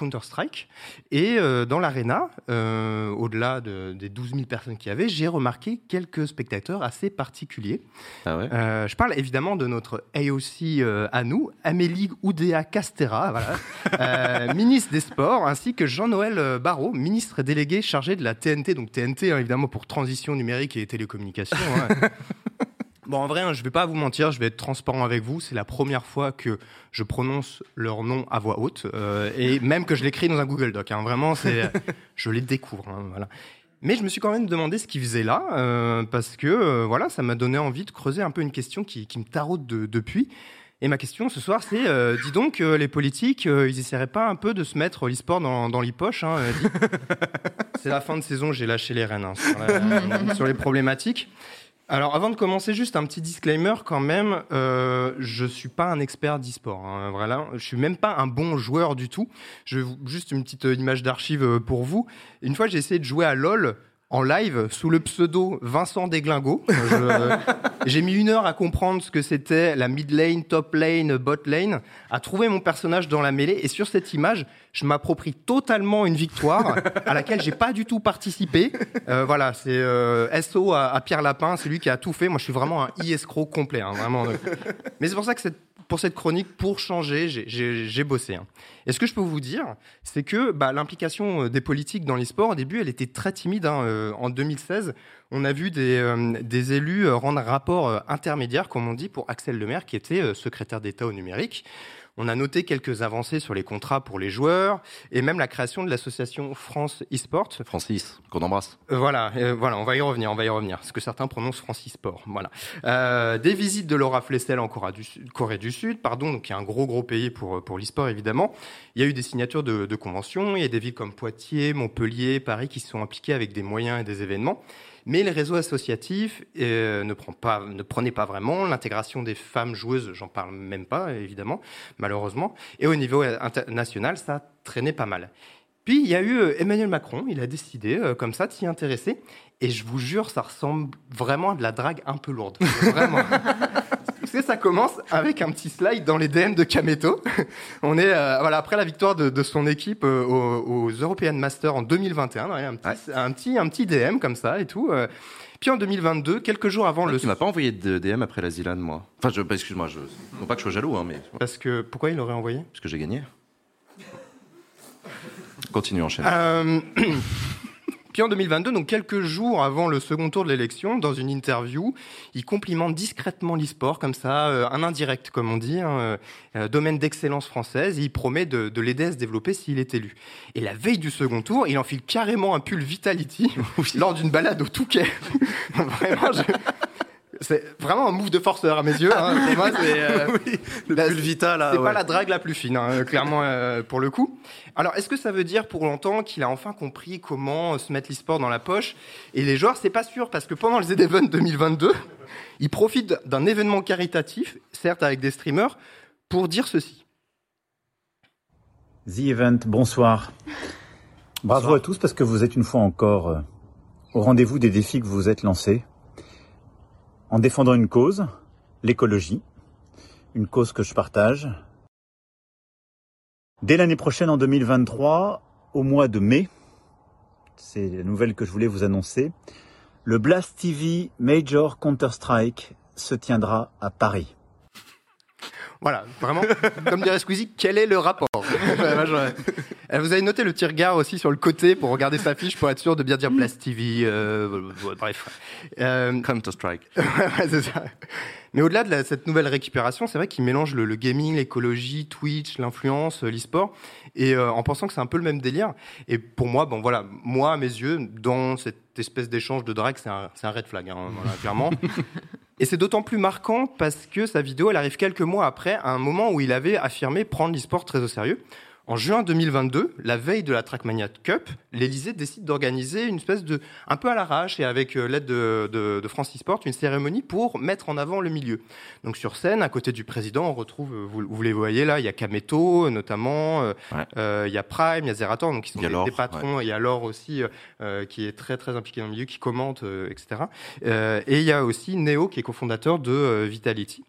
Speaker 8: Counter-Strike. Et euh, dans l'arena, euh, au-delà de- des 12 000 personnes qu'il y avait, j'ai remarqué quelques spectateurs assez particuliers.
Speaker 1: Ah ouais.
Speaker 8: Euh, je parle évidemment de notre AOC à nous, Amélie Oudéa Castera, voilà, (laughs) ministre des Sports, ainsi que Jean-Noël Barrot, ministre délégué chargé de la TNT, donc TNT hein, évidemment pour transition numérique et télécommunications. hein. (laughs) Bon, en vrai, hein, je ne vais pas vous mentir, je vais être transparent avec vous. C'est la première fois que je prononce leur nom à voix haute, euh, et même que je l'écris dans un Google Doc. hein. Vraiment, c'est, je les découvre. hein, voilà. Mais je me suis quand même demandé ce qu'ils faisaient là, euh, parce que euh, voilà, ça m'a donné envie de creuser un peu une question qui, qui me taraude de- depuis. Et ma question ce soir, c'est, euh, dis donc, euh, les politiques, euh, ils essaieraient pas un peu de se mettre l'e-sport dans, dans hein, euh, dis- (laughs) C'est la fin de saison, j'ai lâché les rênes hein, sur, la- sur les problématiques. Alors, avant de commencer, juste un petit disclaimer quand même. Euh, je suis pas un expert d'e-sport. Hein, voilà, je suis même pas un bon joueur du tout. Je juste une petite euh, image d'archive euh, pour vous. Une fois, j'ai essayé de jouer à LoL en live sous le pseudo Vincent Desglingots. Je- euh, (laughs) J'ai mis une heure à comprendre ce que c'était la mid lane, top lane, bot lane, à trouver mon personnage dans la mêlée. Et sur cette image, je m'approprie totalement une victoire à laquelle j'ai pas du tout participé. Euh, voilà, c'est euh, SO à, Pierre Lapin, c'est lui qui a tout fait. Moi, je suis vraiment un e-escroc complet, hein, vraiment. Mais c'est pour ça que pour cette chronique, pour changer, j'ai- bossé. hein. Et ce que je peux vous dire, c'est que bah, l'implication euh, des politiques dans l'e-sport, au début, elle était très timide. hein. En 2016, on a vu des, des élus rendre un rapport intermédiaire, comme on dit, pour Axel Lemaire, qui était secrétaire d'État au numérique. On a noté quelques avancées sur les contrats pour les joueurs et même la création de l'association France eSport.
Speaker 1: Francis, qu'on embrasse.
Speaker 8: Euh, voilà, euh, voilà, on va y revenir, on va y revenir. Ce que certains prononcent Francis Sport. Voilà. Euh, des visites de Laura Flessel en Corée du, Sud, Corée du Sud, pardon, donc il y a un gros gros pays pour pour l'e-sport évidemment. Il y a eu des signatures de, de conventions. Il y a des villes comme Poitiers, Montpellier, Paris qui se sont impliquées avec des moyens et des événements. Mais les réseaux associatifs euh, ne, prend pas, ne prenaient pas vraiment. L'intégration des femmes joueuses, j'en parle même pas, évidemment, malheureusement. Et au niveau international, ça traînait pas mal. Puis il y a eu euh, Emmanuel Macron, il a décidé euh, comme ça de s'y intéresser. Et je vous jure, ça ressemble vraiment à de la drague un peu lourde. Vraiment. (laughs) Que ça commence avec un petit slide dans les DM de Kameto. (laughs) On est euh, voilà après la victoire de, de son équipe euh, aux, aux European Masters en 2021, ouais, un, petit, un petit un petit DM comme ça et tout. euh. Puis en 2022, quelques jours avant le
Speaker 1: Tu m'as pas envoyé de DM après la Zilan, moi. Enfin, je, bah, excuse-moi, je, non pas que je sois jaloux, hein, mais
Speaker 8: parce que pourquoi il l'aurait envoyé?
Speaker 1: Parce que j'ai gagné. Continue, enchaîne.
Speaker 8: Euh, (clears throat) Puis en 2022, donc quelques jours avant le second tour de l'élection, dans une interview, il complimente discrètement l'e-sport, comme ça, euh, un indirect, comme on dit, hein, euh, domaine d'excellence française, et il promet de, de l'aider à se développer s'il est élu. Et la veille du second tour, il enfile carrément un pull Vitality (laughs) lors d'une balade au Touquet. (laughs) Vraiment, je- C'est vraiment un move de forceur à mes yeux. Hein. Pour moi, c'est, euh, (laughs)
Speaker 1: le pull Vita, là.
Speaker 8: c'est
Speaker 1: ouais.
Speaker 8: pas la drague la plus fine, hein, clairement, euh, pour le coup. Alors, est-ce que ça veut dire pour longtemps qu'il a enfin compris comment euh, se mettre l'e-sport dans la poche? Et les joueurs, c'est pas sûr, parce que pendant le Z-Event 2022, il profite d'un événement caritatif, certes avec des streamers, pour dire ceci.
Speaker 9: The Event, bonsoir. Bravo à tous parce que vous êtes une fois encore euh, au rendez-vous des défis que vous vous êtes lancés en défendant une cause, l'écologie, une cause que je partage. Dès l'année prochaine, en 2023, au mois de mai, c'est la nouvelle que je voulais vous annoncer, le Blast TV Major Counter-Strike se tiendra à Paris.
Speaker 8: Voilà, vraiment, (laughs) comme dirait Squeezie, quel est le rapport (laughs) Euh, Vous avez noté le petit regard aussi sur le côté pour regarder sa fiche pour être sûr de bien dire Blast TV, euh, bref. Euh,
Speaker 1: Counter-Strike. (laughs)
Speaker 8: Ouais, c'est ça. Mais au-delà de la- cette nouvelle récupération, c'est vrai qu'il mélange le, le gaming, l'écologie, Twitch, l'influence, l'e-sport, et euh, en pensant que c'est un peu le même délire. Et pour moi, bon voilà, moi à mes yeux, dans cette espèce d'échange de drague, c'est un, c'est un red flag, hein, voilà, clairement. Et c'est d'autant plus marquant parce que sa vidéo, elle arrive quelques mois après, à un moment où il avait affirmé prendre l'e-sport très au sérieux, En juin 2022, la veille de la Trackmania Cup, l'Elysée décide d'organiser une espèce de, un peu à l'arrache et avec euh, l'aide de, de, de Francis Sport, une cérémonie pour mettre en avant le milieu. Donc sur scène, à côté du président, on retrouve, euh, vous, vous les voyez là, il y a Kameto notamment, euh,
Speaker 1: Ouais.
Speaker 8: euh, il y a Prime, il y a Zerator, donc qui sont des, patrons, il y a Laure aussi euh, qui est très très impliqué dans le milieu, qui commente, euh, etc. Et il y a aussi Neo qui est cofondateur de Vitality.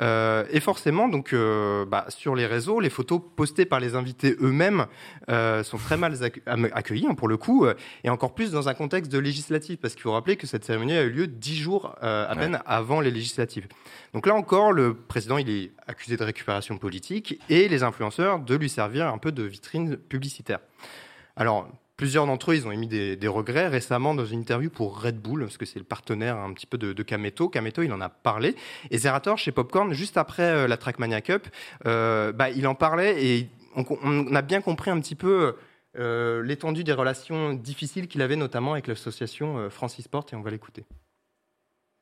Speaker 8: Euh, et forcément, donc, euh, bah, sur les réseaux, les photos postées par les invités eux-mêmes euh, sont très mal accueillies, hein, pour le coup, et encore plus dans un contexte de législatif, parce qu'il faut rappeler que cette cérémonie a eu lieu dix jours à
Speaker 1: Ouais.
Speaker 8: peine avant les législatives. Donc là encore, le président, il est accusé de récupération politique, et les influenceurs de lui servir un peu de vitrine publicitaire. Alors, plusieurs d'entre eux, ils ont émis des, regrets récemment dans une interview pour Red Bull, parce que c'est le partenaire un petit peu de, de Kameto. Kameto, il en a parlé. Et Zerator, chez Popcorn, juste après euh, la Trackmania Cup, euh, bah, il en parlait et on, a bien compris un petit peu euh, l'étendue des relations difficiles qu'il avait, notamment avec l'association euh, Francis Sport, et on va l'écouter.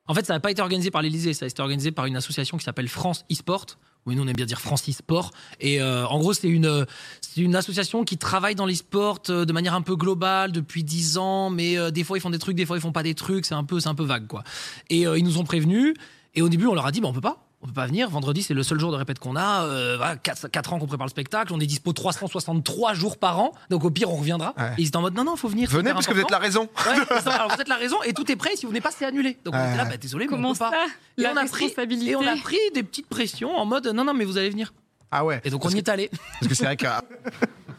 Speaker 10: En fait, ça n'a pas été organisé par l'Elysée, ça a été organisé par une association qui s'appelle France eSport. Oui, nous on aime bien dire France eSport. Et euh, en gros, c'est une, c'est une association qui travaille dans l'eSport euh, de manière un peu globale depuis 10 ans, mais euh, des fois ils font des trucs, des fois ils font pas des trucs, c'est un peu, c'est un peu vague quoi. Et euh, ils nous ont prévenus. Et au début, on leur a dit, bah, on peut pas. On peut pas venir. Vendredi, c'est le seul jour de répète qu'on a. Euh, voilà, 4, ans qu'on prépare le spectacle. On est dispo 363 jours par an. Donc au pire, on reviendra.
Speaker 11: Ouais.
Speaker 10: Et ils étaient en mode, non, non, faut venir.
Speaker 11: Venez parce que vous êtes la raison.
Speaker 10: Ouais, c'est ça. Alors vous êtes la raison et tout est prêt. Si vous venez pas, c'est annulé. Donc on était là, bah, désolé, mais on
Speaker 12: Comment
Speaker 10: peut pas.
Speaker 12: ça
Speaker 10: Et
Speaker 12: La
Speaker 10: on a pris-
Speaker 12: responsabilité.
Speaker 10: Et on a pris des petites pressions en mode non, non, mais vous allez venir.
Speaker 11: Ah ouais.
Speaker 10: Et donc on y
Speaker 11: que,
Speaker 10: est allé.
Speaker 11: parce que c'est vrai qu'à (laughs)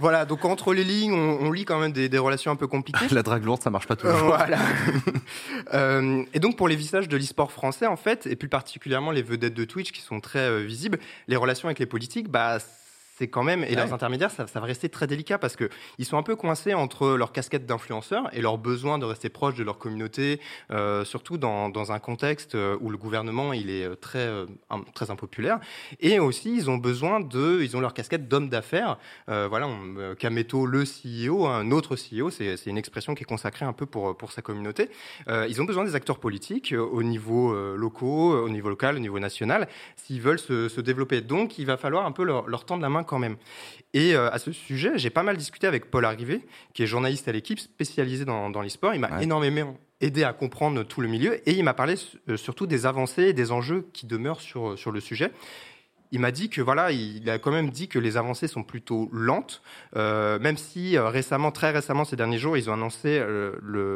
Speaker 8: Voilà, donc entre les lignes, on, on lit quand même des, des relations un peu compliquées. (laughs)
Speaker 1: La drague lourde, ça marche pas
Speaker 8: Euh,
Speaker 1: toujours.
Speaker 8: Voilà. (laughs) Euh, et donc pour les visages de l'e-sport français, en fait, et plus particulièrement les vedettes de Twitch qui sont très euh, visibles, les relations avec les politiques, bah c'est quand même, et leurs intermédiaires, ça, ça va rester très délicat parce que ils sont un peu coincés entre leur casquette d'influenceurs et leur besoin de rester proche de leur communauté, euh, surtout dans, dans un contexte euh, où le gouvernement il est euh, très très impopulaire. Et aussi, ils ont besoin de, ils ont leur casquette d'homme d'affaires. Euh, voilà, on, Kameto, le CEO, un autre CEO, c'est une expression qui est consacrée un peu pour pour sa communauté. Euh, ils ont besoin des acteurs politiques au niveau locaux, au niveau local, au niveau national, s'ils veulent se, se développer. Donc, il va falloir un peu leur, leur tendre la main quand même. Et euh, à ce sujet, j'ai pas mal discuté avec Paul Arrivé, qui est journaliste à l'équipe, spécialisé dans, dans l'e-sport. Il m'a
Speaker 1: Ouais.
Speaker 8: énormément aidé à comprendre tout le milieu et il m'a parlé euh, surtout des avancées et des enjeux qui demeurent sur, sur le sujet. Il m'a dit que voilà, il a quand même dit que les avancées sont plutôt lentes, euh, même si euh, récemment, très récemment, ces derniers jours, ils ont annoncé euh,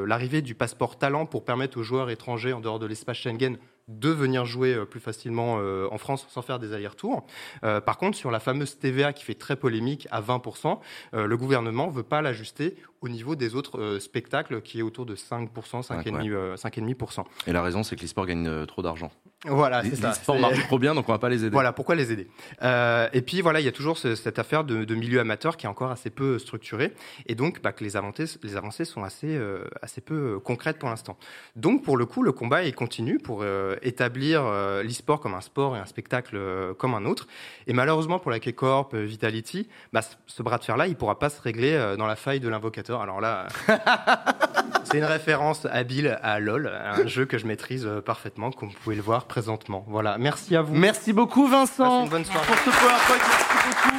Speaker 8: l'arrivée du passeport talent pour permettre aux joueurs étrangers en dehors de l'espace Schengen de venir jouer euh, plus facilement euh, en France sans faire des allers-retours. Euh, par contre, sur la fameuse TVA qui fait très polémique à 20%, euh, le gouvernement veut pas l'ajuster au niveau des autres spectacles qui est autour de 5%, 5,5%. euh, 5,5%.
Speaker 1: Et la raison, c'est que l'e-sport gagne trop d'argent.
Speaker 8: Voilà, c'est ça.
Speaker 1: L'e-sport
Speaker 8: C'est-
Speaker 1: marche trop bien, donc on va pas les aider.
Speaker 8: Voilà, pourquoi les aider? Euh, Et puis voilà, il y a toujours ce- cette affaire de, de milieu amateur qui est encore assez peu structurée, et donc bah, que les avancées, les avancées sont assez, euh, assez peu concrètes pour l'instant. Donc pour le coup, le combat il continue pour euh, établir l'e-sport comme un sport et un spectacle comme un autre. Et malheureusement pour la K-Corp, Vitality, bah, ce- bras de fer-là, il pourra pas se régler dans la faille de l'invocateur. Alors là, (laughs) c'est une référence habile à LoL, un jeu que je maîtrise parfaitement, comme vous pouvez le voir présentement. Voilà, merci à vous.
Speaker 1: Merci beaucoup, Vincent,
Speaker 8: une bonne soirée.
Speaker 1: pour ce PowerPoint. Merci beaucoup.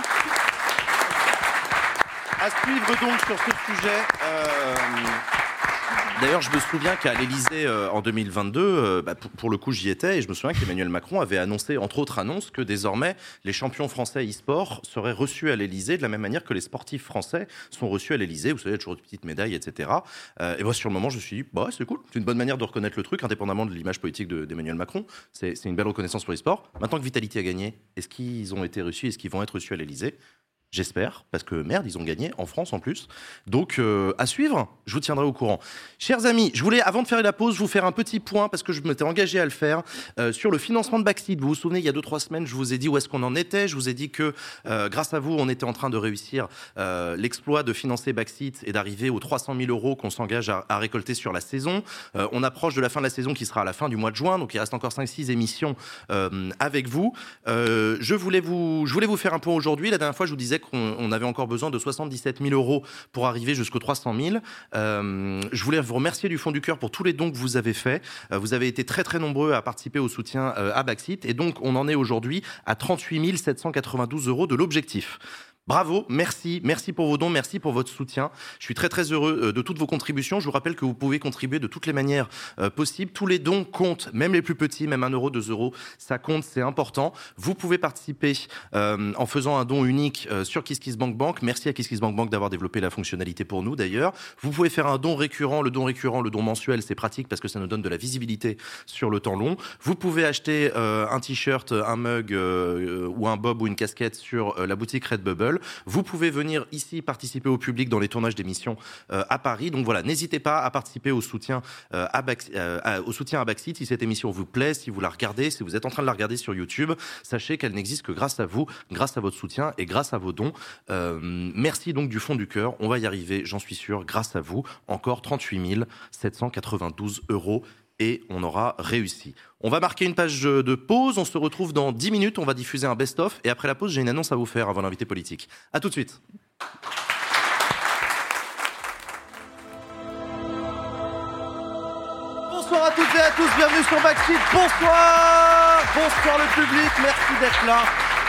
Speaker 1: À suivre donc sur ce sujet. euh, D'ailleurs, je me souviens qu'à l'Elysée en 2022, euh, bah, pour, pour le coup, j'y étais et je me souviens qu'Emmanuel Macron avait annoncé, entre autres annonces, que désormais les champions français e-sport seraient reçus à l'Elysée de la même manière que les sportifs français sont reçus à l'Elysée. Vous savez, toujours des petites médailles, etc. Euh, et moi, sur le moment, je me suis dit, bah, c'est cool, c'est une bonne manière de reconnaître le truc, indépendamment de l'image politique de- d'Emmanuel Macron. C'est une belle reconnaissance pour l'e-sport. Maintenant que Vitality a gagné, est-ce qu'ils ont été reçus, est-ce qu'ils vont être reçus à l'Elysée J'espère, parce que merde, ils ont gagné en France en plus. Donc, euh, à suivre, je vous tiendrai au courant. Chers amis, je voulais, avant de faire la pause, vous faire un petit point, parce que je m'étais engagé à le faire, euh, sur le financement de Backseat. Vous vous souvenez, il y a 2-3 semaines, je vous ai dit où est-ce qu'on en était. Je vous ai dit que, euh, grâce à vous, on était en train de réussir l'exploit de financer Backseat et d'arriver aux 300 000 euros qu'on s'engage à, à récolter sur la saison. On approche de la fin de la saison qui sera à la fin du mois de juin, donc il reste encore 5-6 émissions avec vous. Je, voulais vous. je voulais vous faire un point aujourd'hui. La dernière fois, je vous disais qu'on on avait encore besoin de 77 000 euros pour arriver jusqu'aux 300 000. Euh, je voulais vous remercier du fond du cœur pour tous les dons que vous avez faits. Euh, vous avez été très nombreux à participer au soutien euh, à Backseat et donc on en est aujourd'hui à 38 792 euros de l'objectif. Bravo, merci, merci pour vos dons, merci pour votre soutien. Je suis très très heureux euh, de toutes vos contributions. Je vous rappelle que vous pouvez contribuer de toutes les manières euh, possibles. Tous les dons comptent, même les plus petits, même 1 euro, 2 euros, ça compte, c'est important. Vous pouvez participer euh, en faisant un don unique sur KissKissBankBank. Merci à KissKissBankBank d'avoir développé la fonctionnalité pour nous d'ailleurs. Vous pouvez faire un don récurrent, le don récurrent, le don mensuel, c'est pratique parce que ça nous donne de la visibilité sur le temps long. Vous pouvez acheter un t-shirt, un mug ou un bob ou une casquette sur la boutique Redbubble. Vous pouvez venir ici participer au public dans les tournages d'émissions euh, à Paris. Donc voilà, n'hésitez pas à participer au soutien euh, à, Back- euh, au soutien à. Si cette émission vous plaît, si vous la regardez, si vous êtes en train de la regarder sur YouTube, sachez qu'elle n'existe que grâce à vous, grâce à votre soutien et grâce à vos dons. Euh, merci donc du fond du cœur. On va y arriver, j'en suis sûr, grâce à vous. Encore 38 792 euros et on aura réussi. On va marquer une page de pause. On se retrouve dans 10 minutes. On va diffuser un best-of. Et après la pause, j'ai une annonce à vous faire avant l'invité politique. À tout de suite. Bonsoir à toutes et à tous, bienvenue sur Backseat. Bonsoir Bonsoir le public, merci d'être là.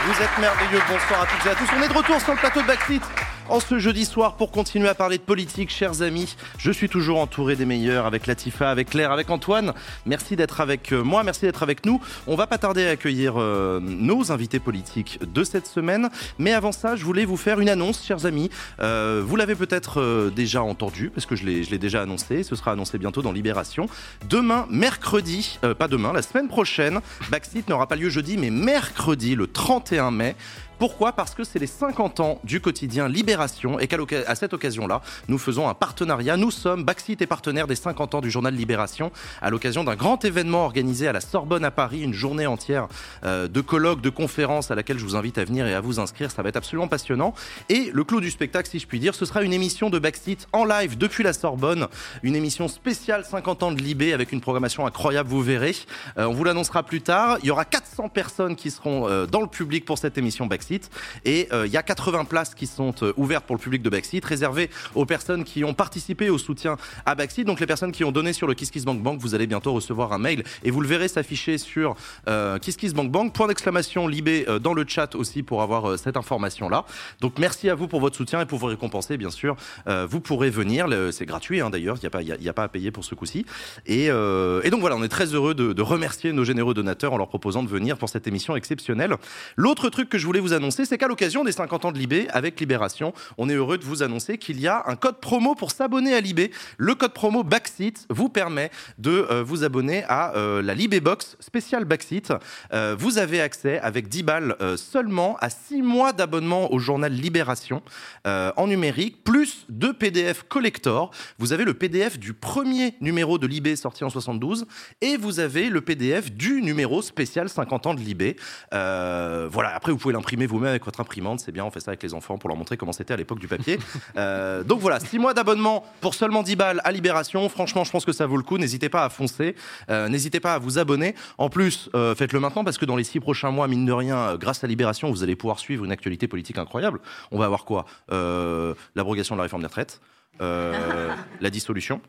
Speaker 1: Vous êtes merveilleux, bonsoir à toutes et à tous. On est de retour sur le plateau de Backseat en ce jeudi soir pour continuer à parler de politique, chers amis. Je suis toujours entouré des meilleurs avec Latifa, avec Claire, avec Antoine. Merci d'être avec euh, moi, merci d'être avec nous. On va pas tarder à accueillir euh, nos invités politiques de cette semaine. Mais avant ça, je voulais vous faire une annonce, chers amis. Euh, vous l'avez peut-être déjà entendu, parce que je l'ai déjà annoncé. Ce sera annoncé bientôt dans Libération. Demain, mercredi, pas demain, la semaine prochaine, Backseat n'aura pas lieu jeudi, mais mercredi, le 31 mai. Pourquoi? Parce que c'est les 50 ans du quotidien Libération et qu'à cette occasion-là, nous faisons un partenariat. Nous sommes, Backseat et partenaire des 50 ans du journal Libération, à l'occasion d'un grand événement organisé à la Sorbonne à Paris, une journée entière euh, de colloques, de conférences à laquelle je vous invite à venir et à vous inscrire. Ça va être absolument passionnant. Et le clou du spectacle, si je puis dire, ce sera une émission de Backseat en live depuis la Sorbonne, une émission spéciale 50 ans de Libé avec une programmation incroyable, vous verrez. Euh, on vous l'annoncera plus tard. Il y aura 400 personnes qui seront euh, dans le public pour cette émission Backseat. Et euh, il y a 80 places qui sont euh, ouvertes pour le public de Backseat, réservées aux personnes qui ont participé au soutien à Backseat. Donc les personnes qui ont donné sur le KissKissBankBank, vous allez bientôt recevoir un mail et vous le verrez s'afficher sur euh, KissKissBankBank. Point d'exclamation Libé euh, dans le chat aussi pour avoir cette information-là. Donc merci à vous pour votre soutien et pour vous récompenser, bien sûr. Vous pourrez venir, c'est gratuit hein, d'ailleurs, il n'y a, pas- a- pas à payer pour ce coup-ci. Et, et donc voilà, on est très heureux de, de remercier nos généreux donateurs en leur proposant de venir pour cette émission exceptionnelle. L'autre truc que je voulais vous annoncer, c'est qu'à l'occasion des 50 ans de Libé, avec Libération, on est heureux de vous annoncer qu'il y a un code promo pour s'abonner à Libé. Le code promo Backseat vous permet de euh, vous abonner à euh, la Libé Box spéciale Backseat. Euh, vous avez accès avec 10 balles seulement à 6 mois d'abonnement au journal Libération en numérique, plus deux PDF collector. Vous avez le PDF du premier numéro de Libé sorti en 72 et vous avez le PDF du numéro spécial 50 ans de Libé. Voilà, après vous pouvez l'imprimer vous-même avec votre imprimante, c'est bien, on fait ça avec les enfants pour leur montrer comment c'était à l'époque du papier. (laughs) Euh, donc voilà, 6 mois d'abonnement pour seulement 10 balles à Libération. Franchement, je pense que ça vaut le coup. N'hésitez pas à foncer, Euh, n'hésitez pas à vous abonner. En plus, euh, faites-le maintenant parce que dans les 6 prochains mois, mine de rien, grâce à Libération, vous allez pouvoir suivre une actualité politique incroyable. On va avoir quoi? L'abrogation de la réforme des retraites, (laughs) la dissolution.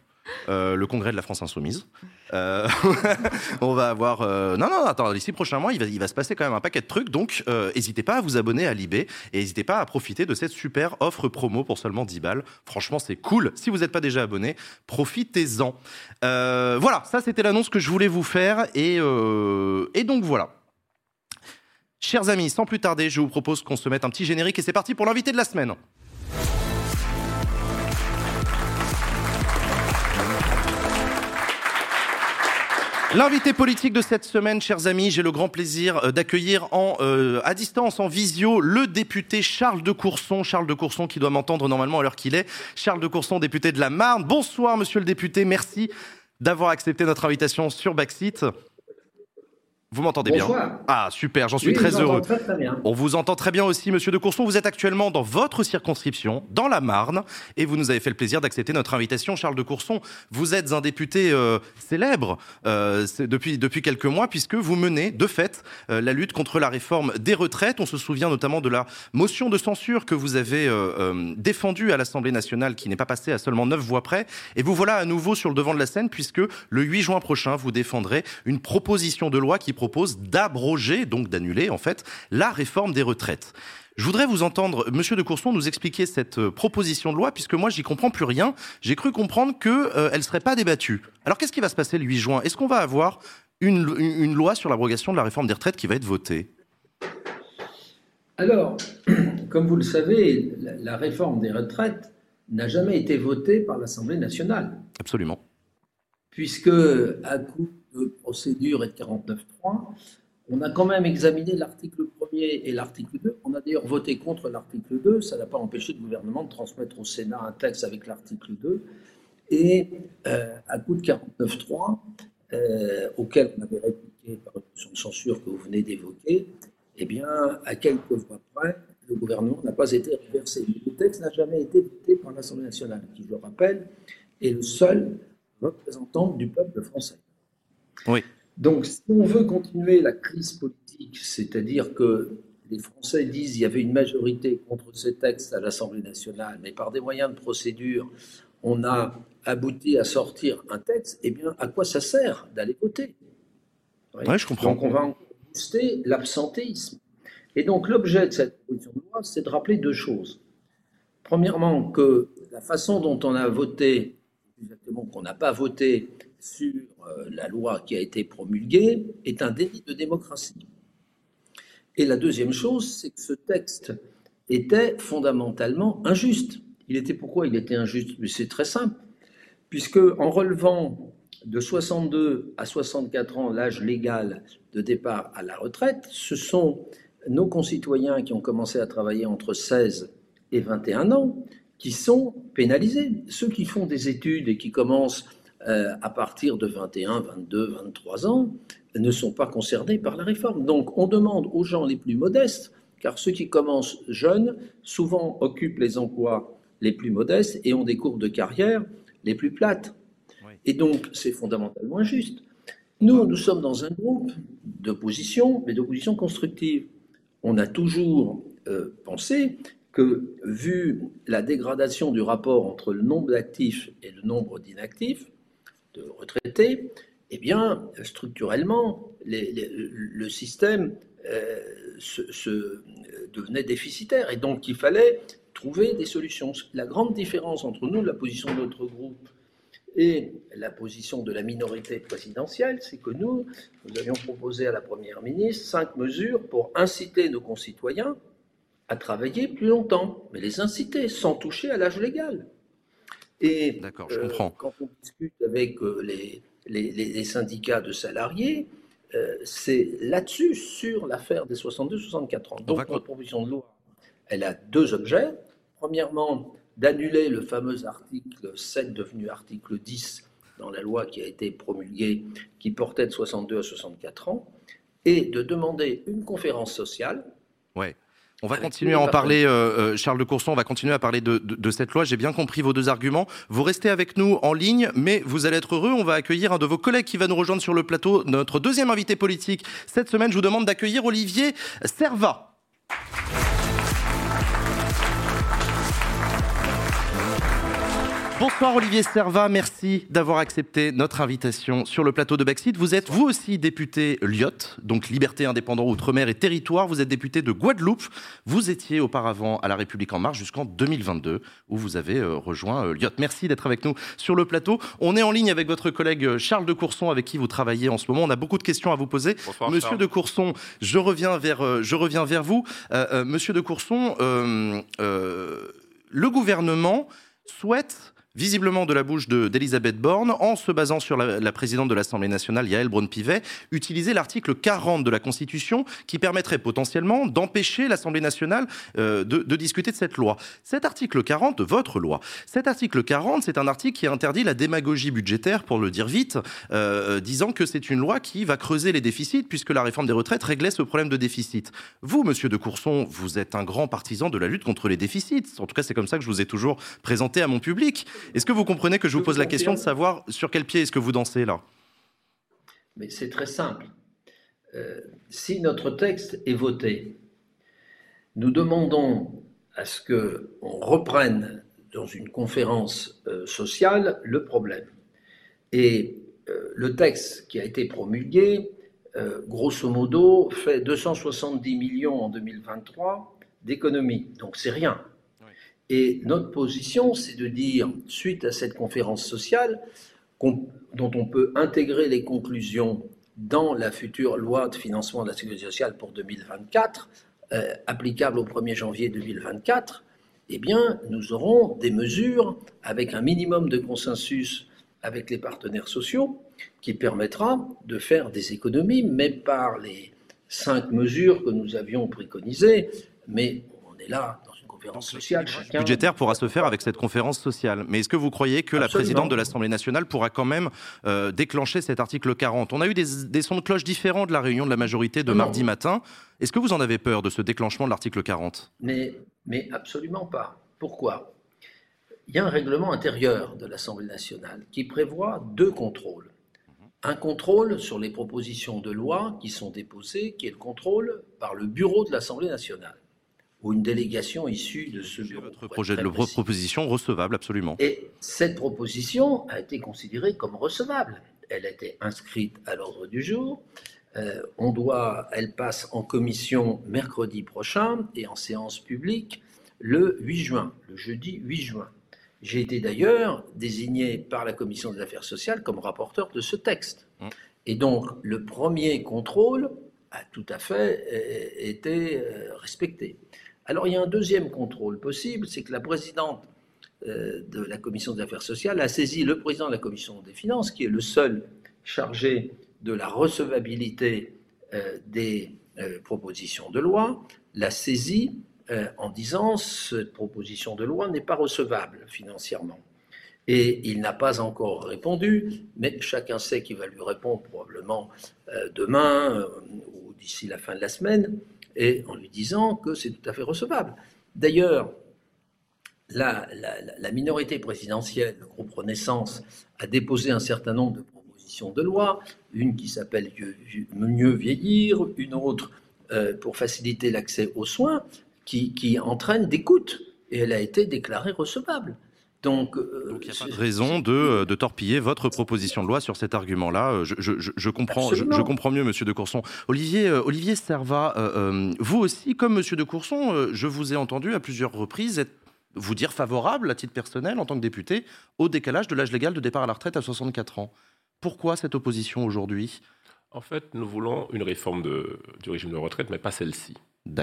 Speaker 1: Euh, le congrès de la France insoumise. Euh, (laughs) on va avoir. euh, Non, non, attends, les six prochains mois, il va, il va se passer quand même un paquet de trucs. Donc, euh, n'hésitez pas à vous abonner à Libé et n'hésitez pas à profiter de cette super offre promo pour seulement 10 balles. Franchement, c'est cool. Si vous n'êtes pas déjà abonné, profitez-en. Voilà, ça, c'était l'annonce que je voulais vous faire. Et, et donc, voilà. Chers amis, sans plus tarder, je vous propose qu'on se mette un petit générique et c'est parti pour l'invité de la semaine. L'invité politique de cette semaine, chers amis, j'ai le grand plaisir euh, d'accueillir en euh, à distance, en visio, le député Charles de Courson. Charles de Courson qui doit m'entendre normalement à l'heure qu'il est. Charles de Courson, député de la Marne. Bonsoir, monsieur le député. Merci d'avoir accepté notre invitation sur Backseat. Vous m'entendez bien. Ah, super, j'en suis
Speaker 11: Oui,
Speaker 1: très heureux.
Speaker 11: Très, très bien.
Speaker 1: On vous entend très bien aussi, monsieur de Courson. Vous êtes actuellement dans votre circonscription, dans la Marne, et vous nous avez fait le plaisir d'accepter notre invitation. Charles de Courson, vous êtes un député euh, célèbre euh, depuis, depuis quelques mois, puisque vous menez, de fait, euh, la lutte contre la réforme des retraites. On se souvient notamment de la motion de censure que vous avez euh, euh, défendue à l'Assemblée nationale, qui n'est pas passée à seulement neuf voix près. Et vous voilà à nouveau sur le devant de la scène, puisque le 8 juin prochain, vous défendrez une proposition de loi qui propose d'abroger, donc d'annuler en fait, la réforme des retraites. Je voudrais vous entendre, Monsieur de Courson, nous expliquer cette euh, proposition de loi, puisque moi, j'y comprends plus rien. J'ai cru comprendre qu'elle euh, ne serait pas débattue. Alors, qu'est-ce qui va se passer le 8 juin? Est-ce qu'on va avoir une, une loi sur l'abrogation de la réforme des retraites qui va être votée?
Speaker 11: Alors, (clears throat) comme vous le savez, la, la réforme des retraites n'a jamais été votée par l'Assemblée nationale.
Speaker 1: Absolument.
Speaker 11: Puisque, à coup de procédure et de 49.3, on a quand même examiné l'article 1er et l'article 2. On a d'ailleurs voté contre l'article 2. Ça n'a pas empêché le gouvernement de transmettre au Sénat un texte avec l'article 2. Et euh, à coup de 49.3, euh, auquel on avait répliqué par une motion de censure que vous venez d'évoquer, eh bien, à quelques voix près, le gouvernement n'a pas été reversé. Le texte n'a jamais été voté par l'Assemblée nationale, qui, je le rappelle, est le seul représentant du peuple français.
Speaker 1: Oui.
Speaker 11: Donc, si on veut continuer la crise politique, c'est-à-dire que les Français disent qu'il y avait une majorité contre ce texte à l'Assemblée nationale, mais par des moyens de procédure, on a abouti à sortir un texte, eh bien, à quoi ça sert d'aller voter?
Speaker 1: Oui, je comprends.
Speaker 11: Donc, on va booster l'absentéisme. Et donc, l'objet de cette proposition de loi, c'est de rappeler deux choses. Premièrement, que la façon dont on a voté, exactement qu'on n'a pas voté sur euh, la loi qui a été promulguée est un délit de démocratie. Et la deuxième chose, c'est que ce texte était fondamentalement injuste. Il était pourquoi il était injuste? C'est très simple, puisque en relevant de 62 à 64 ans l'âge légal de départ à la retraite, ce sont nos concitoyens qui ont commencé à travailler entre 16 et 21 ans qui sont pénalisés. Ceux qui font des études et qui commencent euh, à partir de 21, 22, 23 ans, ne sont pas concernés par la réforme. Donc on demande aux gens les plus modestes, car ceux qui commencent jeunes souvent occupent les emplois les plus modestes et ont des courbes de carrière les plus plates. Et donc c'est fondamentalement injuste. Nous, nous sommes dans un groupe d'opposition, mais d'opposition constructive. On a toujours euh, pensé que, vu la dégradation du rapport entre le nombre d'actifs et le nombre d'inactifs, de retraités, eh bien, structurellement, le système euh, se, devenait déficitaire. Et donc, il fallait trouver des solutions. La grande différence entre nous, la position de notre groupe, et la position de la minorité présidentielle, c'est que nous, nous avions proposé à la Première ministre cinq mesures pour inciter nos concitoyens à travailler plus longtemps, mais les inciter sans toucher à l'âge légal. Et
Speaker 1: je euh, comprends.
Speaker 11: quand on discute avec euh, les, les, syndicats de salariés, euh, c'est là-dessus, sur l'affaire des 62-64 ans. Donc, notre proposition de loi, elle a deux objets. Premièrement, d'annuler le fameux article 7 devenu article 10 dans la loi qui a été promulguée, qui portait de 62 à 64 ans, et de demander une conférence sociale.
Speaker 1: Ouais. On va continuer à en parler, euh, euh, Charles de Courson, on va continuer à parler de, de, cette loi. J'ai bien compris vos deux arguments. Vous restez avec nous en ligne, mais vous allez être heureux. On va accueillir un de vos collègues qui va nous rejoindre sur le plateau, notre deuxième invité politique. Cette semaine, je vous demande d'accueillir Olivier Serva. Bonsoir Olivier Serva, merci d'avoir accepté notre invitation sur le plateau de Backseat. Vous êtes vous aussi député Lyotte, donc Liberté Indépendant Outre-mer et Territoire. Vous êtes député de Guadeloupe. Vous étiez auparavant à La République En Marche jusqu'en 2022, où vous avez euh, rejoint euh, Lyotte. Merci d'être avec nous sur le plateau. On est en ligne avec votre collègue euh, Charles de Courson, avec qui vous travaillez en ce moment. On a beaucoup de questions à vous poser. Monsieur de Courson, je reviens vers, je reviens vers vous. Monsieur de Courson, le gouvernement souhaite visiblement de la bouche d'Elisabeth Borne, en se basant sur la, présidente de l'Assemblée nationale, Yael Braun-Pivet, utiliser l'article 40 de la Constitution qui permettrait potentiellement d'empêcher l'Assemblée nationale euh, de, discuter de cette loi. Cet article 40, de votre loi, cet article 40, c'est un article qui interdit la démagogie budgétaire, pour le dire vite, euh, disant que c'est une loi qui va creuser les déficits, puisque la réforme des retraites réglait ce problème de déficit. Vous, monsieur de Courson, vous êtes un grand partisan de la lutte contre les déficits. En tout cas, c'est comme ça que je vous ai toujours présenté à mon public. Est-ce que vous comprenez que je vous pose la question de savoir sur quel pied est-ce que vous dansez là?
Speaker 11: Mais c'est très simple. Euh, si notre texte est voté, nous demandons à ce qu'on reprenne dans une conférence euh, sociale le problème. Et euh, le texte qui a été promulgué euh, grosso modo, fait 270 millions en 2023 d'économies. Donc c'est rien. Et notre position, c'est de dire, suite à cette conférence sociale, dont on peut intégrer les conclusions dans la future loi de financement de la sécurité sociale pour 2024, euh, applicable au 1er janvier 2024, eh bien, nous aurons des mesures avec un minimum de consensus avec les partenaires sociaux qui permettra de faire des économies, mais par les cinq mesures que nous avions préconisées. Mais on est là conférence sociale.
Speaker 1: Chacun... budgétaire pourra se faire avec cette conférence sociale. Mais est-ce que vous croyez que la présidente de l'Assemblée nationale pourra quand même euh, déclencher cet article 40 On a eu des, sons de cloche différents de la réunion de la majorité de mardi matin. Est-ce que vous en avez peur de ce déclenchement de l'article 40
Speaker 11: mais, mais absolument pas. Pourquoi? Il y a un règlement intérieur de l'Assemblée nationale qui prévoit deux contrôles un contrôle sur les propositions de loi qui sont déposées, qui est le contrôle par le bureau de l'Assemblée nationale, ou une délégation issue de ce bureau.
Speaker 1: Votre projet de proposition recevable, absolument.
Speaker 11: Et cette proposition a été considérée comme recevable. Elle a été inscrite à l'ordre du jour. Euh, on doit, elle passe en commission mercredi prochain et en séance publique le 8 juin, le jeudi 8 juin. J'ai été d'ailleurs désigné par la commission des affaires sociales comme rapporteur de ce texte. Mmh. Et donc, le premier contrôle a tout à fait euh, été euh, respecté. Alors, il y a un deuxième contrôle possible, c'est que la présidente euh, de la commission des affaires sociales a saisi le président de la commission des finances, qui est le seul chargé de la recevabilité des propositions de loi, l'a saisi euh, en disant cette proposition de loi n'est pas recevable financièrement. Et il n'a pas encore répondu, mais chacun sait qu'il va lui répondre probablement euh, demain euh, ou d'ici la fin de la semaine, et en lui disant que c'est tout à fait recevable. D'ailleurs, la, la, minorité présidentielle, le groupe Renaissance, a déposé un certain nombre de propositions de loi, une qui s'appelle Mieux vieillir, une autre pour faciliter l'accès aux soins, qui, entraîne des coûts. Et elle a été déclarée recevable. Donc,
Speaker 1: euh, il n'y a pas de raison de, de, torpiller votre proposition de loi sur cet argument-là. Euh, je, je, je, comprends, je, comprends mieux, Monsieur de Courson. Olivier, euh, Olivier Serva, vous aussi, comme Monsieur de Courson, je vous ai entendu à plusieurs reprises vous dire favorable, à titre personnel, en tant que député, au décalage de l'âge légal de départ à la retraite à 64 ans. Pourquoi cette opposition aujourd'hui?
Speaker 12: En fait, nous voulons une réforme de, du régime de retraite, mais pas celle-ci.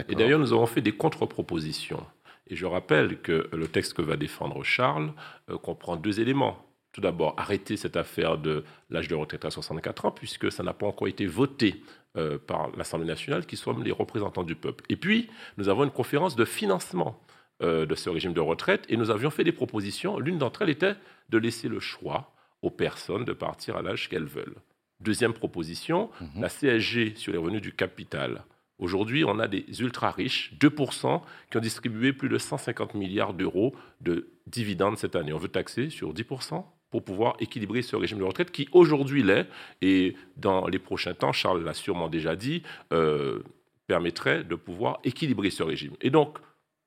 Speaker 12: Et d'ailleurs, nous avons fait des contre-propositions. Et je rappelle que le texte que va défendre Charles euh, comprend deux éléments. Tout d'abord, arrêter cette affaire de l'âge de retraite à 64 ans, puisque ça n'a pas encore été voté euh, par l'Assemblée nationale, qui sommes les représentants du peuple. Et puis, nous avons une conférence de financement euh, de ce régime de retraite, et nous avions fait des propositions. L'une d'entre elles était de laisser le choix aux personnes de partir à l'âge qu'elles veulent. Deuxième proposition, mhm. la CSG sur les revenus du capital Aujourd'hui, on a des ultra-riches, 2%, qui ont distribué plus de 150 milliards d'euros de dividendes cette année. On veut taxer sur 10% pour pouvoir équilibrer ce régime de retraite qui aujourd'hui l'est, et dans les prochains temps, Charles l'a sûrement déjà dit, euh, permettrait de pouvoir équilibrer ce régime. Et donc,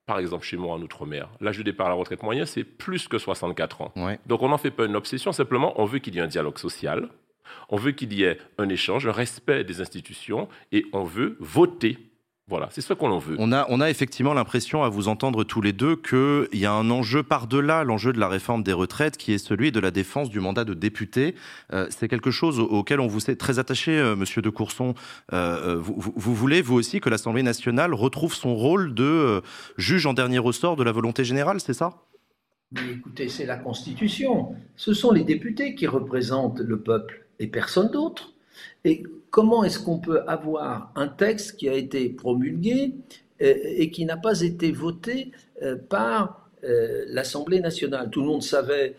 Speaker 12: par exemple, chez moi en Outre-mer, l'âge de départ à la retraite moyen, c'est plus que 64 ans. Donc on n'en fait pas une obsession, simplement on veut qu'il y ait un dialogue social, on veut qu'il y ait un échange, un respect des institutions et on veut voter voilà, c'est ce qu'on veut.
Speaker 1: On a, on a effectivement l'impression, à vous entendre tous les deux, qu'il y a un enjeu par-delà l'enjeu de la réforme des retraites, qui est celui de la défense du mandat de député. Euh, c'est quelque chose auquel on vous est très attaché, euh, monsieur de Courson. Euh, vous, vous, voulez, vous aussi, que l'Assemblée nationale retrouve son rôle de juge en dernier ressort de la volonté générale, c'est ça?
Speaker 11: Mais écoutez, c'est la Constitution. Ce sont les députés qui représentent le peuple et personne d'autre. Et comment est-ce qu'on peut avoir un texte qui a été promulgué euh, et, qui n'a pas été voté euh, par euh, l'Assemblée nationale? Tout le monde savait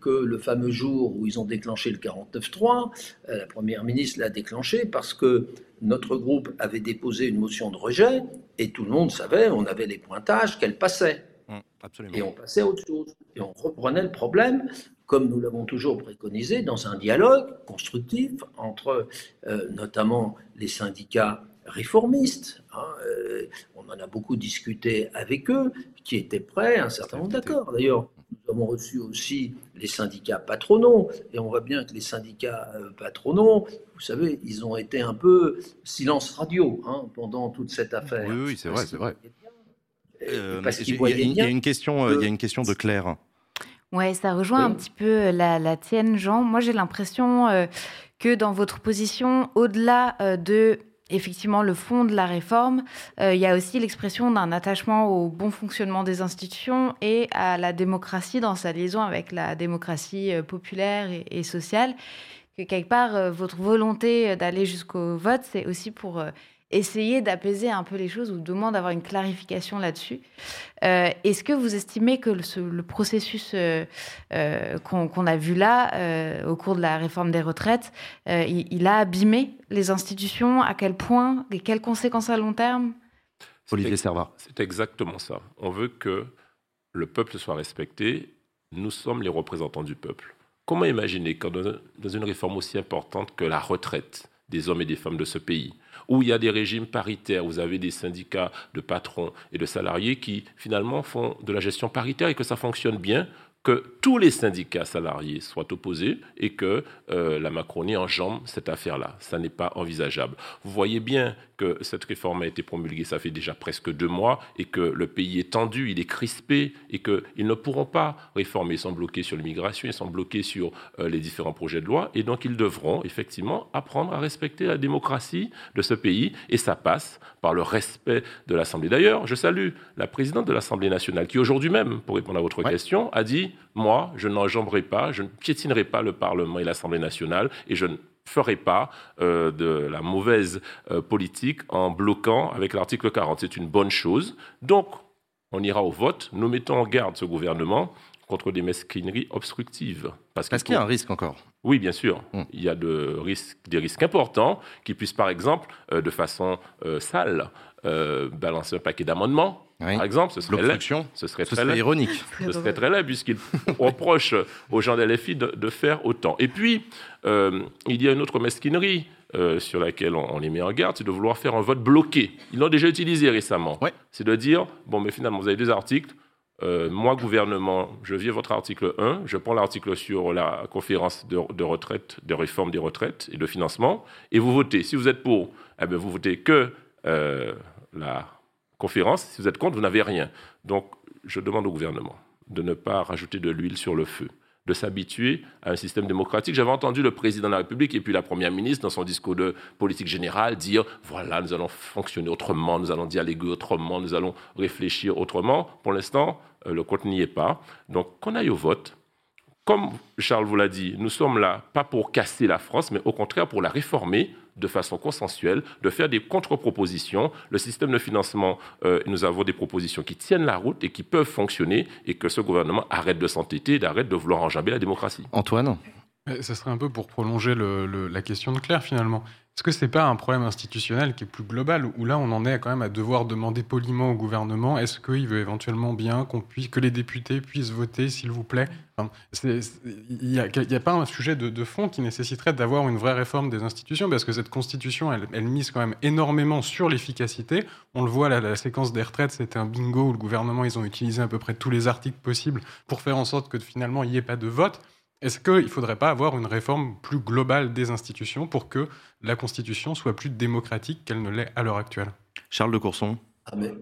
Speaker 11: que le fameux jour où ils ont déclenché le 49-3, la Première ministre l'a déclenché parce que notre groupe avait déposé une motion de rejet et tout le monde savait, on avait les pointages qu'elle passait. Mmh, et on passait à autre chose. Et on reprenait le problème comme nous l'avons toujours préconisé, dans un dialogue constructif entre euh, notamment les syndicats réformistes. Hein, euh, on en a beaucoup discuté avec eux, qui étaient prêts à un certain nombre d'accords. D'ailleurs, nous avons reçu aussi les syndicats patronaux, et on voit bien que les syndicats euh, patronaux, vous savez, ils ont été un peu silence radio hein, pendant toute cette affaire.
Speaker 1: Oui, oui, c'est vrai, c'est vrai.
Speaker 11: Euh,
Speaker 1: il y, a une question, il y a une question de Claire.
Speaker 6: Ouais, ça rejoint un petit peu la, la tienne, Jean. Moi, j'ai l'impression que dans votre position, au-delà de effectivement le fond de la réforme, euh, il y a aussi l'expression d'un attachement au bon fonctionnement des institutions et à la démocratie dans sa liaison avec la démocratie euh, populaire et, sociale. Que quelque part, euh, votre volonté d'aller jusqu'au vote, c'est aussi pour essayer d'apaiser un peu les choses ou demande d'avoir une clarification là-dessus. Euh, est-ce que vous estimez que le, processus euh, euh, qu'on a vu là au cours de la réforme des retraites, il, a abîmé les institutions? À quel point? Et quelles conséquences à long terme?
Speaker 1: Olivier Servat.
Speaker 12: C'est exactement ça. On veut que le peuple soit respecté. Nous sommes les représentants du peuple. Comment imaginer quand dans une réforme aussi importante que la retraite des hommes et des femmes de ce pays, où il y a des régimes paritaires, vous avez des syndicats de patrons et de salariés qui finalement font de la gestion paritaire et que ça fonctionne bien, que tous les syndicats salariés soient opposés et que euh, la Macronie enjambe cette affaire-là. Ça n'est pas envisageable. Vous voyez bien que cette réforme a été promulguée, ça fait déjà presque deux mois, et que le pays est tendu, il est crispé, et qu'ils ne pourront pas réformer sans bloquer sur l'immigration et sans bloquer sur euh, les différents projets de loi. Et donc, ils devront effectivement apprendre à respecter la démocratie de ce pays, et ça passe par le respect de l'Assemblée. D'ailleurs, je salue la présidente de l'Assemblée nationale, qui aujourd'hui même, pour répondre à votre question, a dit moi, je n'enjamberai pas, je ne piétinerai pas le Parlement et l'Assemblée nationale et je ne ferai pas euh, de la mauvaise euh, politique en bloquant avec l'article 40. C'est une bonne chose. Donc, on ira au vote. Nous mettons en garde ce gouvernement contre des mesquineries obstructives.
Speaker 1: Parce, qu'il y a un risque encore.
Speaker 12: Oui, bien sûr. Hmm. Il y a de risques, des risques importants qui puissent, par exemple, euh, de façon sale, balancer un paquet d'amendements par exemple, ce serait,
Speaker 1: ce serait, très ironique.
Speaker 12: Ce serait très laid puisqu'il (laughs) reproche aux gens de l'FI de, faire autant. Et puis, euh, il y a une autre mesquinerie euh, sur laquelle on, les met en garde, c'est de vouloir faire un vote bloqué. Ils l'ont déjà utilisé récemment. C'est de dire, bon, mais finalement, vous avez deux articles. Euh, moi, gouvernement, je viens votre article 1, je prends l'article sur la conférence de, de, retraite, de réforme des retraites et de financement, et vous votez. Si vous êtes pour, eh bien, vous votez que la conférence, si vous êtes contre, vous n'avez rien. Donc, je demande au gouvernement de ne pas rajouter de l'huile sur le feu, de s'habituer à un système démocratique. J'avais entendu le président de la République et puis la première ministre, dans son discours de politique générale, dire voilà, nous allons fonctionner autrement, nous allons dialoguer autrement, nous allons réfléchir autrement. Pour l'instant, euh, le compte n'y est pas. Donc, qu'on aille au vote. Comme Charles vous l'a dit, nous sommes là pas pour casser la France, mais au contraire pour la réformer de façon consensuelle, de faire des contre-propositions. Le système de financement, euh, nous avons des propositions qui tiennent la route et qui peuvent fonctionner et que ce gouvernement arrête de s'entêter, d'arrête de vouloir enjamber la démocratie.
Speaker 1: Antoine?
Speaker 7: Ça serait un peu pour prolonger la question de Claire finalement. Est-ce que ce n'est pas un problème institutionnel qui est plus global, où là on en est quand même à devoir demander poliment au gouvernement, est-ce qu'il veut éventuellement bien que les députés puissent voter, s'il vous plaît? Il n'y a, pas un sujet de, fond qui nécessiterait d'avoir une vraie réforme des institutions, parce que cette constitution, elle, mise quand même énormément sur l'efficacité. On le voit, là, la séquence des retraites, c'était un bingo où le gouvernement, ils ont utilisé à peu près tous les articles possibles pour faire en sorte que finalement il n'y ait pas de vote. Est-ce qu'il ne faudrait pas avoir une réforme plus globale des institutions pour que la Constitution soit plus démocratique qu'elle ne l'est à l'heure actuelle?
Speaker 1: Charles de Courson
Speaker 11: ah mais,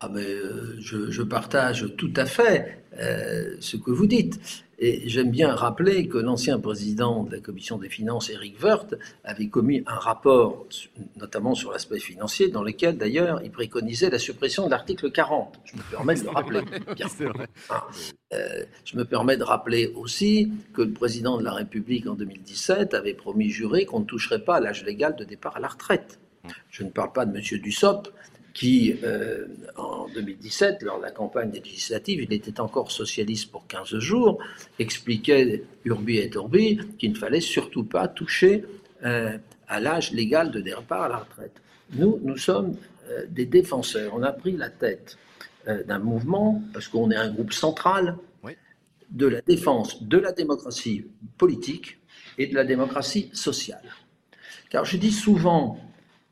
Speaker 11: ah mais euh, je, partage tout à fait euh, ce que vous dites. Et j'aime bien rappeler que l'ancien président de la commission des finances, Eric Woerth, avait commis un rapport, notamment sur l'aspect financier, dans lequel d'ailleurs il préconisait la suppression de l'article 40. Je me permets de le rappeler. Ah, euh, je me permets de rappeler aussi que le président de la République en 2017 avait promis juré qu'on ne toucherait pas à l'âge légal de départ à la retraite. Je ne parle pas de M. Dussopt, qui, euh, en 2017, lors de la campagne législative, il était encore socialiste pour 15 jours, expliquait Urbi et Orbi qu'il ne fallait surtout pas toucher euh, à l'âge légal de départ à la retraite. Nous, nous sommes euh, des défenseurs. On a pris la tête d'un mouvement, parce qu'on est un groupe central, de la défense de la démocratie politique et de la démocratie sociale. Car je dis souvent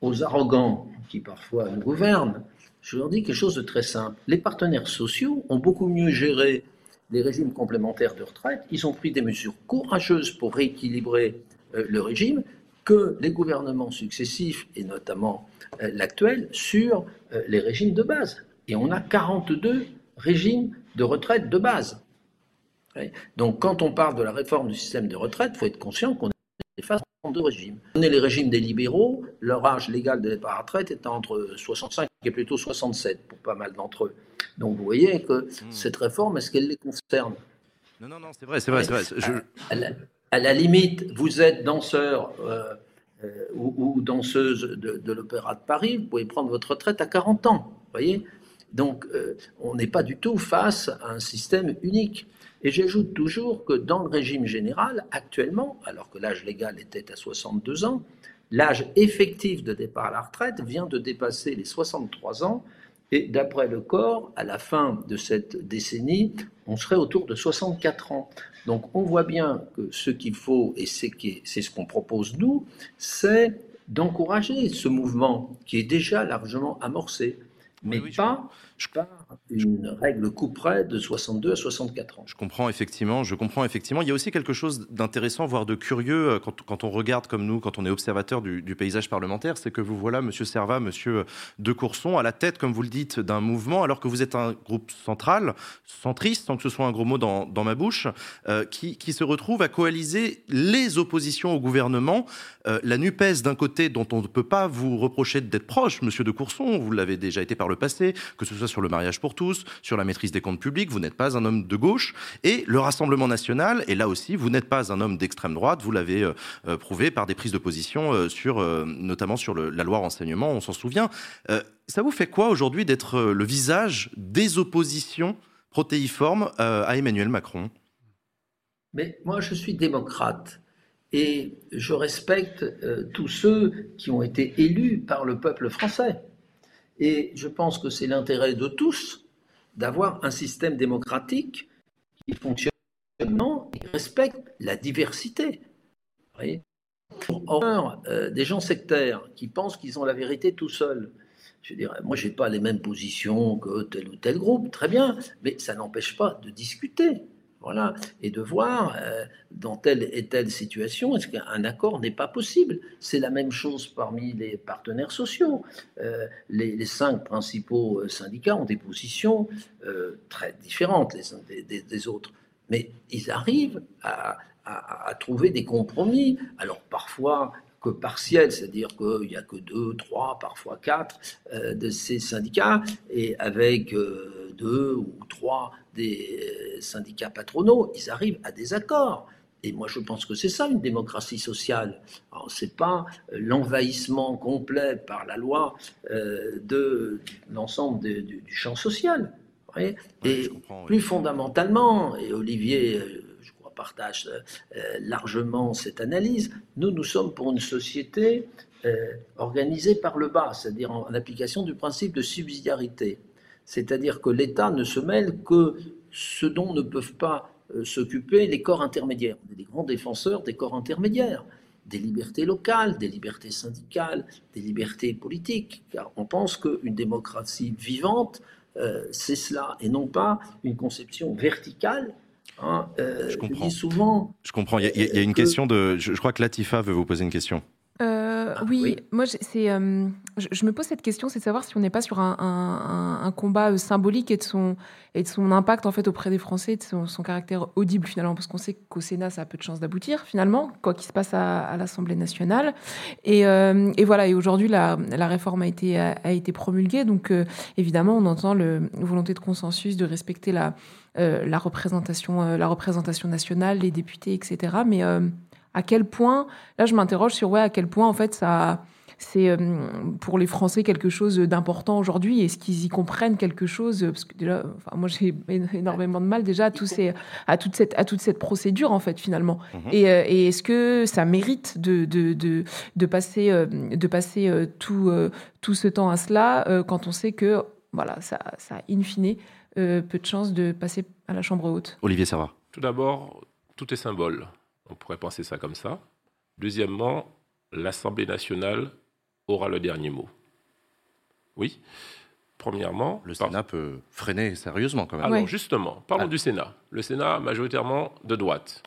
Speaker 11: aux arrogants parfois nous gouvernent, je leur dis quelque chose de très simple. Les partenaires sociaux ont beaucoup mieux géré les régimes complémentaires de retraite, ils ont pris des mesures courageuses pour rééquilibrer euh, le régime que les gouvernements successifs, et notamment euh, l'actuel, sur euh, les régimes de base. Et on a 42 régimes de retraite de base. Donc quand on parle de la réforme du système de retraite, il faut être conscient qu'on est face à deux régimes. On est les régimes des libéraux, leur âge légal de départ à la retraite est entre 65 et plutôt 67 pour pas mal d'entre eux. Donc vous voyez que hmm. cette réforme, est-ce qu'elle les concerne?
Speaker 1: Non, non, non, c'est vrai, c'est vrai. vrai.
Speaker 11: À, la, limite, vous êtes danseur euh, euh, ou, danseuse de, l'Opéra de Paris, vous pouvez prendre votre retraite à 40 ans. Vous voyez? Donc euh, on n'est pas du tout face à un système unique. Et j'ajoute toujours que dans le régime général, actuellement, alors que l'âge légal était à 62 ans, l'âge effectif de départ à la retraite vient de dépasser les 63 ans. Et d'après le corps, à la fin de cette décennie, on serait autour de 64 ans. Donc on voit bien que ce qu'il faut, et c'est ce qu'on propose nous, c'est d'encourager ce mouvement qui est déjà largement amorcé, mais pas pas une règle couperet de 62 à 64 ans.
Speaker 1: Je comprends effectivement, je comprends effectivement. Il y a aussi quelque chose d'intéressant, voire de curieux, euh, quand, on regarde comme nous, quand on est observateur du, paysage parlementaire, c'est que vous voilà, Monsieur Servat, Monsieur De Courson, à la tête, comme vous le dites, d'un mouvement, alors que vous êtes un groupe central, centriste, sans que ce soit un gros mot dans, ma bouche, euh, qui, qui, se retrouve à coaliser les oppositions au gouvernement. Euh, la NUPES, d'un côté, dont on ne peut pas vous reprocher d'être proche, Monsieur De Courson, vous l'avez déjà été par le passé, que ce soit sur le mariage pour tous, sur la maîtrise des comptes publics, vous n'êtes pas un homme de gauche. Et le Rassemblement national, et là aussi, vous n'êtes pas un homme d'extrême droite, vous l'avez euh, euh, prouvé par des prises de position, euh, sur, notamment sur la loi renseignement, on s'en souvient. ça vous fait quoi aujourd'hui d'être le visage des oppositions protéiformes à Emmanuel Macron?
Speaker 11: Mais moi, je suis démocrate. Et je respecte tous ceux qui ont été élus par le peuple français. Et je pense que c'est l'intérêt de tous d'avoir un système démocratique qui fonctionne et respecte la diversité. Horreur euh, des gens sectaires qui pensent qu'ils ont la vérité tout seuls. Je dirais, moi, je n'ai pas les mêmes positions que tel ou tel groupe, très bien, mais ça n'empêche pas de discuter. Et de voir euh, dans telle et telle situation, est-ce qu'un accord n'est pas possible? C'est la même chose parmi les partenaires sociaux. Euh, les, cinq principaux euh, syndicats ont des positions très différentes les uns des, autres, mais ils arrivent à, trouver des compromis. Alors parfois que partiels, c'est-à-dire qu'il n'y a que deux, trois, parfois quatre de ces syndicats, et avec deux ou trois des syndicats patronaux, ils arrivent à des accords. Et moi, je pense que c'est ça une démocratie sociale. Ce n'est pas l'envahissement complet par la loi euh, de l'ensemble du, champ social. et plus fondamentalement, et Olivier, euh, je crois, partage euh, largement cette analyse, nous, nous sommes pour une société organisée par le bas, c'est-à-dire en application du principe de subsidiarité. C'est-à-dire que l'État ne se mêle que ce dont ne peuvent pas euh, s'occuper les corps intermédiaires. On est des grands défenseurs des corps intermédiaires, des libertés locales, des libertés syndicales, des libertés politiques, car on pense qu'une démocratie vivante, euh, c'est cela, et non pas une conception verticale.
Speaker 1: Hein, euh, je comprends. souvent. Je comprends. Il y a, une question de. Je, je crois que Latifa veut vous poser une question.
Speaker 5: Euh, ah, oui, moi, c'est, euh, je, me pose cette question, c'est de savoir si on n'est pas sur un, combat euh, symbolique et de, son, et de son impact en fait auprès des Français, de son, caractère audible finalement, parce qu'on sait qu'au Sénat, ça a peu de chances d'aboutir finalement, quoi qu'il se passe à, l'Assemblée nationale. Et, et, voilà, et aujourd'hui, la, la, réforme a été, a, été promulguée, donc évidemment, on entend le volonté de consensus de respecter la, la, représentation, la représentation nationale, les députés, etc. Mais à quel point, là je m'interroge sur ouais, à quel point en fait ça c'est euh, pour les Français quelque chose d'important aujourd'hui Est-ce qu'ils y comprennent quelque chose Parce que déjà, enfin, moi j'ai (laughs) énormément de mal déjà à, tous ces, à, toute, cette, à toute cette procédure en fait finalement. Mhm. Et, euh, et est-ce que ça mérite de, de, de, de passer, euh, de passer tout, tout ce temps à cela quand on sait que voilà, ça, ça a in fine peu de chances de passer à la Chambre haute?
Speaker 1: Olivier Serra.
Speaker 12: Tout d'abord, tout est symbole. On pourrait penser ça comme ça. Deuxièmement, l'Assemblée nationale aura le dernier mot. Oui. Premièrement.
Speaker 1: Le Sénat peut freiner sérieusement quand même.
Speaker 12: Alors justement, parlons ah. du Sénat. Le Sénat majoritairement de droite.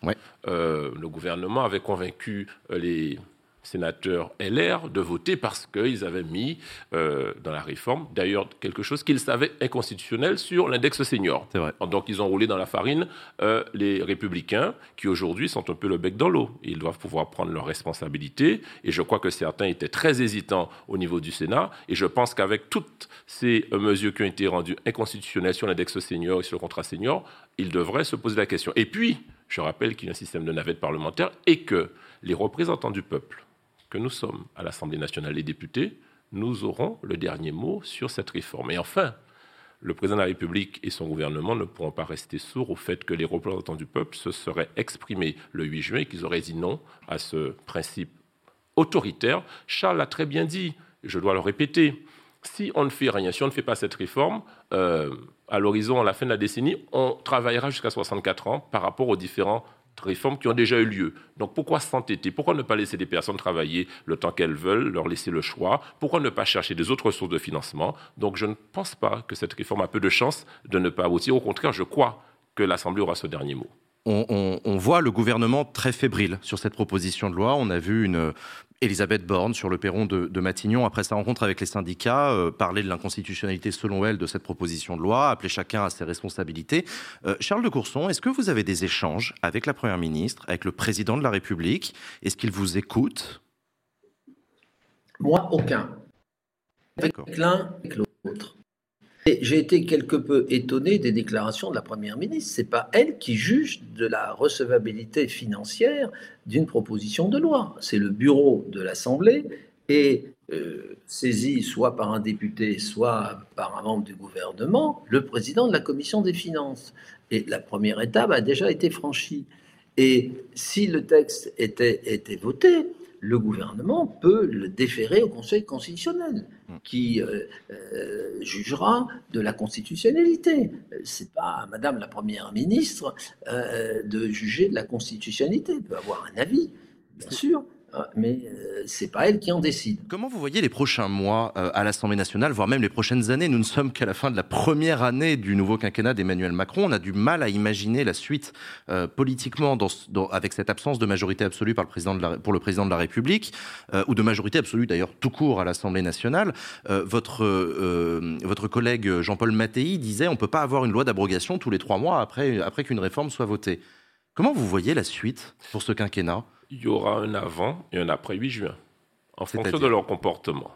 Speaker 12: Euh, le gouvernement avait convaincu euh, les sénateurs LR de voter parce qu'ils avaient mis euh, dans la réforme, d'ailleurs, quelque chose qu'ils savaient inconstitutionnel sur l'index senior.
Speaker 1: Vrai.
Speaker 12: Donc, ils ont roulé dans la farine euh, les républicains qui aujourd'hui sont un peu le bec dans l'eau. Ils doivent pouvoir prendre leurs responsabilités. Et je crois que certains étaient très hésitants au niveau du Sénat. Et je pense qu'avec toutes ces euh, mesures qui ont été rendues inconstitutionnelles sur l'index senior et sur le contrat senior, ils devraient se poser la question. Et puis, je rappelle qu'il y a un système de navette parlementaire et que les représentants du peuple que nous sommes à l'Assemblée nationale des députés, nous aurons le dernier mot sur cette réforme. Et enfin, le président de la République et son gouvernement ne pourront pas rester sourds au fait que les représentants du peuple se seraient exprimés le 8 juin et qu'ils auraient dit non à ce principe autoritaire. Charles l'a très bien dit, je dois le répéter. Si on ne fait rien, si on ne fait pas cette réforme, euh, à l'horizon, à la fin de la décennie, on travaillera jusqu'à 64 ans par rapport aux différents réformes qui ont déjà eu lieu. Donc pourquoi s'entêter? Pourquoi ne pas laisser des personnes travailler le temps qu'elles veulent, leur laisser le choix? Pourquoi ne pas chercher des autres sources de financement? Donc je ne pense pas que cette réforme a peu de chances de ne pas aboutir. Au contraire, je crois que l'Assemblée aura ce dernier mot.
Speaker 1: On, on, voit le gouvernement très fébrile sur cette proposition de loi. On a vu une Elisabeth Borne sur le perron de, Matignon, après sa rencontre avec les syndicats, euh, parler de l'inconstitutionnalité selon elle de cette proposition de loi, appeler chacun à ses responsabilités. Euh, Charles de Courson, est-ce que vous avez des échanges avec la Première ministre, avec le Président de la République? Est-ce qu'il vous écoute?
Speaker 11: Moi, aucun. Avec l'un, avec l'autre. J'ai été quelque peu étonné des déclarations de la Première ministre. Ce n'est pas elle qui juge de la recevabilité financière d'une proposition de loi. C'est le bureau de l'Assemblée et euh, saisi soit par un député, soit par un membre du gouvernement, le président de la commission des finances. Et la première étape a déjà été franchie. Et si le texte était voté, le gouvernement peut le déférer au Conseil constitutionnel, mm. qui euh, euh, jugera de la constitutionnalité. C'est pas à Madame la Première ministre euh, de juger de la constitutionnalité. Elle peut avoir un avis, bien sûr, mais euh, c'est pas elle qui en décide.
Speaker 1: Comment vous voyez les prochains mois euh, à l'Assemblée nationale, voire même les prochaines années? Nous ne sommes qu'à la fin de la première année du nouveau quinquennat d'Emmanuel Macron. On a du mal à imaginer la suite euh, politiquement avec cette absence de majorité absolue par le président pour le président de la République, ou de majorité absolue d'ailleurs tout court à l'Assemblée nationale. votre, votre collègue Jean-Paul Mattei disait on ne peut pas avoir une loi d'abrogation tous les trois mois après, après qu'une réforme soit votée. Comment vous voyez la suite pour ce quinquennat?
Speaker 12: Il y aura un avant et un après 8 juin, en fonction de leur comportement.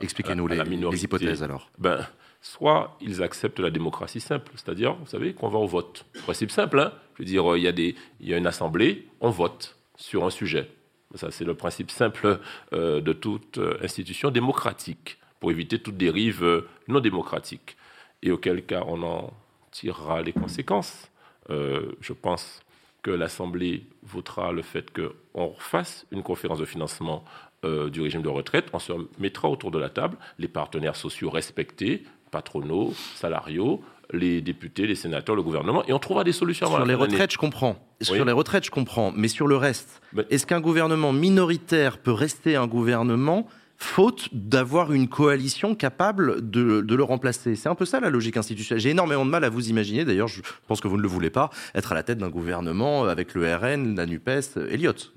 Speaker 1: Expliquez-nous les, les, hypothèses alors.
Speaker 12: Ben, soit ils acceptent la démocratie simple, c'est-à-dire, vous savez, qu'on va au vote. Principe simple, hein je veux dire, il y, a des, il y a une assemblée, on vote sur un sujet. Ça, c'est le principe simple euh, de toute euh, institution démocratique, pour éviter toute dérive euh, non démocratique. Et auquel cas, on en tirera les conséquences. je pense que l'Assemblée votera le fait qu'on fasse une conférence de financement euh, du régime de retraite. On se mettra autour de la table les partenaires sociaux respectés, patronaux, salariaux, les députés, les sénateurs, le gouvernement, et on trouvera des solutions.
Speaker 1: Sur les retraites, je comprends. Sur les retraites, je comprends. Mais sur le reste, est-ce qu'un gouvernement minoritaire peut rester un gouvernement faute d'avoir une coalition capable de, le remplacer. C'est un peu ça la logique institutionnelle. J'ai énormément de mal à vous imaginer, d'ailleurs je pense que vous ne le voulez pas, être à la tête d'un gouvernement avec le RN, la NUPES, Elliott.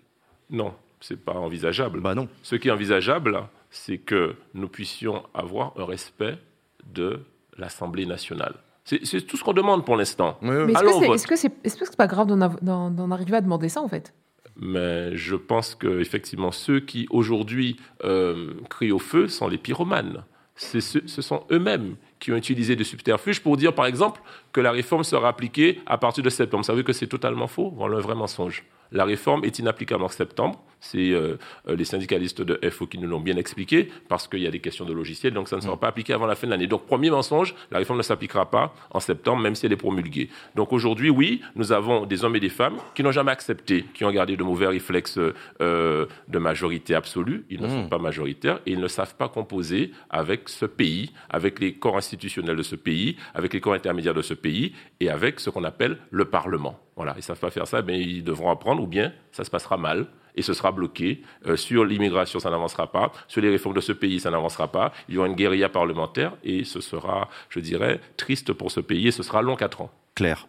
Speaker 12: Non, c'est pas envisageable.
Speaker 1: Bah non.
Speaker 12: Ce qui est envisageable, c'est que nous puissions avoir un respect de l'Assemblée nationale. C'est tout ce qu'on demande pour l'instant.
Speaker 5: Mais est-ce que c'est est -ce pas grave d'en arriver à demander ça en fait?
Speaker 12: Mais je pense qu'effectivement, ceux qui aujourd'hui euh, crient au feu sont les pyromanes. Ce, ce sont eux-mêmes qui ont utilisé des subterfuges pour dire, par exemple, que la réforme sera appliquée à partir de septembre. Vous savez que c'est totalement faux, voilà un vrai mensonge. La réforme est inapplicable en septembre. C'est euh, euh, les syndicalistes de FO qui nous l'ont bien expliqué, parce qu'il y a des questions de logiciel, donc ça ne sera pas appliqué avant la fin de l'année. Donc, premier mensonge, la réforme ne s'appliquera pas en septembre, même si elle est promulguée. Donc, aujourd'hui, oui, nous avons des hommes et des femmes qui n'ont jamais accepté, qui ont gardé de mauvais réflexes euh, de majorité absolue. Ils ne sont mmh. pas majoritaires et ils ne savent pas composer avec ce pays, avec les corps institutionnels de ce pays, avec les corps intermédiaires de ce pays et avec ce qu'on appelle le Parlement. Voilà, ils ne savent pas faire ça, mais ils devront apprendre, ou bien ça se passera mal et ce sera bloqué. Euh, sur l'immigration, ça n'avancera pas. Sur les réformes de ce pays, ça n'avancera pas. Il y aura une guérilla parlementaire et ce sera, je dirais, triste pour ce pays et ce sera long quatre ans.
Speaker 1: Claire.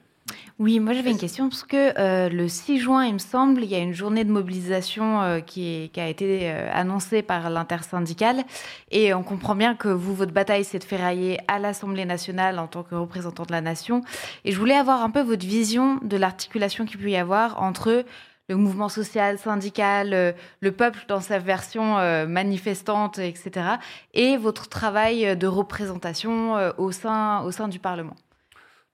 Speaker 6: Oui, moi j'avais une question parce que euh, le 6 juin, il me semble, il y a une journée de mobilisation euh, qui, a été annoncée par l'intersyndicale et on comprend bien que vous, votre bataille, c'est de ferrailler à l'Assemblée nationale en tant que représentant de la nation. Et je voulais avoir un peu votre vision de l'articulation qu'il peut y avoir entre le mouvement social, syndical, euh, le peuple dans sa version euh, manifestante, etc., et votre travail de représentation euh, au, sein, au sein du Parlement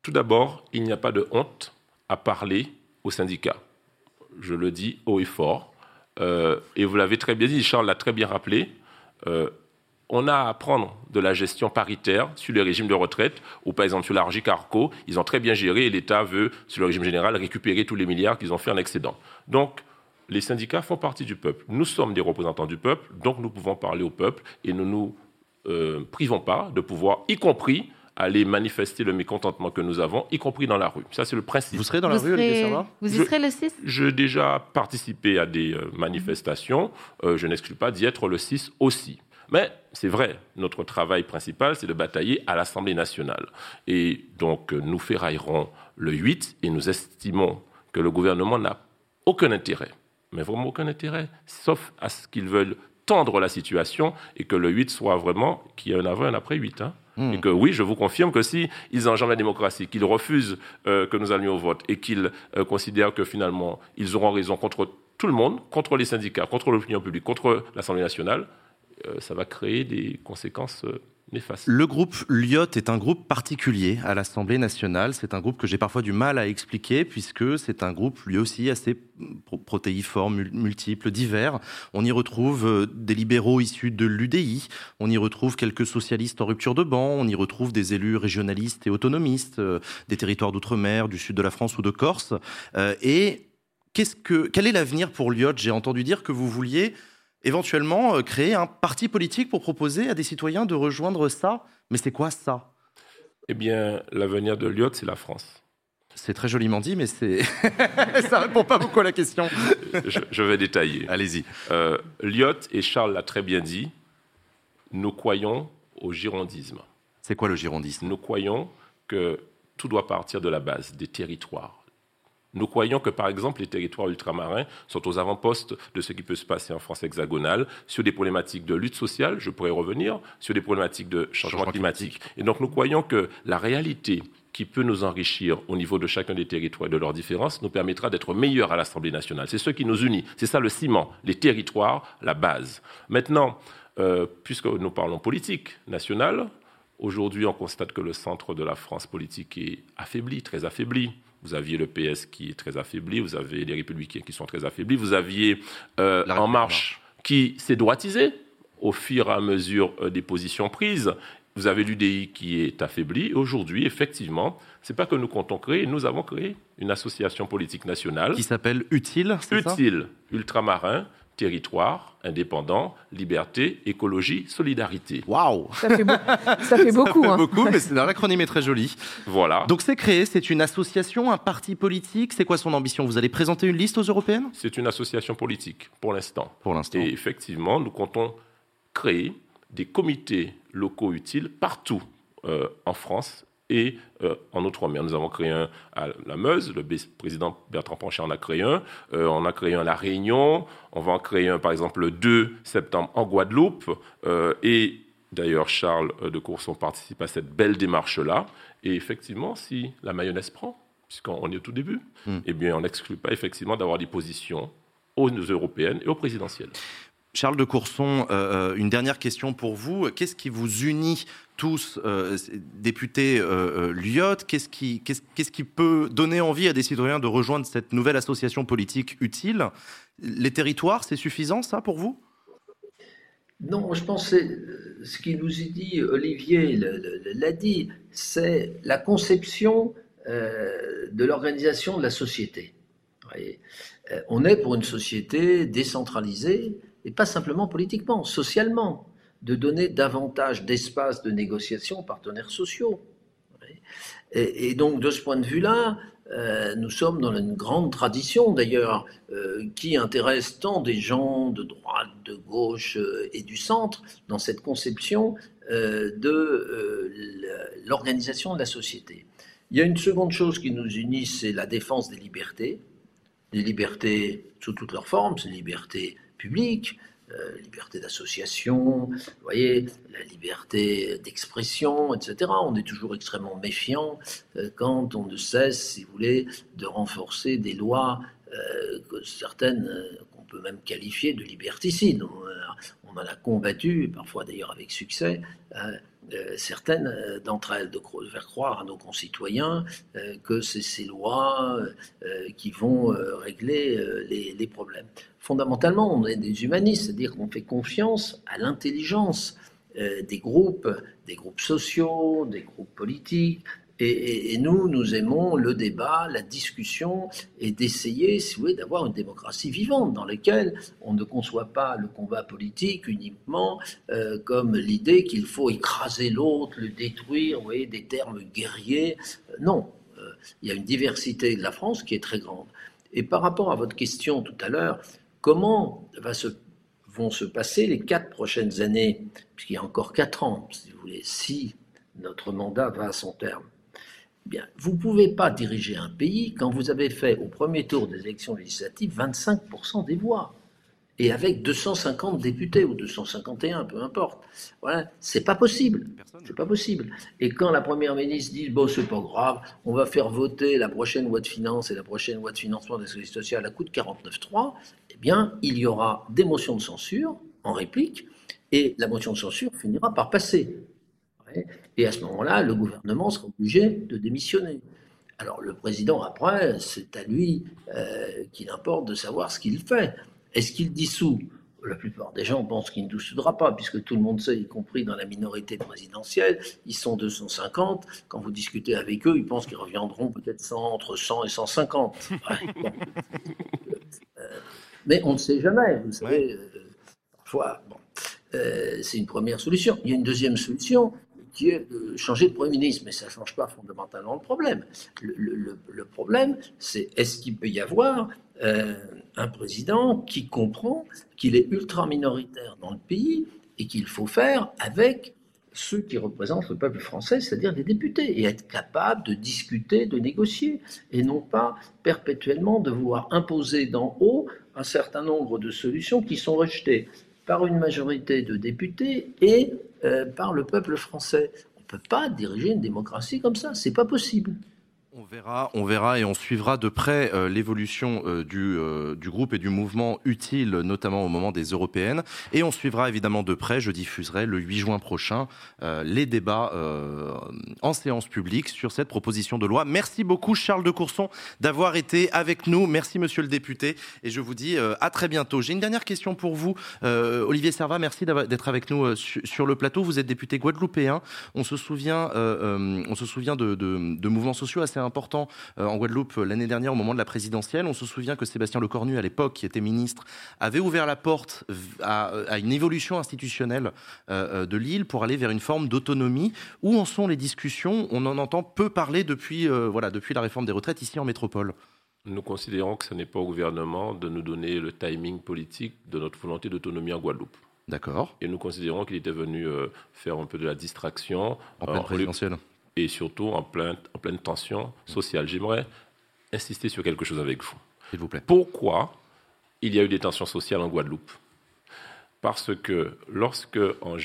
Speaker 12: Tout d'abord, il n'y a pas de honte à parler aux syndicats. Je le dis haut et fort. et vous l'avez très bien dit, Charles l'a très bien rappelé on a à apprendre de la gestion paritaire sur le régime de retraite, ou par exemple sur la Carco, ils ont très bien géré et l'État veut, sur le régime général, récupérer tous les milliards qu'ils ont fait en excédent. Donc, les syndicats font partie du peuple. Nous sommes des représentants du peuple, donc nous pouvons parler au peuple et ne nous euh, privons pas de pouvoir, y compris, aller manifester le mécontentement que nous avons, y compris dans la rue. Ça, c'est le principe.
Speaker 1: Vous serez dans la rue,
Speaker 6: Olivier Vous y serez le 6
Speaker 12: J'ai déjà participé à des euh, manifestations. Euh, je n'exclus pas d'y être le 6 aussi. Mais c'est vrai, notre travail principal, c'est de batailler à l'Assemblée nationale. Et donc, nous ferraillerons le 8 et nous estimons que le gouvernement n'a aucun intérêt, mais vraiment aucun intérêt, sauf à ce qu'ils veulent tendre la situation et que le 8 soit vraiment qu'il y ait un avant et un après 8. Hein. Hmm. Et que oui, je vous confirme que si ils enjambent la démocratie, qu'ils refusent euh, que nous allions au vote et qu'ils euh, considèrent que finalement ils auront raison contre tout le monde, contre les syndicats, contre l'opinion publique, contre l'Assemblée nationale, ça va créer des conséquences euh, néfastes.
Speaker 1: Le groupe Lyot est un groupe particulier à l'Assemblée nationale. C'est un groupe que j'ai parfois du mal à expliquer puisque c'est un groupe lui aussi assez protéiforme, multiple, divers. On y retrouve euh, des libéraux issus de l'UDI, on y retrouve quelques socialistes en rupture de banc, on y retrouve des élus régionalistes et autonomistes des territoires d'outre-mer, du sud de la France ou de Corse. et que, quel est l'avenir pour Lyot J'ai entendu dire que vous vouliez éventuellement euh, créer un parti politique pour proposer à des citoyens de rejoindre ça. Mais c'est quoi ça?
Speaker 12: Eh bien, l'avenir de Lyot, c'est la France.
Speaker 1: C'est très joliment dit, mais c'est (laughs) ça répond pas beaucoup à la question.
Speaker 12: je, vais détailler.
Speaker 1: Allez-y.
Speaker 12: Euh, et Charles l'a très bien dit, nous croyons au girondisme.
Speaker 1: C'est quoi le girondisme?
Speaker 12: Nous croyons que tout doit partir de la base, des territoires. Nous croyons que, par exemple, les territoires ultramarins sont aux avant-postes de ce qui peut se passer en France hexagonale sur des problématiques de lutte sociale, je pourrais revenir, sur des problématiques de changement, climatique. Et donc, nous croyons que la réalité qui peut nous enrichir au niveau de chacun des territoires et de leurs différences nous permettra d'être meilleurs à l'Assemblée nationale. C'est ce qui nous unit. C'est ça le ciment, les territoires, la base. Maintenant, euh, puisque nous parlons politique nationale, aujourd'hui on constate que le centre de la France politique est affaibli, très affaibli. Vous aviez le PS qui est très affaibli, vous avez les Républicains qui sont très affaiblis, vous aviez euh, En Marche qui s'est droitisé au fur et à mesure euh, des positions prises. Vous avez l'UDI qui est affaibli. Aujourd'hui, effectivement, c'est pas que nous comptons créer, nous avons créé une association politique nationale.
Speaker 1: Qui s'appelle Utile,
Speaker 12: Utile, ultramarin, territoire, indépendant, liberté, écologie, solidarité.
Speaker 1: Waouh
Speaker 5: Ça fait, (laughs) ça fait beaucoup.
Speaker 1: Ça fait hein. beaucoup, mais l'acronyme est très joli.
Speaker 12: Voilà.
Speaker 1: Donc c'est créé, c'est une association, un parti politique. C'est quoi son ambition? Vous allez présenter une liste aux européennes?
Speaker 12: C'est une association politique, pour l'instant.
Speaker 1: Pour l'instant.
Speaker 12: Et effectivement, nous comptons créer des comités locaux utiles partout euh, en France et euh, en Outre-mer. Nous avons créé un à la Meuse, le président Bertrand Pancher en a créé un, euh, on a créé un à La Réunion, on va en créer un par exemple le 2 septembre en Guadeloupe, euh, et d'ailleurs Charles de Courson participe à cette belle démarche-là, et effectivement, si la mayonnaise prend, puisqu'on est au tout début, hmm. eh bien on n'exclut pas effectivement d'avoir des positions aux européennes et aux présidentielles.
Speaker 1: Charles de Courson, une dernière question pour vous. Qu'est-ce qui vous unit tous euh, députés euh, euh Qu'est-ce qui, qui peut donner envie à des citoyens de rejoindre cette nouvelle association politique utile? Les territoires, c'est suffisant ça pour vous?
Speaker 11: Non, je pense que ce qui nous est dit, Olivier l'a dit, c'est la conception euh, de l'organisation de la société. On est pour une société décentralisée et pas simplement politiquement, socialement de donner davantage d'espace de négociation aux partenaires sociaux. Et, donc, de ce point de vue-là, Euh, nous sommes dans une grande tradition d'ailleurs euh, qui intéresse tant des gens de droite, de gauche euh, et du centre dans cette conception de l'organisation de la société. Il y a une seconde chose qui nous unit, c'est la défense des libertés, des libertés sous toutes leurs formes, les libertés publiques, euh, liberté d'association, voyez, la liberté d'expression, etc. On est toujours extrêmement méfiant euh, quand on ne cesse, si vous voulez, de renforcer des lois, euh, certaines qu'on peut même qualifier de liberticides. On, en a combattu, parfois d'ailleurs avec succès, euh, certaines euh, d'entre elles de, faire croire à nos concitoyens euh, que c'est ces lois qui vont régler les, problèmes. Fondamentalement, on est des humanistes, c'est-à-dire qu'on fait confiance à l'intelligence des groupes, des groupes sociaux, des groupes politiques, et, nous, nous aimons le débat, la discussion, et d'essayer, si vous voulez, d'avoir une démocratie vivante dans laquelle on ne conçoit pas le combat politique uniquement euh, comme l'idée qu'il faut écraser l'autre, le détruire, vous voyez, des termes guerriers. Euh, non, euh, il y a une diversité de la France qui est très grande. Et par rapport à votre question tout à l'heure, comment va se, vont se passer les quatre prochaines années, puisqu'il y a encore quatre ans, si vous voulez, si notre mandat va à son terme vous ne pouvez pas diriger un pays quand vous avez fait au premier tour des élections législatives 25% des voix et avec 250 députés ou 251, peu importe. Voilà, c'est pas possible. C'est pas possible. Et quand la première ministre dit bon c'est pas grave, on va faire voter la prochaine loi de finances et la prochaine loi de financement des services sociaux à coût de 49.3, eh bien il y aura des motions de censure en réplique et la motion de censure finira par passer. Et à ce moment-là, le gouvernement sera obligé de démissionner. Alors le président, après, c'est à lui euh, qu'il importe de savoir ce qu'il fait. Est-ce qu'il dissout? La plupart des gens pensent qu'il ne dissoudra pas, puisque tout le monde sait, y compris dans la minorité présidentielle, ils sont 250. Quand vous discutez avec eux, ils pensent qu'ils reviendront peut-être entre 100 et 150. (laughs) Euh, mais on ne sait jamais, vous savez. Euh, parfois, c'est une première solution. Il y a une deuxième solution, qui est de changer de Premier ministre, mais ça ne change pas fondamentalement le problème. Le, problème, c'est est-ce qu'il peut y avoir euh, un président qui comprend qu'il est ultra minoritaire dans le pays et qu'il faut faire avec ceux qui représentent le peuple français, c'est-à-dire des députés, et être capable de discuter, de négocier, et non pas perpétuellement de vouloir imposer d'en haut un certain nombre de solutions qui sont rejetées par une majorité de députés et euh, par le peuple français. On ne peut pas diriger une démocratie comme ça, c'est pas possible.
Speaker 1: On verra, on verra et on suivra de près euh, l'évolution euh, du, euh, du, groupe et du mouvement utile, notamment au moment des européennes. Et on suivra évidemment de près, je diffuserai le 8 juin prochain, les débats en séance publique sur cette proposition de loi. Merci beaucoup Charles de Courson d'avoir été avec nous. Merci monsieur le député. Et je vous dis à très bientôt. J'ai une dernière question pour vous. Olivier Serva, merci d'être avec nous sur le plateau. Vous êtes député guadeloupéen. On se souvient, de mouvements sociaux assez important euh, en Guadeloupe euh, l'année dernière au moment de la présidentielle. On se souvient que Sébastien Lecornu, à l'époque, qui était ministre, avait ouvert la porte à, une évolution institutionnelle euh, de l'île pour aller vers une forme d'autonomie. Où en sont les discussions On en entend peu parler depuis, voilà, depuis la réforme des retraites ici en métropole.
Speaker 12: Nous considérons que ce n'est pas au gouvernement de nous donner le timing politique de notre volonté d'autonomie en Guadeloupe.
Speaker 1: D'accord.
Speaker 12: Et nous considérons qu'il était venu faire un peu de la distraction.
Speaker 1: En pleine présidentielle
Speaker 12: et surtout en pleine, en pleine tension sociale. J'aimerais insister sur quelque chose avec vous.
Speaker 1: S'il vous plaît.
Speaker 12: Pourquoi il y a eu des tensions sociales en Guadeloupe? Parce que lorsque, en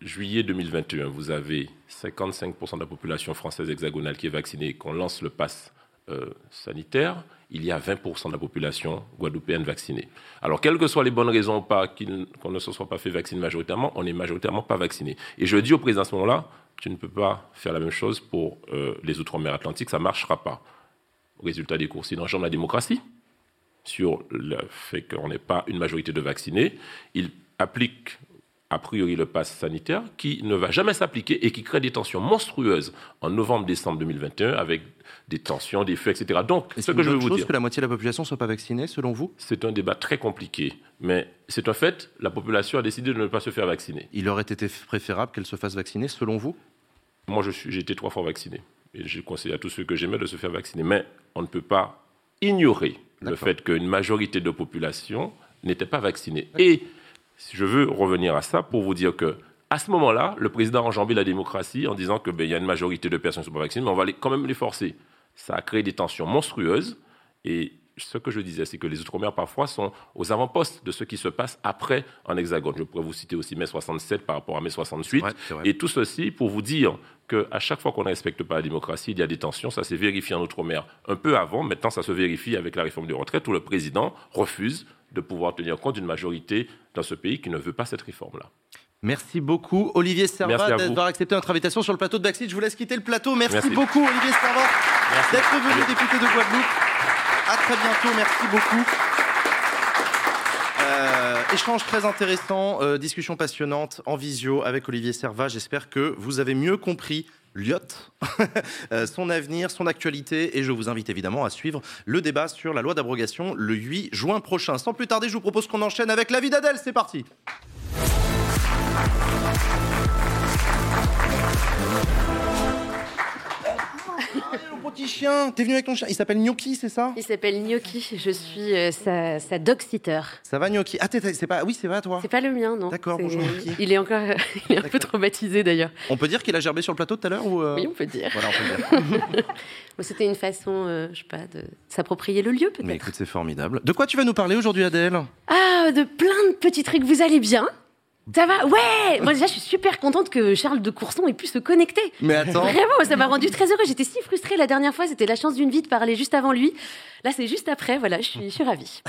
Speaker 12: juillet 2021, vous avez 55% de la population française hexagonale qui est vaccinée, qu'on lance le pass euh, sanitaire, il y a 20% de la population guadeloupéenne vaccinée. Alors, quelles que soient les bonnes raisons pas qu'on ne se soit pas fait vacciner majoritairement, on n'est majoritairement pas vacciné. Et je dis au président à ce moment-là, tu ne peux pas faire la même chose pour euh, les Outre-mer Atlantiques, ça ne marchera pas. Résultat des courses, il engendre la démocratie sur le fait qu'on n'ait pas une majorité de vaccinés. Il applique a priori le pass sanitaire qui ne va jamais s'appliquer et qui crée des tensions monstrueuses en novembre-décembre 2021 avec des tensions, des feux, etc.
Speaker 1: Donc, ce que je veux vous dire. que la moitié de la population ne soit pas vaccinée, selon vous?
Speaker 12: C'est un débat très compliqué. Mais c'est un fait, la population a décidé de ne pas se faire vacciner.
Speaker 1: Il aurait été préférable qu'elle se fasse vacciner, selon vous?
Speaker 12: Moi, j'ai été trois fois vacciné. et je conseille à tous ceux que j'aimais de se faire vacciner. Mais on ne peut pas ignorer le fait qu'une majorité de population n'était pas vaccinée. Et je veux revenir à ça pour vous dire que à ce moment-là, le président a enjambé la démocratie en disant qu'il ben, y a une majorité de personnes qui ne sont pas vaccinées, mais on va quand même les forcer. Ça a créé des tensions monstrueuses et ce que je disais, c'est que les Outre-mer, parfois, sont aux avant-postes de ce qui se passe après en Hexagone. Je pourrais vous citer aussi mai 67 par rapport à mai 68. et tout ceci pour vous dire qu'à chaque fois qu'on ne respecte pas la démocratie, il y a des tensions. Ça s'est vérifié en Outre-mer un peu avant. Maintenant, ça se vérifie avec la réforme des retraites où le président refuse de pouvoir tenir compte d'une majorité dans ce pays qui ne veut pas cette réforme-là.
Speaker 1: Merci beaucoup, Olivier Servat, d'avoir accepté notre invitation sur le plateau de Backseat. Je vous laisse quitter le plateau. Merci, beaucoup, Olivier Servat, d'être venu, député de Guadeloupe. À très bientôt. Merci beaucoup. Euh, échange très intéressant, euh, discussion passionnante en visio avec Olivier Servat. J'espère que vous avez mieux compris Lyot, (laughs) euh, son avenir, son actualité, et je vous invite évidemment à suivre le débat sur la loi d'abrogation le 8 juin prochain. Sans plus tarder, je vous propose qu'on enchaîne avec la vie d'Adèle. C'est parti. (laughs) petit chien. T'es venu avec ton chien. Il s'appelle Gnocchi, c'est ça?
Speaker 13: Il s'appelle Gnocchi. Je suis euh, sa, sa dog sitter.
Speaker 1: Ça va, Gnocchi? Ah, c'est pas. Oui, c'est pas toi.
Speaker 13: C'est pas le mien, non.
Speaker 1: D'accord. Bonjour, Gnocchi.
Speaker 13: Il est encore. (laughs) il est un peu traumatisé d'ailleurs.
Speaker 1: On peut dire qu'il a gerbé sur le plateau tout à l'heure ou euh?
Speaker 13: Oui, on peut dire.
Speaker 1: Voilà, on peut dire. (laughs)
Speaker 13: C'était une façon, euh, je sais pas, de s'approprier le lieu peut-être.
Speaker 1: Mais écoute, c'est formidable. De quoi tu vas nous parler aujourd'hui, Adèle?
Speaker 13: Ah, de plein de petits trucs. Vous allez bien? Ça va Ouais Moi déjà, je suis super contente que Charles de Courson ait pu se connecter.
Speaker 1: Mais attends
Speaker 13: Vraiment, ça m'a rendu très heureux. J'étais si frustrée la dernière fois, c'était la chance d'une vie de parler juste avant lui. Là, c'est juste après, voilà, je suis, je suis ravie.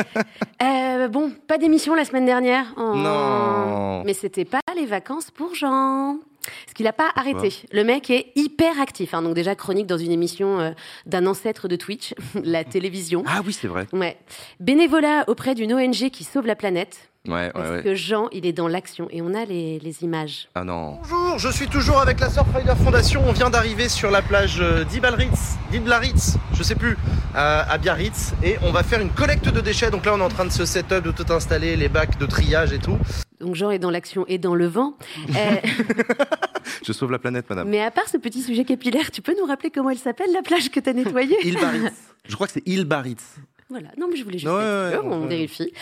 Speaker 13: (laughs) euh, bon, pas d'émission la semaine dernière. Oh.
Speaker 1: Non
Speaker 13: Mais c'était pas les vacances pour Jean. Ce qu'il n'a pas arrêté. Le mec est hyper actif. Hein, donc déjà chronique dans une émission euh, d'un ancêtre de Twitch, (laughs) la télévision.
Speaker 1: Ah oui, c'est vrai.
Speaker 13: Ouais. Bénévolat auprès d'une ONG qui sauve la planète.
Speaker 1: Ouais,
Speaker 13: Parce
Speaker 1: ouais,
Speaker 13: que Jean, il est dans l'action et on a les, les images.
Speaker 1: Ah non. Bonjour, je suis toujours avec la Surfrider Foundation. On vient d'arriver sur la plage euh, d'Ibalritz, d'Iblaritz, je sais plus, à, à, Biarritz. Et on va faire une collecte de déchets. Donc là, on est en train de se set-up, de tout installer, les bacs de triage et tout.
Speaker 13: Donc Jean est dans l'action et dans le vent. (laughs) Euh...
Speaker 1: je sauve la planète, madame.
Speaker 13: Mais à part ce petit sujet capillaire, tu peux nous rappeler comment elle s'appelle, la plage que tu as nettoyée?
Speaker 1: Ilbaritz. Je crois que c'est Ilbaritz.
Speaker 13: Voilà. Non, mais je voulais juste
Speaker 1: ouais,
Speaker 13: ouais,
Speaker 1: ouais,
Speaker 13: on vérifie.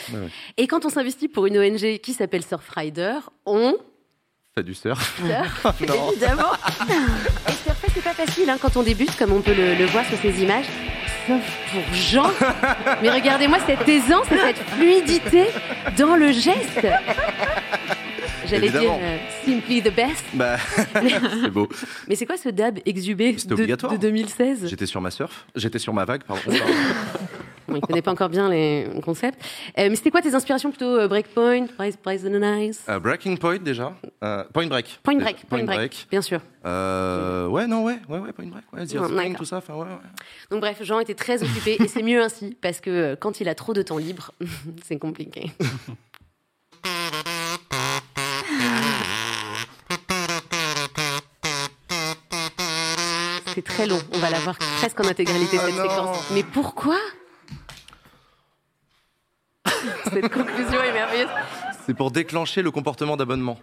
Speaker 13: Et quand on s'investit pour une ONG qui s'appelle Surfrider, on
Speaker 1: fait du surf. (laughs)
Speaker 13: surf (laughs) non. Évidemment. Et surfer, c'est pas facile hein, quand on débute, comme on peut le, le, voir sur ces images. Sauf pour Jean. (laughs) mais regardez-moi cette aisance et cette fluidité dans le geste. J'allais dire euh, simply the best.
Speaker 1: Bah, c'est beau.
Speaker 13: Mais c'est quoi ce dab exhubé de, de 2016
Speaker 1: J'étais sur ma surf, j'étais sur ma vague, pardon.
Speaker 13: Bon, il connaît pas encore bien les concepts. Euh, mais c'était quoi tes inspirations plutôt euh, Breakpoint, Rise, Rise and Nice?
Speaker 1: Uh, Breaking Point déjà. Point Break.
Speaker 13: Point Break. Point, point break, break, Bien sûr.
Speaker 1: Euh, ouais, non, ouais, ouais, ouais, Point Break. Ouais, tout ça. Enfin, ouais, ouais.
Speaker 13: Donc bref, Jean était très occupé et c'est mieux ainsi parce que euh, quand il a trop de temps libre, (laughs) c'est compliqué. C'est très long. On va la voir presque en intégralité cette
Speaker 1: ah
Speaker 13: séquence. Mais pourquoi? (laughs) Cette conclusion est merveilleuse.
Speaker 1: C'est pour déclencher le comportement d'abonnement.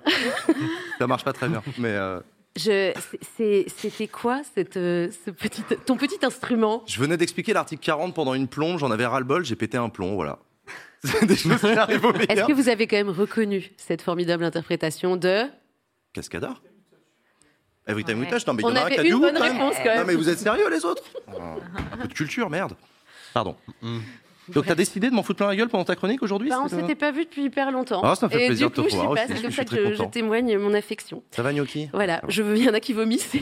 Speaker 1: Ça marche pas très bien, mais. Euh...
Speaker 13: C'était quoi cette, euh, ce petit, ton petit instrument?
Speaker 1: Je venais d'expliquer l'article 40 pendant une plonge, j'en avais ras-le-bol, j'ai pété un plomb, voilà. (laughs) des choses qui arrivent au meilleur.
Speaker 13: Est-ce que vous avez quand même reconnu cette formidable interprétation de
Speaker 1: Cascadeur? Every time we touch, non mais
Speaker 13: On
Speaker 1: il y en a un
Speaker 13: avait
Speaker 1: qui a du
Speaker 13: une
Speaker 1: goût,
Speaker 13: bonne
Speaker 1: quand
Speaker 13: quand même.
Speaker 1: Non mais vous êtes sérieux les autres? (laughs) Un peu de culture, merde. Pardon. Donc t'as décidé de m'en foutre plein la gueule pendant ta chronique aujourd'hui
Speaker 13: Bah, on s'était pas vu depuis hyper longtemps.
Speaker 1: Ah, ça me fait
Speaker 13: et
Speaker 1: plaisir
Speaker 13: du
Speaker 1: de
Speaker 13: coup,
Speaker 1: te voir
Speaker 13: je sais
Speaker 1: aussi,
Speaker 13: pas, c'est comme ça que je, témoigne mon affection.
Speaker 1: Ça va Gnocchi?
Speaker 13: Voilà, je veux, il y en a qui vomissent. (laughs) (laughs)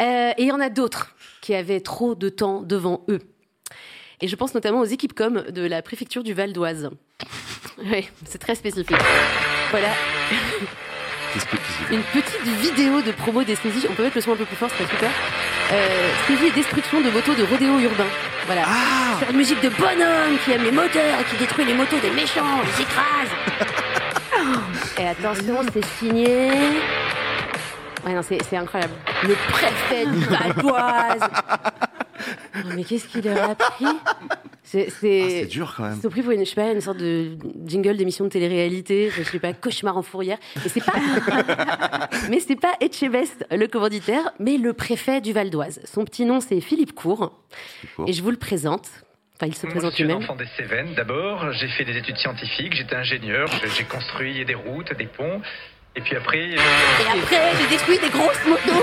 Speaker 13: Euh, et il y en a d'autres qui avaient trop de temps devant eux. Et je pense notamment aux équipes com de la préfecture du Val d'Oise. (laughs) Oui, c'est très spécifique. Voilà. Une petite vidéo de promo des saisies. On peut mettre le son un peu plus fort, c'est super. Euh, saisie et destruction de motos de rodéo urbain. Voilà.
Speaker 1: Ah
Speaker 13: Sur une musique de bonhomme qui aime les moteurs et qui détruit les motos des méchants, les écrase. (laughs) et attention, c'est signé. Ouais, non, c'est c'est incroyable. Le préfet du Val d'Oise. (laughs) Oh, mais qu'est-ce qu'il leur a pris C'est
Speaker 1: Ah, c'est dur quand même.
Speaker 13: Ils pris pour une, je sais pas, une sorte de jingle d'émission de télé-réalité, je sais pas, cauchemar en fourrière. Mais c'est pas, (laughs) mais c'est pas Etchebest, le commanditaire, mais le préfet du Val d'Oise. Son petit nom, c'est Philippe Cour.
Speaker 1: Cour.
Speaker 13: Et je vous le présente. Enfin, il se
Speaker 14: Moi,
Speaker 13: présente
Speaker 14: je suis un
Speaker 13: lui-même.
Speaker 14: enfant des Cévennes d'abord. J'ai fait des études scientifiques, j'étais ingénieur, j'ai construit des routes, des ponts. Et puis après. euh,
Speaker 13: Et après, j'ai détruit des grosses motos.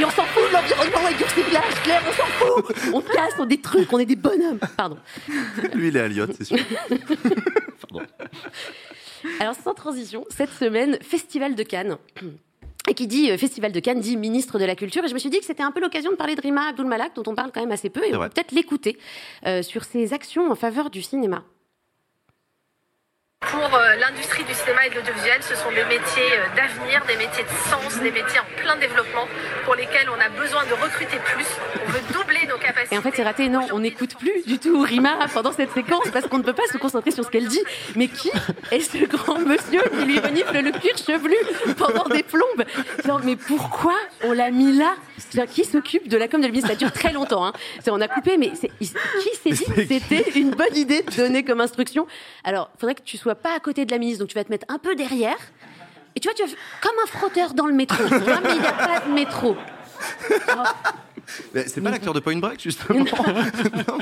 Speaker 13: Et on s'en fout de l'environnement et du recyclage, Claire, on s'en fout. On casse, on des trucs, on est des bonhommes. Pardon.
Speaker 1: Lui, il est à Lyon, c'est sûr.
Speaker 13: Alors, sans transition, cette semaine, Festival de Cannes. Et qui dit euh, Festival de Cannes dit ministre de la Culture. Et je me suis dit que c'était un peu l'occasion de parler de Rima Abdul Malak, dont on parle quand même assez peu, et on peut peut-être l'écouter euh, sur ses actions en faveur du cinéma.
Speaker 15: Pour euh, l'industrie du cinéma et de l'audiovisuel, ce sont des métiers euh, d'avenir, des métiers de sens, des métiers en plein développement pour lesquels on a besoin de recruter plus. On veut doubler nos capacités.
Speaker 13: Et en fait, c'est raté. Non, on n'écoute plus du tout Rima pendant cette séquence parce qu'on ne peut pas se concentrer sur ce qu'elle dit. Mais qui est ce grand monsieur qui lui renifle le cuir chevelu pendant des plombes? Genre, mais pourquoi on l'a mis là? Qui s'occupe de la com de la ministre Ça dure très longtemps. Hein. On a coupé, mais qui s'est dit que c'était une bonne idée de donner comme instruction? Alors, il faudrait que tu sois pas à côté de la ministre, donc tu vas te mettre un peu derrière. Et tu vois, tu vas comme un frotteur dans le métro. Mais il n'y a pas de métro.
Speaker 1: C'est pas l'acteur de Point Break, justement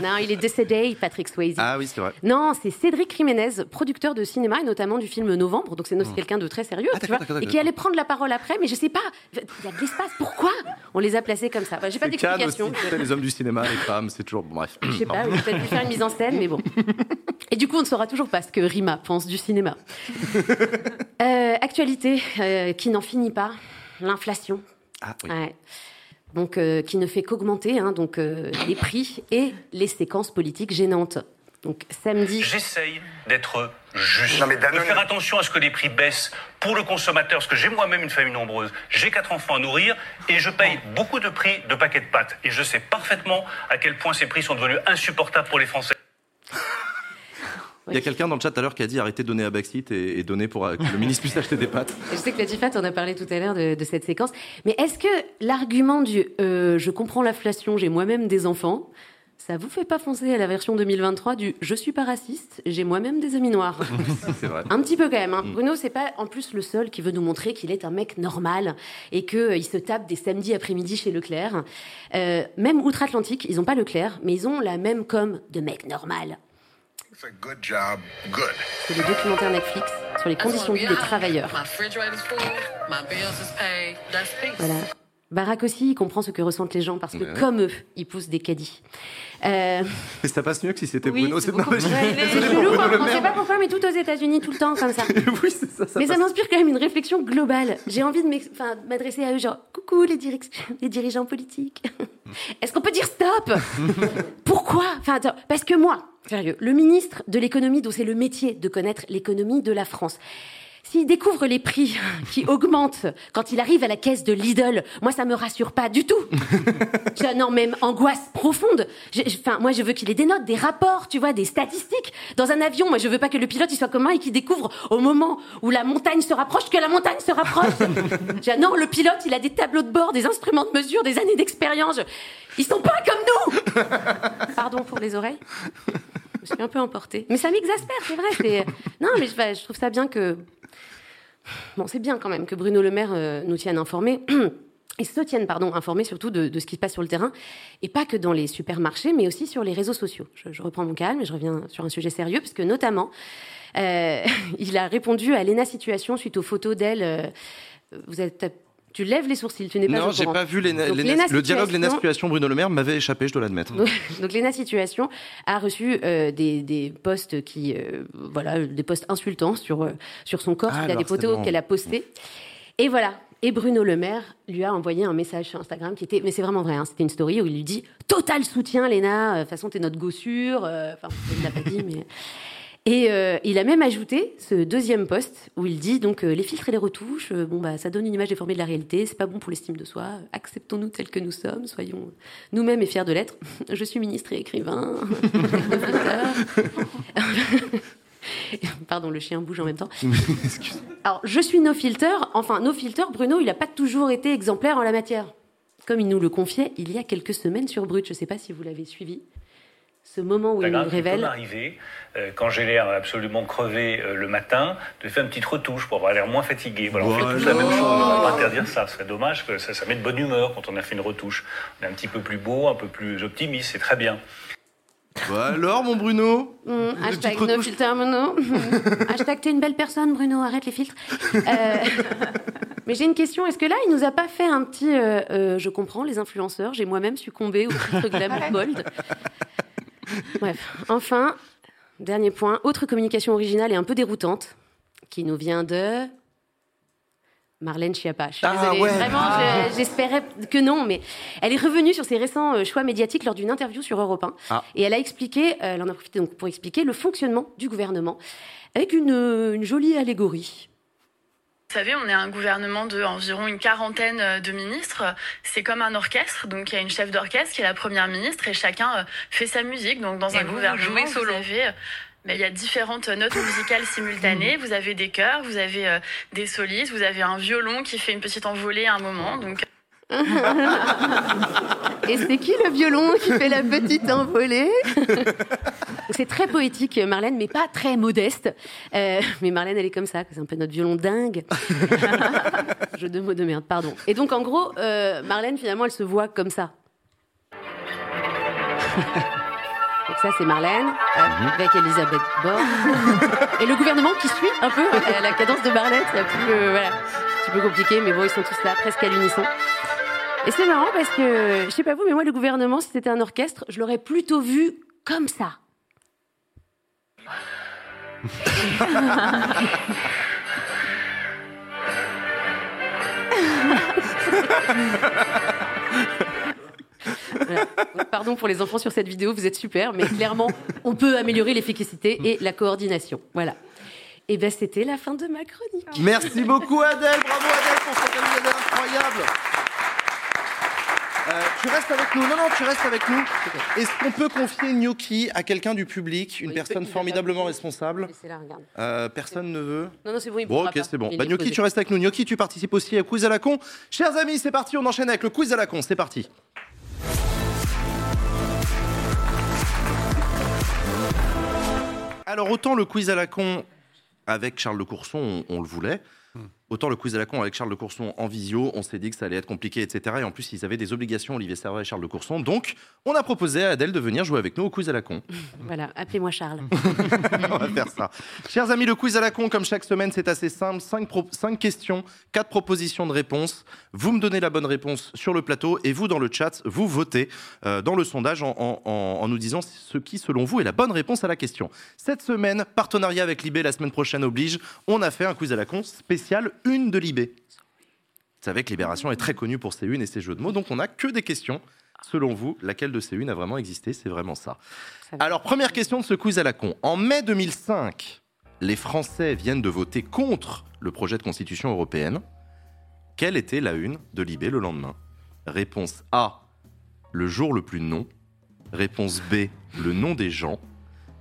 Speaker 13: Non, il est décédé, Patrick Swayze.
Speaker 1: Ah oui, c'est vrai.
Speaker 13: Non, c'est Cédric Jiménez, producteur de cinéma et notamment du film Novembre. Donc c'est aussi quelqu'un de très sérieux, tu vois,
Speaker 1: Hmm.
Speaker 13: et qui allait prendre la parole après. Mais je sais pas, il y a de l'espace. Pourquoi on les a placés comme ça? Bah, J'ai pas d'explication.
Speaker 1: les hommes du cinéma, les femmes, c'est toujours. Bon, bref.
Speaker 13: Je sais pas, peut-être dû faire une mise en scène, mais bon. Et du coup, on ne saura toujours pas ce que Rima pense du cinéma. (laughs) Euh, actualité euh, qui n'en finit pas, l'inflation.
Speaker 1: Ah oui.
Speaker 13: Ouais. Donc, euh, qui ne fait qu'augmenter, hein, donc euh, les prix et les séquences politiques gênantes. Donc samedi.
Speaker 16: J'essaye d'être juste, de faire attention à ce que les prix baissent pour le consommateur, parce que j'ai moi-même une famille nombreuse, j'ai quatre enfants à nourrir et je paye beaucoup de prix de paquets de pâtes. Et je sais parfaitement à quel point ces prix sont devenus insupportables pour les Français.
Speaker 1: Il y a quelqu'un dans le chat tout à l'heure qui a dit arrêtez de donner à Backseat et, et donner pour euh, que le ministre puisse acheter des pâtes. (laughs)
Speaker 13: Je sais que Latifat en a parlé tout à l'heure de, de cette séquence, mais est-ce que l'argument du euh, je comprends l'inflation, j'ai moi-même des enfants, ça vous fait pas foncer à la version 2023 du je suis pas raciste, j'ai moi-même des amis noirs? (laughs)
Speaker 1: C'est vrai.
Speaker 13: Un petit peu quand même. Hein. Bruno, c'est pas en plus le seul qui veut nous montrer qu'il est un mec normal et qu'il il se tape des samedis après-midi chez Leclerc. Euh, même outre-Atlantique, ils ont pas Leclerc, mais ils ont la même com de mec normal. C'est le documentaire Netflix sur les conditions de vie des travailleurs.
Speaker 17: My refrigerator's full, my bills is paid. That's peace.
Speaker 13: Voilà. Barack aussi, il comprend ce que ressentent les gens parce que,
Speaker 1: Ouais.
Speaker 13: comme eux, ils poussent des caddies. Euh,
Speaker 1: Mais ça passe mieux que si c'était
Speaker 13: oui,
Speaker 1: Bruno.
Speaker 13: c'est
Speaker 1: non,
Speaker 13: beaucoup
Speaker 1: mais-
Speaker 13: plus
Speaker 1: Désolé
Speaker 13: C'est
Speaker 1: pour
Speaker 13: chelou,
Speaker 1: Bruno
Speaker 13: hein,
Speaker 1: Le
Speaker 13: on sait
Speaker 1: Maire.
Speaker 13: pas pourquoi, mais tout aux États-Unis, tout le temps, comme ça. (laughs)
Speaker 1: oui, ça. ça
Speaker 13: mais ça m'inspire quand même une réflexion globale. J'ai envie de m'adresser à eux, genre, coucou les, dirigeants politiques. (laughs) Est-ce qu'on peut dire stop? Pourquoi? Enfin, attends, Parce que moi, sérieux, le ministre de l'économie, dont c'est le métier de connaître l'économie de la France, s'il découvre les prix qui augmentent quand il arrive à la caisse de Lidl, moi ça me rassure pas du tout. (laughs) J'ai non même angoisse profonde. Je- je- Enfin moi je veux qu'il ait des notes, des rapports, tu vois, des statistiques. Dans un avion, moi je veux pas que le pilote il soit comme moi et qu'il découvre au moment où la montagne se rapproche que la montagne se rapproche. (laughs) J'ai non le pilote il a des tableaux de bord, des instruments de mesure, des années d'expérience. Je- Ils sont pas comme nous. (laughs) Pardon pour les oreilles. Je suis un peu emportée. Mais ça m'exaspère, c'est vrai. c'est- Non, mais je, je trouve ça bien que. Bon, c'est bien quand même que Bruno Le Maire euh, nous tienne informés. (clears throat) Et se tiennent, pardon, informés surtout de, ce qui se passe sur le terrain, et pas que dans les supermarchés, mais aussi sur les réseaux sociaux. Je, reprends mon calme et je reviens sur un sujet sérieux, parce que notamment, euh, (laughs) il a répondu à Léna Situation suite aux photos d'elle. euh, vous êtes, tu lèves les sourcils, tu n'es pas
Speaker 1: Non, j'ai pas vu les,
Speaker 13: Donc,
Speaker 1: les- le dialogue Léna Situation Bruno Le Maire m'avait échappé, je dois l'admettre.
Speaker 13: donc, (laughs) donc Léna Situation a reçu euh, des, des posts qui, euh, voilà, des posts insultants sur euh, sur son corps,
Speaker 1: Ah,
Speaker 13: il a des photos qu'elle a postées. Et voilà. Et Bruno Le Maire lui a envoyé un message sur Instagram qui était, mais c'est vraiment vrai, hein, c'était une story où il lui dit total soutien, Léna. De toute façon, t'es notre gossure. Enfin, il l'a pas dit, mais. Et euh, il a même ajouté ce deuxième post où il dit donc euh, les filtres et les retouches, euh, bon bah ça donne une image déformée de la réalité, c'est pas bon pour l'estime de soi. Acceptons-nous tels que nous sommes, soyons nous-mêmes et fiers de l'être. (laughs) Je suis ministre et écrivain. (laughs) Pardon, le chien bouge en même temps. (laughs) Alors, je suis no filter. Enfin, no filter, Bruno, il n'a pas toujours été exemplaire en la matière. Comme il nous le confiait il y a quelques semaines sur Brut. Je ne sais pas si vous l'avez suivi. Ce moment où il nous
Speaker 16: peut
Speaker 13: révèle.
Speaker 16: m'arriver, euh, quand j'ai l'air absolument crevé euh, le matin, de faire une petite retouche pour avoir l'air moins fatigué. Voilà, on fait tous la même chose. On va pas interdire ça. Ce serait dommage que ça, ça met de bonne humeur quand on a fait une retouche. On est un petit peu plus beau, un peu plus optimiste, c'est très bien.
Speaker 1: Bah alors, mon Bruno
Speaker 13: Mmh, hashtag no filter mono. (laughs) hashtag t'es une belle personne, Bruno, arrête les filtres. Euh, (laughs) mais j'ai une question. Est-ce que là, il nous a pas fait un petit. euh, euh, je comprends, les influenceurs. J'ai moi-même succombé au filtre glamour (laughs) bold. Bref. Enfin, dernier point. Autre communication originale et un peu déroutante qui nous vient de. Marlène Schiappa. Je suis
Speaker 1: Ah,
Speaker 13: désolée.
Speaker 1: ouais.
Speaker 13: Vraiment,
Speaker 1: Ah.
Speaker 13: je- j'espérais que non, mais elle est revenue sur ses récents euh, choix médiatiques lors d'une interview sur Europe 1.
Speaker 1: Ah.
Speaker 13: Et elle a expliqué, euh, elle en a profité donc pour expliquer le fonctionnement du gouvernement avec une, euh, une jolie allégorie.
Speaker 18: Vous savez, on est un gouvernement de environ une quarantaine euh, de ministres. C'est comme un orchestre, donc il y a une chef d'orchestre qui est la première ministre et chacun euh, fait sa musique. Donc dans
Speaker 19: Et
Speaker 18: un
Speaker 19: vous, vous
Speaker 18: gouvernement, vous
Speaker 19: solo
Speaker 18: avez, euh, ben, il y a différentes notes musicales simultanées. Vous avez des chœurs, vous avez des solistes, vous avez un violon qui fait une petite envolée à un moment. Donc (laughs)
Speaker 13: Et c'est qui le violon qui fait la petite envolée C'est très poétique, Marlène, mais pas très modeste. Euh, mais Marlène, elle est comme ça, c'est un peu notre violon dingue. (laughs) Jeu de mots de merde, pardon. Et donc, en gros, euh, Marlène, finalement, elle se voit comme ça. (laughs) Donc ça, c'est Marlène, euh, avec Elisabeth Borne. Et le gouvernement qui suit un peu la cadence de Marlène, c'est un un petit peu compliqué, mais bon, ils sont tous là, presque à l'unisson. Et c'est marrant parce que, je sais pas vous, mais moi, le gouvernement, si c'était un orchestre, je l'aurais plutôt vu comme ça. Pardon pour les enfants sur cette vidéo, vous êtes super, mais clairement, on peut améliorer l'efficacité et la coordination. Voilà. Et ben, c'était la fin de ma chronique.
Speaker 1: Merci beaucoup Adèle, bravo Adèle pour cette incroyable. Euh, tu restes avec nous. Non, non, tu restes avec nous. Est-ce qu'on peut confier Gnocchi à quelqu'un du public, une personne formidablement responsable. Euh, Personne ne veut
Speaker 13: Non, non, c'est bon, il
Speaker 1: Bon, ok, c'est bon. Bah, Gnocchi, tu restes avec nous. Gnocchi, tu participes aussi au quiz à la con. Chers amis, c'est parti, on enchaîne avec le quiz à la con. C'est parti. Alors, autant le quiz à la con avec Charles de Courson, on, on le voulait. Autant le quiz à la con avec Charles de Courson en visio, on s'est dit que ça allait être compliqué, etc. Et en plus, ils avaient des obligations, Olivier Servat et Charles de Courson. Donc, on a proposé à Adèle de venir jouer avec nous au quiz à la con. (laughs)
Speaker 13: Voilà, appelez-moi Charles. (laughs)
Speaker 1: on va faire ça. Chers amis, le quiz à la con, comme chaque semaine, c'est assez simple. 5 questions, 4 propositions de réponses. Vous me donnez la bonne réponse sur le plateau et vous, dans le chat, vous votez euh, dans le sondage en, en- en- en nous disant ce qui, selon vous, est la bonne réponse à la question. Cette semaine, partenariat avec Libé, la semaine prochaine oblige, on a fait un quiz à la con spécial une de Libé. Vous savez que Libération est très connue pour ses unes et ses jeux de mots, donc on n'a que des questions. Selon vous, laquelle de ces unes a vraiment existé C'est vraiment ça. Alors, première question de ce quiz à la con. En mai 2005, les Français viennent de voter contre le projet de constitution européenne. Quelle était la une de Libé le lendemain? Réponse A, le jour le plus non. Réponse B, le nom des gens.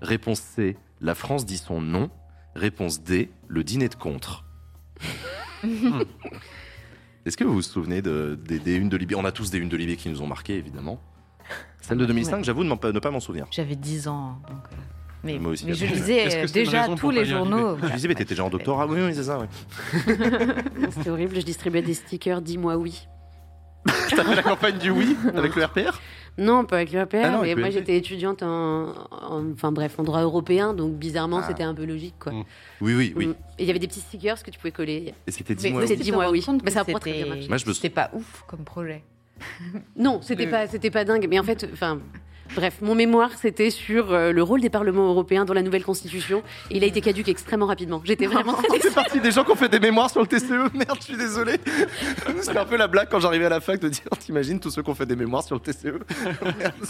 Speaker 1: Réponse C, la France dit son nom. Réponse D, le dîner de contre. (laughs) Est-ce que vous vous souvenez de- des, des unes de Libé On a tous des unes de Libé qui nous ont marqué, évidemment. Celle de 2005,
Speaker 6: Ouais.
Speaker 1: j'avoue ne, ne pas m'en souvenir.
Speaker 6: J'avais 10 ans. Donc, euh, mais,
Speaker 1: Moi aussi,
Speaker 6: mais je lisais euh, déjà tous les journaux.
Speaker 1: Je disais, mais t'étais déjà en doctorat. Oui, oui, c'est ça, oui. (laughs)
Speaker 13: C'était horrible, je distribuais des stickers, dis-moi oui. (laughs)
Speaker 1: T'as fait la campagne du oui avec le RPR
Speaker 13: Non, pas avec le RPR,
Speaker 1: Ah non,
Speaker 13: mais moi j'étais étudiante en, en- Enfin bref, en droit européen, donc bizarrement
Speaker 1: Ah.
Speaker 13: c'était un peu logique quoi.
Speaker 1: Oui, oui, oui.
Speaker 13: Mm. Et il y avait des petits stickers que tu pouvais coller.
Speaker 1: Et c'était
Speaker 13: Mais
Speaker 1: dis-moi
Speaker 13: c'était
Speaker 1: oui.
Speaker 13: dis-moi oui. Mais ça a pas très bien
Speaker 6: c'était-
Speaker 13: marché.
Speaker 6: Pas ouf comme projet.
Speaker 13: Non, c'était pas, c'était pas dingue. Mais en fait, enfin, bref, mon mémoire c'était sur euh, le rôle des parlements européens dans la nouvelle constitution. Et il a été caduque extrêmement rapidement. J'étais vraiment très (laughs)
Speaker 1: C'est parti des gens qui ont fait des mémoires sur le TCE. (laughs) Merde, je suis désolé. (laughs) C'était un peu la blague quand j'arrivais à la fac de dire T'imagines tous ceux qui ont fait des mémoires sur le TCE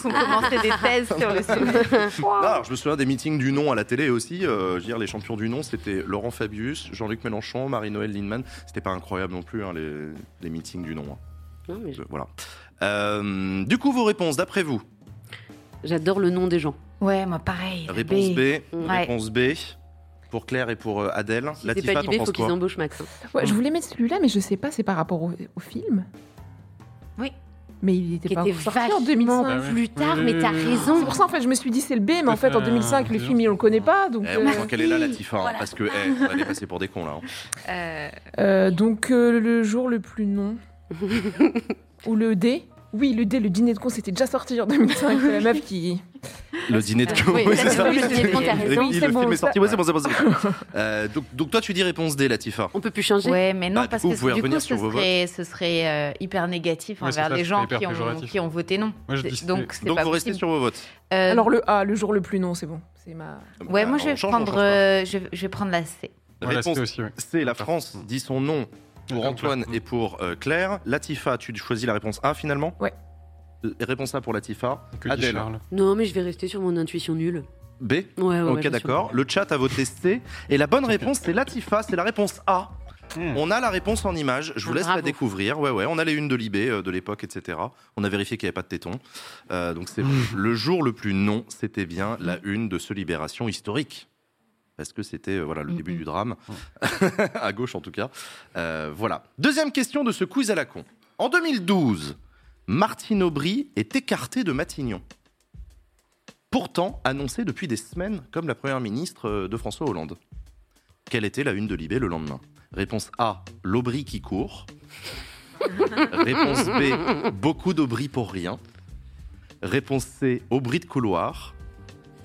Speaker 6: On commençait des thèses sur le sujet.
Speaker 1: Non, alors, je me souviens des meetings du non à la télé aussi. Euh, je veux dire, les champions du non, c'était Laurent Fabius, Jean-Luc Mélenchon, Marie-Noël Lindemann. C'était pas incroyable non plus, hein, les, les meetings du non. hein.
Speaker 13: Non, mais
Speaker 1: Euh, Voilà. Euh, du coup, vos réponses, d'après vous
Speaker 13: J'adore le nom des gens.
Speaker 6: Ouais, moi pareil. la
Speaker 1: Réponse B,
Speaker 6: Ouais.
Speaker 1: réponse B. Pour Claire et pour euh, Adèle.
Speaker 13: Si c'est pas
Speaker 1: Latifa, t'en
Speaker 13: Libé, faut qu'ils embauchent Max. hein.
Speaker 5: Ouais, je voulais mettre celui-là, mais je sais pas, c'est par rapport au, au film.
Speaker 6: Oui.
Speaker 5: Mais il était
Speaker 13: Qui
Speaker 5: pas
Speaker 13: était
Speaker 5: encore sorti en
Speaker 13: vachement
Speaker 5: 2005.
Speaker 13: plus tard, mais t'as raison.
Speaker 5: C'est pour ça en fait je me suis dit c'est le B, mais en fait en
Speaker 1: Euh,
Speaker 5: 2005 le film il on le connaît pas donc.
Speaker 1: Eh, on
Speaker 5: euh,
Speaker 1: sent qu'elle est là, Latifa, hein, parce que eh, on va les passer pour des cons là. hein.
Speaker 5: euh, donc euh, le jour le plus non. (laughs) Ou le D. Oui, le D, le dîner de con, c'était déjà sorti en 2005. C'est la meuf qui.
Speaker 1: Le dîner de con,
Speaker 5: Oui,
Speaker 1: oui, c'est
Speaker 5: oui,
Speaker 1: ça.
Speaker 5: le dîner de con, t'as raison.
Speaker 1: Le
Speaker 5: C'est
Speaker 1: film
Speaker 5: bon,
Speaker 1: est
Speaker 5: ça-
Speaker 1: sorti, ouais, c'est bon, c'est bon. (laughs) Euh, donc, donc toi, tu dis réponse D, Latifa.
Speaker 13: On peut plus changer.
Speaker 6: Ouais, mais non,
Speaker 1: Bah,
Speaker 6: parce
Speaker 1: coup, vous
Speaker 6: que
Speaker 1: pouvez
Speaker 6: du coup, ce serait, ce serait euh, hyper négatif
Speaker 1: Ouais,
Speaker 6: envers
Speaker 1: ça,
Speaker 6: les gens qui ont,
Speaker 1: péjoratif.
Speaker 6: qui ont voté non.
Speaker 1: Moi, je
Speaker 6: C'est-
Speaker 1: dis-
Speaker 6: donc, c'est
Speaker 1: Donc,
Speaker 6: pas
Speaker 1: vous restez sur vos votes.
Speaker 6: Euh,
Speaker 5: Alors le A, le jour le plus non, c'est bon. C'est ma.
Speaker 6: Ouais, moi, je vais prendre la C.
Speaker 1: Réponse C, la France dit son nom pour Antoine et pour euh, Claire. Latifa, tu choisis la réponse A finalement
Speaker 5: Ouais.
Speaker 1: Euh, Réponse A pour Latifa.
Speaker 7: Que dit
Speaker 1: Adèle.
Speaker 7: Charles?
Speaker 13: Non, mais je vais rester sur mon intuition nulle.
Speaker 1: B
Speaker 13: Ouais, ouais,
Speaker 1: Ok, d'accord. Le chat a voté C. Et la bonne réponse, c'est Latifa, c'est la réponse A.
Speaker 7: Hmm.
Speaker 1: On a la réponse en image, je vous
Speaker 13: Ah,
Speaker 1: laisse la
Speaker 13: bravo.
Speaker 1: découvrir. Ouais, ouais, on a les unes de Libé euh, de l'époque, etc. On a vérifié qu'il n'y avait pas de tétons. Euh, donc c'est
Speaker 7: Hmm.
Speaker 1: le jour le plus non, c'était bien la une de ce Libération historique. Parce que c'était euh, voilà, le début du drame, (laughs) à gauche en tout cas. Euh, voilà. Deuxième question de ce quiz à la con. En 2012, Martine Aubry est écartée de Matignon. Pourtant annoncée depuis des semaines comme la première ministre euh, de François Hollande. Quelle était la une de Libé le lendemain? Réponse A, l'Aubry qui court. (laughs) Réponse B, beaucoup d'Aubry pour rien. Réponse C, Aubry de couloir.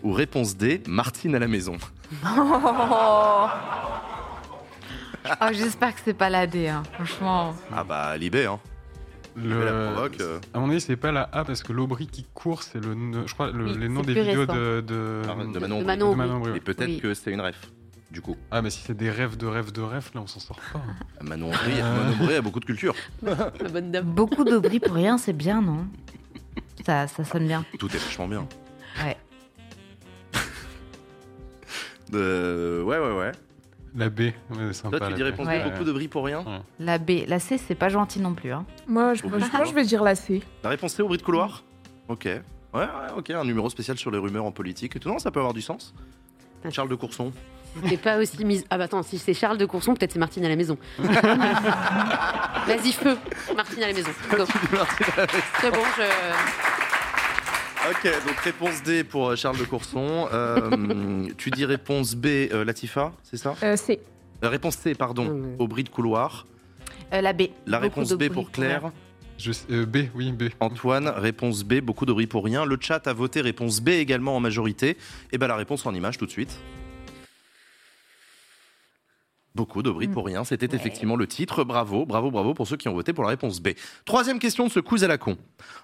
Speaker 1: Ou réponse D, Martine à la maison.
Speaker 6: Oh, J'espère que c'est pas la D, hein, franchement.
Speaker 1: Ah bah Libé, hein.
Speaker 7: Le...
Speaker 1: la provoque, euh.
Speaker 7: À mon avis, c'est pas la A parce que l'Aubry qui court, c'est le, je crois, le-
Speaker 6: Oui,
Speaker 7: les noms des vidéos
Speaker 6: récent.
Speaker 7: de, de...
Speaker 1: Ah, de Manon
Speaker 13: De
Speaker 1: Aubry.
Speaker 13: Manon
Speaker 7: De Manon
Speaker 13: Aubry.
Speaker 7: Aubry, ouais.
Speaker 1: Et peut-être
Speaker 6: Oui.
Speaker 1: que c'est une ref, du coup.
Speaker 7: Ah, mais si c'est des rêves de rêves de rêves, là, on s'en sort pas.
Speaker 1: Manon Aubry, Manon Aubry a beaucoup de culture. (laughs)
Speaker 13: La bonne dame.
Speaker 6: Beaucoup d'Aubry pour rien, c'est bien, non? Ça, ça sonne bien.
Speaker 1: Tout est vachement bien.
Speaker 6: Ouais.
Speaker 1: Euh, ouais, ouais, ouais.
Speaker 7: La B, ouais, sympa.
Speaker 1: Toi, tu
Speaker 7: la
Speaker 1: dis
Speaker 7: B.
Speaker 1: réponse
Speaker 6: Ouais.
Speaker 1: Beaucoup de bris pour rien
Speaker 6: La B, la C, c'est pas gentil non plus. Hein.
Speaker 5: Moi, je, moi, je- moi, je vais dire la C.
Speaker 1: La réponse C au bris de couloir Ok. Ouais, ouais, ok, un numéro spécial sur les rumeurs en politique et tout. Non, ça peut avoir du sens. Charles de Courson.
Speaker 13: C'était pas aussi mise. Ah bah attends, si c'est Charles de Courson, peut-être c'est Martine à la maison. (laughs) Vas-y, feu. Martine à la maison. Go. C'est bon, je.
Speaker 1: Ok, donc réponse D pour euh, Charles de Courson. Euh, (laughs) tu dis réponse B, euh, Latifa, c'est ça?
Speaker 5: Euh, C.
Speaker 1: Euh, Réponse C, pardon, au bris de couloir.
Speaker 6: Euh, la B.
Speaker 1: La
Speaker 6: Beaucoup
Speaker 1: réponse B
Speaker 6: d'Aubry
Speaker 1: pour Claire.
Speaker 7: Je sais- euh, B, oui, B.
Speaker 1: Antoine, réponse B, beaucoup de bris pour rien. Le chat a voté réponse B également en majorité. Et ben la réponse en image tout de suite. Beaucoup de bris pour rien, c'était effectivement le titre. Bravo, bravo, bravo pour ceux qui ont voté pour la réponse B. Troisième question de ce quiz à la con.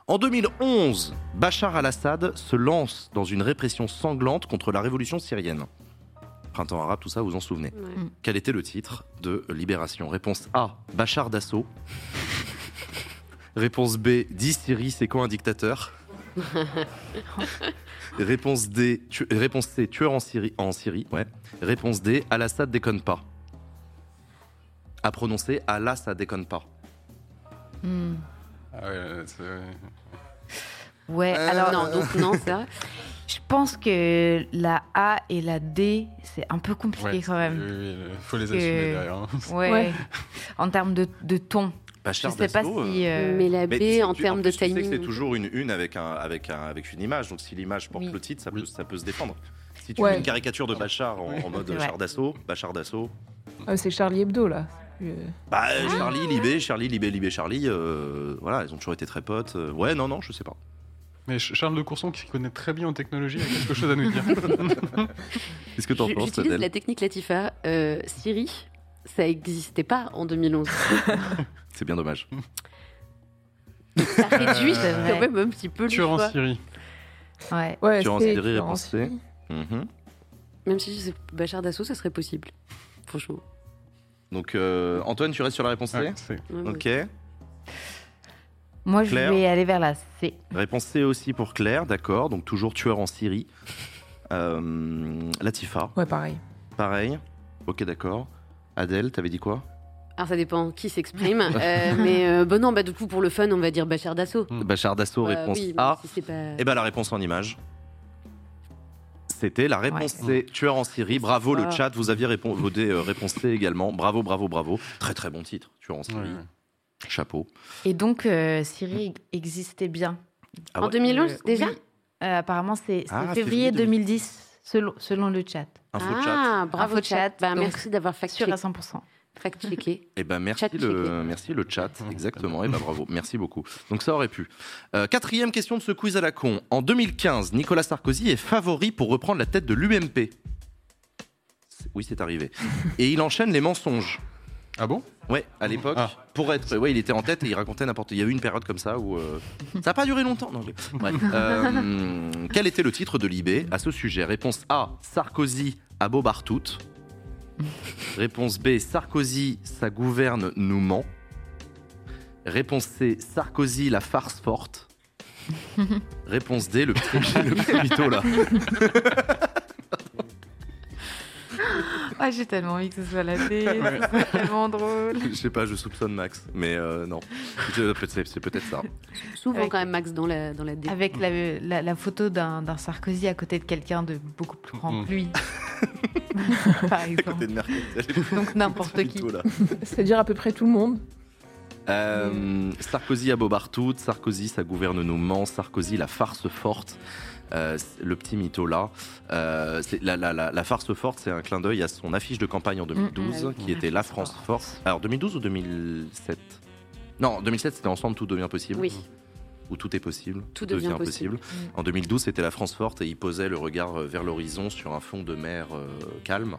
Speaker 1: En 2011, Bachar al-Assad se lance dans une répression sanglante contre la révolution syrienne. Printemps arabe, tout ça, vous vous en souvenez.
Speaker 13: Ouais.
Speaker 1: Quel était le titre de Libération? Réponse A, Bachar d'assaut. (laughs) Réponse B, 10 Syrie, c'est quoi un dictateur? (laughs) Réponse D, tu- réponse C, tueur en Syrie, en Syrie, ouais. Réponse D, Al-Assad déconne pas. À prononcer, Al-Assad déconne pas.
Speaker 6: Hmm.
Speaker 7: Ah ouais, c'est-
Speaker 6: Ouais,
Speaker 1: Euh,
Speaker 6: alors
Speaker 13: non, donc non, ça. (laughs)
Speaker 6: Je pense que la A et la D, c'est un peu compliqué
Speaker 7: Ouais,
Speaker 6: quand même.
Speaker 7: oui, oui, il faut les
Speaker 6: Que-
Speaker 7: assumer derrière. hein. (laughs)
Speaker 6: Ouais.
Speaker 5: Ouais.
Speaker 6: En termes de, de ton. Je sais pas si. euh,
Speaker 13: Mais la B,
Speaker 1: Mais
Speaker 13: en termes de
Speaker 1: tu sais que
Speaker 13: timing.
Speaker 1: c'est toujours une une avec, un, avec, un, avec une image. Donc si l'image porte
Speaker 6: Oui.
Speaker 1: le titre, ça peut, ça peut se défendre. Si tu
Speaker 5: Ouais.
Speaker 1: fais une caricature de Bachar en, en mode
Speaker 6: C'est vrai.
Speaker 1: char d'assaut, Bachar d'assaut,
Speaker 5: Euh, c'est Charlie Hebdo, là. Euh,
Speaker 1: bah Charlie, Libé, Charlie, Libé, Libé, Charlie, euh, voilà, ils ont toujours été très potes. euh, ouais, non, non, je sais pas.
Speaker 7: Mais Ch- Charles de Courson, qui connaît très bien en technologie, a quelque chose à nous dire. (laughs)
Speaker 1: Qu'est-ce que t'en penses,
Speaker 13: J'utilise
Speaker 1: Adèle
Speaker 13: la technique Latifa. Euh, Siri, ça n'existait pas en 2011. (laughs)
Speaker 1: C'est bien dommage.
Speaker 13: Ça réduit
Speaker 6: C'est vrai.
Speaker 13: quand même un petit peu le
Speaker 7: Tueur en
Speaker 13: choix.
Speaker 7: Syrie.
Speaker 6: Ouais.
Speaker 5: Ouais,
Speaker 1: Tu en Syrie, réponse C. Mhm.
Speaker 13: Même si c'est Bachar d'assaut, ça serait possible. Franchement.
Speaker 1: Donc euh, Antoine, tu restes sur la réponse C
Speaker 7: ouais.
Speaker 1: Ok.
Speaker 6: Moi, je vais aller vers la C.
Speaker 1: Réponse C aussi pour Claire, d'accord. Donc toujours tueur en Syrie. (laughs) Euh, Latifa,
Speaker 5: Ouais, pareil.
Speaker 1: pareil. Ok, d'accord. Adèle, t'avais dit quoi?
Speaker 13: Alors ça dépend qui s'exprime. euh, mais euh, bon, non, bah, du coup, pour le fun, on va dire Bachar d'assaut.
Speaker 1: Bachar d'assaut,
Speaker 13: Euh,
Speaker 1: réponse
Speaker 13: oui,
Speaker 1: A.
Speaker 13: si c'est pas-
Speaker 1: Et ben la réponse en image. C'était la réponse
Speaker 6: Ouais.
Speaker 1: C, tueur en Syrie. Bravo le chat, vous aviez répon- voté euh, réponse C également. Bravo, bravo, bravo. Très très bon titre, tueur en Syrie.
Speaker 7: Ouais.
Speaker 1: Chapeau.
Speaker 6: Et donc, euh, Siri existait bien.
Speaker 1: Ah
Speaker 13: En
Speaker 1: ouais
Speaker 13: 2011 déjà
Speaker 6: Oui. Euh, apparemment, c'est
Speaker 1: Ah,
Speaker 6: février
Speaker 1: février
Speaker 6: 2010, selon, selon le chat.
Speaker 1: Info
Speaker 13: Ah, bravo
Speaker 6: Info
Speaker 13: chat.
Speaker 6: chat,
Speaker 13: Bah,
Speaker 6: donc,
Speaker 13: merci d'avoir
Speaker 6: Sûr à
Speaker 13: fact-checké.
Speaker 6: 100%.
Speaker 13: Fact-checké. (laughs)
Speaker 1: Eh ben merci
Speaker 13: Chat
Speaker 1: le, merci le chat, (laughs) exactement. Eh ben bravo, merci beaucoup. Donc ça aurait pu. Euh, quatrième question de ce quiz à la con. En 2015, Nicolas Sarkozy est favori pour reprendre la tête de l'UMP. Oui, c'est arrivé. Et il enchaîne les mensonges.
Speaker 7: Ah bon?
Speaker 1: Ouais, à l'époque,
Speaker 7: Ah.
Speaker 1: pour être, ouais, il était en tête et il racontait n'importe. Il y a eu une période comme ça où euh, ça n'a pas duré longtemps. Non, je- Bref. (laughs) Euh, quel était le titre de l'IB à ce sujet Réponse A Sarkozy à Beaubartout. Réponse B Sarkozy, sa gouverne nous ment. Réponse C Sarkozy, la farce forte. Réponse D le petit, le petit mytho là. (laughs)
Speaker 6: Ah, j'ai tellement envie que ce soit la D, (laughs) c'est tellement drôle.
Speaker 1: Je sais pas, je soupçonne Max, mais euh, non. Je- C'est c'est peut-être ça.
Speaker 13: Souvent
Speaker 6: Avec-
Speaker 13: quand même Max dans la, dans la dé-
Speaker 6: Avec la, la- la photo d'un d'un Sarkozy à côté de quelqu'un de beaucoup plus grand que lui. (laughs) (laughs) Par
Speaker 1: À
Speaker 6: exemple.
Speaker 1: côté de Merkel.
Speaker 6: Donc n'importe qui.
Speaker 5: C'est-à-dire à peu près tout le monde.
Speaker 1: Euh, Sarkozy à Beaubartout, Sarkozy, ça gouverne nos ment, Sarkozy, la farce forte. Euh, le petit mytho là. Euh, la, la- la- la farce forte, c'est un clin d'œil à son affiche de campagne en 2012,
Speaker 13: Mm, mm.
Speaker 1: qui était La France forte. Alors 2012 ou 2007 Non, 2007 c'était Ensemble tout devient possible.
Speaker 13: Oui.
Speaker 1: Ou tout est possible.
Speaker 13: Tout devient possible.
Speaker 1: En 2012, c'était la France forte et il posait le regard euh, vers l'horizon sur un fond de mer euh, calme.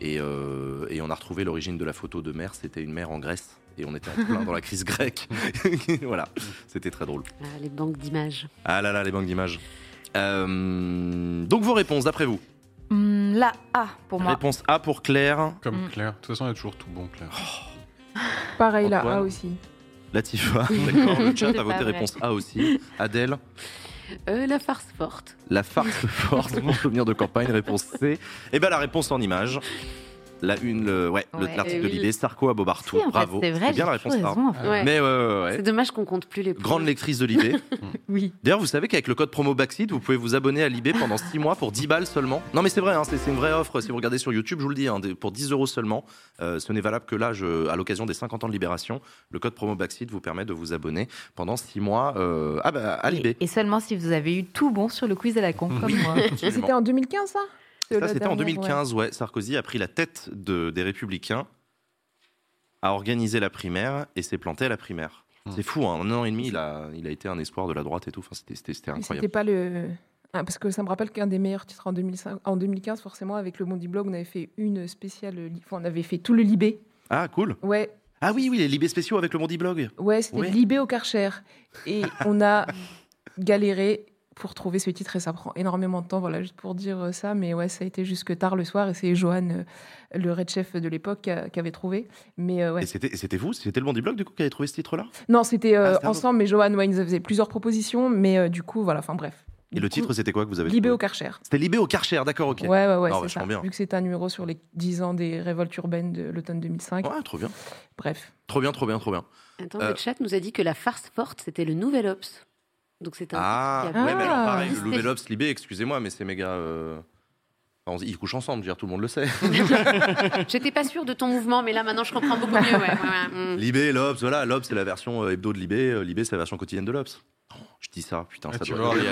Speaker 1: Et, et on a retrouvé l'origine de la photo de mer. C'était une mer en Grèce. Et on était en plein dans la crise grecque. (laughs) voilà, c'était très drôle.
Speaker 13: Ah, les banques d'images.
Speaker 1: Ah là là, les banques d'images. Euh, donc vos réponses, d'après vous
Speaker 6: Hum, la A pour moi.
Speaker 1: Réponse A pour Claire.
Speaker 7: Comme
Speaker 6: Mm.
Speaker 7: Claire. De toute façon, elle a toujours tout bon, Claire.
Speaker 5: Pareil, là,
Speaker 1: Antoine.
Speaker 5: A aussi.
Speaker 1: Latifa, (laughs) d'accord. Le chat
Speaker 13: C'est
Speaker 1: a voté
Speaker 13: pas vrai.
Speaker 1: réponse A aussi. Adèle,
Speaker 13: Euh, la farce forte.
Speaker 1: la farce forte, (laughs) mon souvenir de campagne, réponse C. Et bien la réponse en image. La une, le- ouais, le-
Speaker 6: Ouais.
Speaker 1: l'article de. Libé, Sarko à.
Speaker 6: Si, fait,
Speaker 1: Bravo.
Speaker 6: c'est vrai,
Speaker 1: bien la
Speaker 6: j'ai
Speaker 1: réponse
Speaker 6: toujours
Speaker 1: A.
Speaker 6: raison, en fait.
Speaker 13: Ouais.
Speaker 1: Mais.
Speaker 13: C'est dommage qu'on compte plus les points.
Speaker 1: Grande lectrice de Libé. (laughs)
Speaker 6: Oui.
Speaker 1: D'ailleurs, vous savez qu'avec le code promo Backseat, vous pouvez vous abonner à Libé pendant 6 mois pour 10 balles seulement. Non, mais c'est vrai, hein, c'est une vraie offre. Si vous regardez sur YouTube, je vous le dis, hein, pour 10 euros seulement. Euh, ce n'est valable que là, je- à l'occasion des 50 ans de Libération. Le code promo Backseat vous permet de vous abonner pendant 6 mois euh, bah, à Libé.
Speaker 6: Et, et seulement si vous avez eu tout bon sur le quiz à la con, (laughs) comme moi.
Speaker 5: C'était en 2015, ça?
Speaker 1: Ça, c'était en
Speaker 5: dernière,
Speaker 1: 2015, ouais. Sarkozy a pris la tête de- des Républicains, a organisé la primaire et s'est planté à la primaire. C'est fou, hein. un an et demi, il a, il a été un espoir de la droite et tout. Enfin, c'était- c'était c'était
Speaker 5: ouais.
Speaker 1: incroyable.
Speaker 5: C'était pas le. Ah, parce que ça me rappelle qu'un des meilleurs titres en, 2005, en 2015, forcément, avec le Mondi Blog, on avait fait une spéciale. Enfin, on avait fait tout le Libé.
Speaker 1: Ah, cool.
Speaker 5: Ouais,
Speaker 1: Ah oui, oui, les libés spéciaux avec le Mondi Blog.
Speaker 5: ouais c'était
Speaker 1: Ouais.
Speaker 5: Libé au Karcher. Et on a (laughs) galéré pour trouver ce titre et ça prend énormément de temps, voilà, juste pour dire euh, ça. Mais ouais, ça a été jusque tard le soir et c'est Johan, euh, le red chef de l'époque, qui avait trouvé. Mais euh, ouais.
Speaker 1: Et c'était vous? C'était le Mondi Blog, du coup, qui avait trouvé ce titre-là?
Speaker 5: Non, c'était euh,
Speaker 1: Ah,
Speaker 5: ensemble, mais Johan, ouais, il nous faisait plusieurs propositions, mais euh, du coup, voilà, enfin bref.
Speaker 1: Et le titre, c'était quoi que vous avez
Speaker 5: Libé
Speaker 1: trouvé?
Speaker 5: au Karcher.
Speaker 1: C'était Libé au Karcher, d'accord, ok.
Speaker 5: Ouais, ouais, ouais, c'est
Speaker 1: vachement
Speaker 5: ça.
Speaker 1: bien.
Speaker 5: Vu que c'était un numéro sur les 10 ans des révoltes urbaines de l'automne 2005.
Speaker 1: Ouais, trop bien.
Speaker 5: Bref.
Speaker 1: Trop bien, trop bien, trop bien.
Speaker 13: Attends,
Speaker 1: Euh,
Speaker 13: le chat nous a dit que la farce forte, c'était le nouvel Ops. Donc c'est un.
Speaker 1: Ah, ouais, mais alors pareil,
Speaker 13: Ah.
Speaker 1: le Nouvel Ops, Libé, excusez-moi, mais ces méga. euh, enfin, ils couchent ensemble, je veux dire, tout le monde le sait. (laughs)
Speaker 13: J'étais pas sûre de ton mouvement, mais là maintenant je comprends beaucoup mieux. Ouais, ouais, ouais. Mm.
Speaker 1: Libé, l'Obs, voilà, l'Obs c'est la version euh, hebdo de Libé, euh, Libé c'est la version quotidienne de l'Obs. Oh, je dis ça, putain,
Speaker 7: Ah,
Speaker 1: ça doit y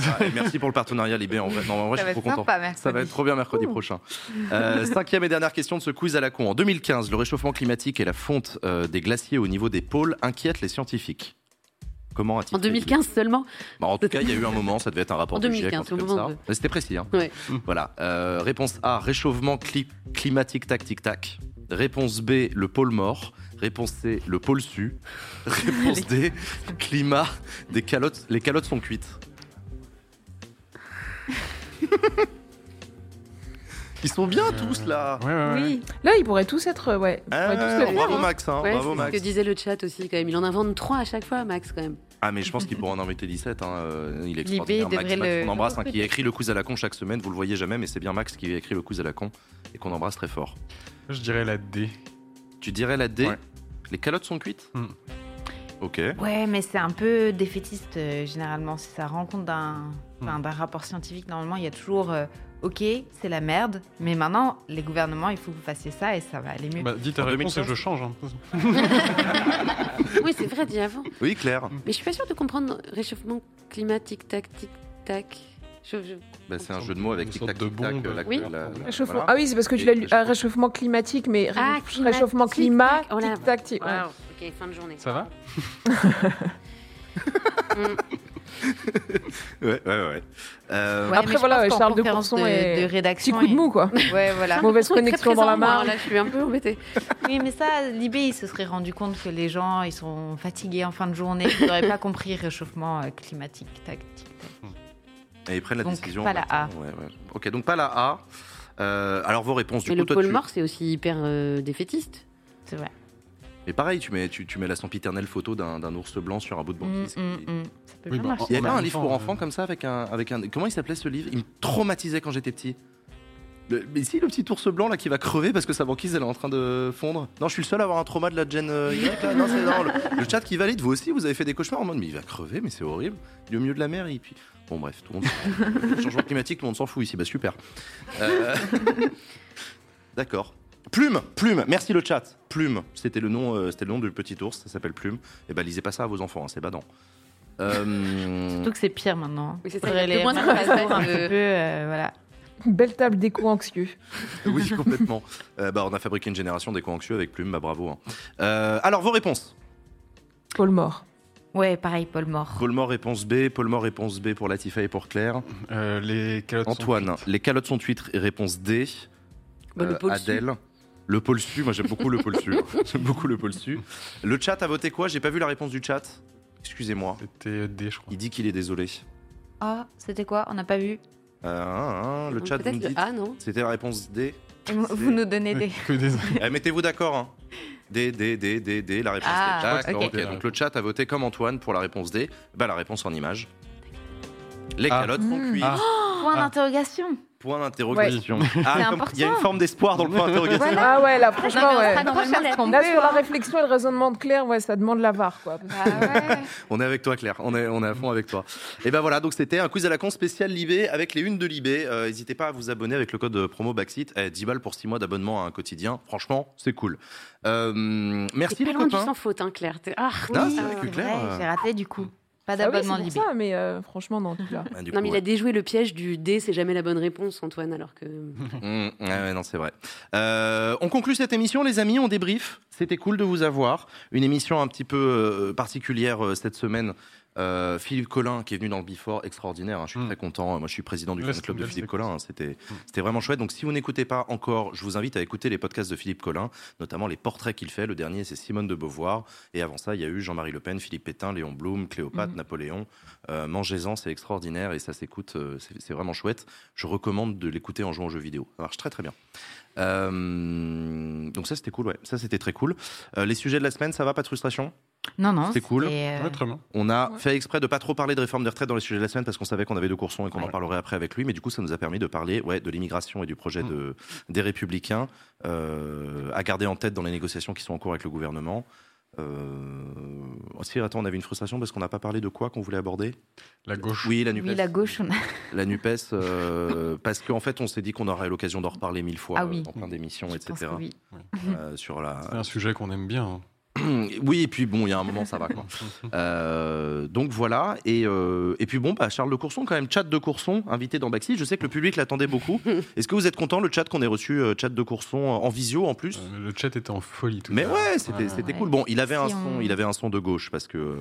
Speaker 1: ça. Ah, et Merci pour le partenariat Libé, en vrai, non, en vrai je suis
Speaker 6: va
Speaker 1: trop
Speaker 6: être
Speaker 1: content. Ça va être trop bien mercredi prochain. Euh, cinquième et dernière question de ce quiz à la con. En 2015, le réchauffement climatique et la fonte euh, des glaciers au niveau des pôles inquiètent les scientifiques. Comment
Speaker 13: En 2015 seulement
Speaker 1: Bah, en tout cas, il y a eu un moment, ça devait être un rapport
Speaker 13: En
Speaker 1: du GIEC,
Speaker 13: 2015,
Speaker 1: un truc
Speaker 13: au
Speaker 1: comme
Speaker 13: moment
Speaker 1: ça.
Speaker 13: de-
Speaker 1: Mais C'était précis. Hein.
Speaker 13: Ouais.
Speaker 1: Voilà. Euh, réponse A, réchauffement cli- climatique tac tic tac. Réponse B, le pôle mort. Réponse C, le pôle su. Réponse D, climat, des calottes, les calottes sont cuites. (laughs) Ils sont bien tous là.
Speaker 5: Oui. Là, ils pourraient tous être. euh, Ouais. ils pourraient tous
Speaker 1: Ah,
Speaker 5: le faire,
Speaker 1: bravo
Speaker 5: hein.
Speaker 1: Max, hein,
Speaker 13: Ouais,
Speaker 1: bravo
Speaker 13: c'est ce
Speaker 1: Max.
Speaker 13: que disait le chat aussi quand même. Il en invente trois à chaque fois, Max quand même.
Speaker 1: Ah mais je pense qu'il pourra en inviter 17. Hein. euh, Il est
Speaker 13: Libé
Speaker 1: extraordinaire. Max, Max,
Speaker 13: le-
Speaker 1: qu'on embrasse, hein, qui écrit le quiz à la con chaque semaine. Vous le voyez jamais, mais c'est bien Max qui écrit le quiz à la con et qu'on embrasse très fort.
Speaker 7: Je dirais la D.
Speaker 1: Tu dirais la D
Speaker 7: Ouais.
Speaker 1: Les calottes sont cuites
Speaker 7: Hmm.
Speaker 1: Ok.
Speaker 6: Ouais, mais c'est un peu défaitiste euh, généralement. Si ça rend compte d'un
Speaker 1: Hmm.
Speaker 6: d'un rapport scientifique, normalement, il y a toujours euh, ok, c'est la merde, mais maintenant, les gouvernements, il faut que vous fassiez ça et ça va aller mieux.
Speaker 7: Bah, dis ta réponse et
Speaker 1: 2016.
Speaker 7: je change. hein.
Speaker 13: Oui, c'est vrai, dis avant.
Speaker 1: Oui, Claire.
Speaker 13: Mais je suis pas sûre de comprendre réchauffement climatique, tac, tic, tac. Je- je-
Speaker 1: Bah, c'est un jeu de mots avec tic tac tic tac. la-
Speaker 13: Oui.
Speaker 1: la- la-
Speaker 5: Réchauffement-
Speaker 1: voilà.
Speaker 5: Ah oui, c'est parce que tu l'as lu. Ah, réchauffement climatique, mais
Speaker 13: Ah,
Speaker 5: réchauffement
Speaker 13: climatique,
Speaker 5: climat,
Speaker 13: tac, là.
Speaker 5: tic tac tic. ouais.
Speaker 13: Waouh, ok, fin de journée.
Speaker 7: Ça va? (laughs) (laughs)
Speaker 1: Ouais, ouais, ouais. Euh,
Speaker 6: Ouais,
Speaker 5: Après, voilà, Charles de Courson
Speaker 6: de-
Speaker 5: est-
Speaker 6: de rédaction,
Speaker 5: Petit coup de mou, quoi. (laughs)
Speaker 6: Ouais, voilà.
Speaker 5: Mauvaise connexion dans la marge.
Speaker 13: Là, je suis un peu embêtée.
Speaker 6: Oui, mais ça, Libé, il se serait rendu compte que les gens, ils sont fatigués en fin de journée, ils n'auraient pas compris réchauffement euh, climatique, tac, tic, tac.
Speaker 1: Et ils prennent la
Speaker 6: Donc,
Speaker 1: décision.
Speaker 6: pas la. A.
Speaker 1: Ouais, ouais. Ok, donc pas la A. Euh, alors vos réponses du
Speaker 13: Mais
Speaker 1: coup,
Speaker 13: le
Speaker 1: toi,
Speaker 13: pôle
Speaker 1: tu-
Speaker 13: Nord, c'est aussi hyper euh, défaitiste.
Speaker 6: C'est vrai.
Speaker 1: Mais pareil, tu mets, tu, tu mets la sempiternelle photo d'un ours blanc sur un bout de banquise.
Speaker 6: Mm, mm, mm. Ça peut
Speaker 7: Oui,
Speaker 6: bien
Speaker 7: bah,
Speaker 6: marcher.
Speaker 1: Il y avait un livre pour
Speaker 7: euh,
Speaker 1: enfants comme ça avec un, avec un. Comment il s'appelait ce livre? Il me traumatisait quand j'étais petit. Le- mais si le petit ours blanc là qui va crever parce que sa banquise elle est en train de fondre. Non, je suis le seul à avoir un trauma de la Gen euh, Y là. Non, c'est le, (laughs) le chat qui valide. Vous aussi, vous avez fait des cauchemars en mode mais il va crever, mais c'est horrible. Il est au milieu de la mer et puis. Bon bref, tout le monde. (laughs) le changement climatique, tout le monde s'en fout ici. Bah super. Euh, (laughs) D'accord. Plume, Plume, merci le chat. Plume, c'était le nom, euh, c'était le nom du petit ours, ça s'appelle Plume. Et bah lisez pas ça à vos enfants, hein, c'est badant. (laughs) Euh,
Speaker 6: Surtout que c'est pire maintenant.
Speaker 13: Oui, c'est de
Speaker 6: les
Speaker 13: moins
Speaker 6: un peu, euh, voilà.
Speaker 5: Belle table d'écho anxieux. (laughs)
Speaker 1: oui, complètement. Euh, bah, on a fabriqué une génération d'éco-anxieux avec Plume, bah bravo. hein. Euh, alors, vos réponses
Speaker 5: Paul Mort.
Speaker 6: Ouais, pareil, Paul Mort.
Speaker 1: Paul Mort, réponse B. Paul Mort, réponse B pour Latifa et pour Claire.
Speaker 7: Euh, les calottes sont
Speaker 1: Antoine, les calottes sont huîtres et réponse D.
Speaker 13: Bah,
Speaker 1: Euh. Adèle. Le pôle Su, moi j'aime beaucoup le pôle Su. (laughs) j'aime beaucoup le pôle Su. Le chat a voté quoi? J'ai pas vu la réponse du chat. Excusez-moi.
Speaker 7: C'était D, je crois.
Speaker 1: Il dit qu'il est désolé.
Speaker 6: Ah, c'était quoi? On n'a pas vu.
Speaker 1: Euh, hein, hein, le
Speaker 13: Donc,
Speaker 1: chat, vous
Speaker 13: peut-être
Speaker 1: me
Speaker 13: le
Speaker 1: dites.
Speaker 13: A, non?
Speaker 1: C'était la réponse D.
Speaker 6: Et vous- vous nous donnez des. (laughs)
Speaker 7: Que des...
Speaker 1: Eh, Mettez-vous d'accord. Hein. D, D, D, D, D, la réponse
Speaker 6: Ah,
Speaker 1: D. D'accord,
Speaker 6: ok.
Speaker 1: ok. Donc le chat a voté comme Antoine pour la réponse D. Bah, la réponse en image. Les
Speaker 7: Ah.
Speaker 1: calottes sont cuites.
Speaker 7: Ah.
Speaker 6: Point d'interrogation.
Speaker 1: Point d'interrogation. Ah, il y a une forme d'espoir dans le point d'interrogation.
Speaker 5: Ah ouais, là, franchement,
Speaker 6: Non,
Speaker 5: ouais. Là,
Speaker 6: trompé,
Speaker 5: sur la
Speaker 6: hein.
Speaker 5: réflexion et le raisonnement de Claire, ouais, ça demande la VAR, quoi. (laughs)
Speaker 1: On est avec toi, Claire. On est, on est à fond avec toi. Et ben voilà, donc c'était un quiz à la con spécial Libé avec les unes de Libé. Euh, N'hésitez pas à vous abonner avec le code promo Backseat. Eh, 10 balles pour 6 mois d'abonnement à un quotidien. Franchement, c'est cool. Euh, merci les
Speaker 13: pas loin du
Speaker 1: copains.
Speaker 13: sans faute, hein, Claire. T'es- Ah, oui.
Speaker 1: c'est vrai que
Speaker 6: C'est
Speaker 1: Claire,
Speaker 6: vrai,
Speaker 1: euh,
Speaker 6: j'ai raté du coup. Pas
Speaker 5: Ah oui,
Speaker 6: d'abonnement
Speaker 5: pour
Speaker 6: Libé.
Speaker 5: ça, mais euh, franchement, non, tout là.
Speaker 1: Ah, du
Speaker 13: Non,
Speaker 1: coup,
Speaker 13: mais il a déjoué le piège du D, c'est jamais la bonne réponse, Antoine, alors que. (laughs)
Speaker 1: Mmh, ouais, ouais, non, c'est vrai. Euh, on conclut cette émission, les amis. On débrief. C'était cool de vous avoir. Une émission un petit peu euh, particulière euh, cette semaine. Euh, Philippe Collin qui est venu dans le Before, extraordinaire. hein, je suis très content. Moi, je suis président du fan club de Philippe Collin. hein, C'était, c'était vraiment chouette. Donc, si vous n'écoutez pas encore, je vous invite à écouter les podcasts de Philippe Collin, notamment les portraits qu'il fait. Le dernier, c'est Simone de Beauvoir. Et avant ça, il y a eu Jean-Marie Le Pen, Philippe Pétain, Léon Blum, Cléopâtre, Napoléon. Euh, Mangez-en, c'est extraordinaire et ça s'écoute. euh, c'est, c'est vraiment chouette. Je recommande de l'écouter en jouant aux jeux vidéo. Ça marche très très bien. Euh, donc ça c'était cool, ouais. Ça c'était très cool. Euh, les sujets de la semaine, ça va, pas de frustration?
Speaker 6: Non, non.
Speaker 1: C'était cool.
Speaker 6: euh,
Speaker 7: Ouais, très bien.
Speaker 1: On a fait exprès de pas trop parler de réforme des retraites dans les sujets de la semaine parce qu'on savait qu'on avait deux coursons et qu'on en parlerait après avec lui. Mais du coup, ça nous a permis de parler ouais, de l'immigration et du projet de, des Républicains euh, à garder en tête dans les négociations qui sont en cours avec le gouvernement. Euh... aussi, attends, on avait une frustration parce qu'on n'a pas parlé de quoi qu'on voulait aborder?
Speaker 7: La gauche.
Speaker 1: Oui, la NUPES.
Speaker 6: Oui, la gauche, on a. (laughs)
Speaker 1: La NUPES, euh, parce qu'en fait, on s'est dit qu'on aurait l'occasion d'en reparler mille fois
Speaker 6: Ah oui.
Speaker 1: euh, en plein d'émissions, etc.
Speaker 6: oui.
Speaker 1: Euh, sur la,
Speaker 7: C'est un sujet qu'on aime bien. hein. (clears throat)
Speaker 1: oui, et puis bon, il y a un moment, ça va. Quoi. (laughs) Euh, donc voilà, et, euh, et puis bon, bah, Charles de Courson, quand même, chat de Courson, invité dans Baxi. Je sais que le public l'attendait beaucoup. (laughs) Est-ce que vous êtes content, le chat qu'on ait reçu, euh, chat de Courson en visio en plus?
Speaker 7: Euh, le chat était en folie tout
Speaker 1: mais
Speaker 7: à l'heure.
Speaker 1: ouais, c'était
Speaker 7: Ouais.
Speaker 1: c'était
Speaker 6: Ouais.
Speaker 1: cool. Bon, il avait un son,
Speaker 6: on-
Speaker 1: il avait un son de gauche parce que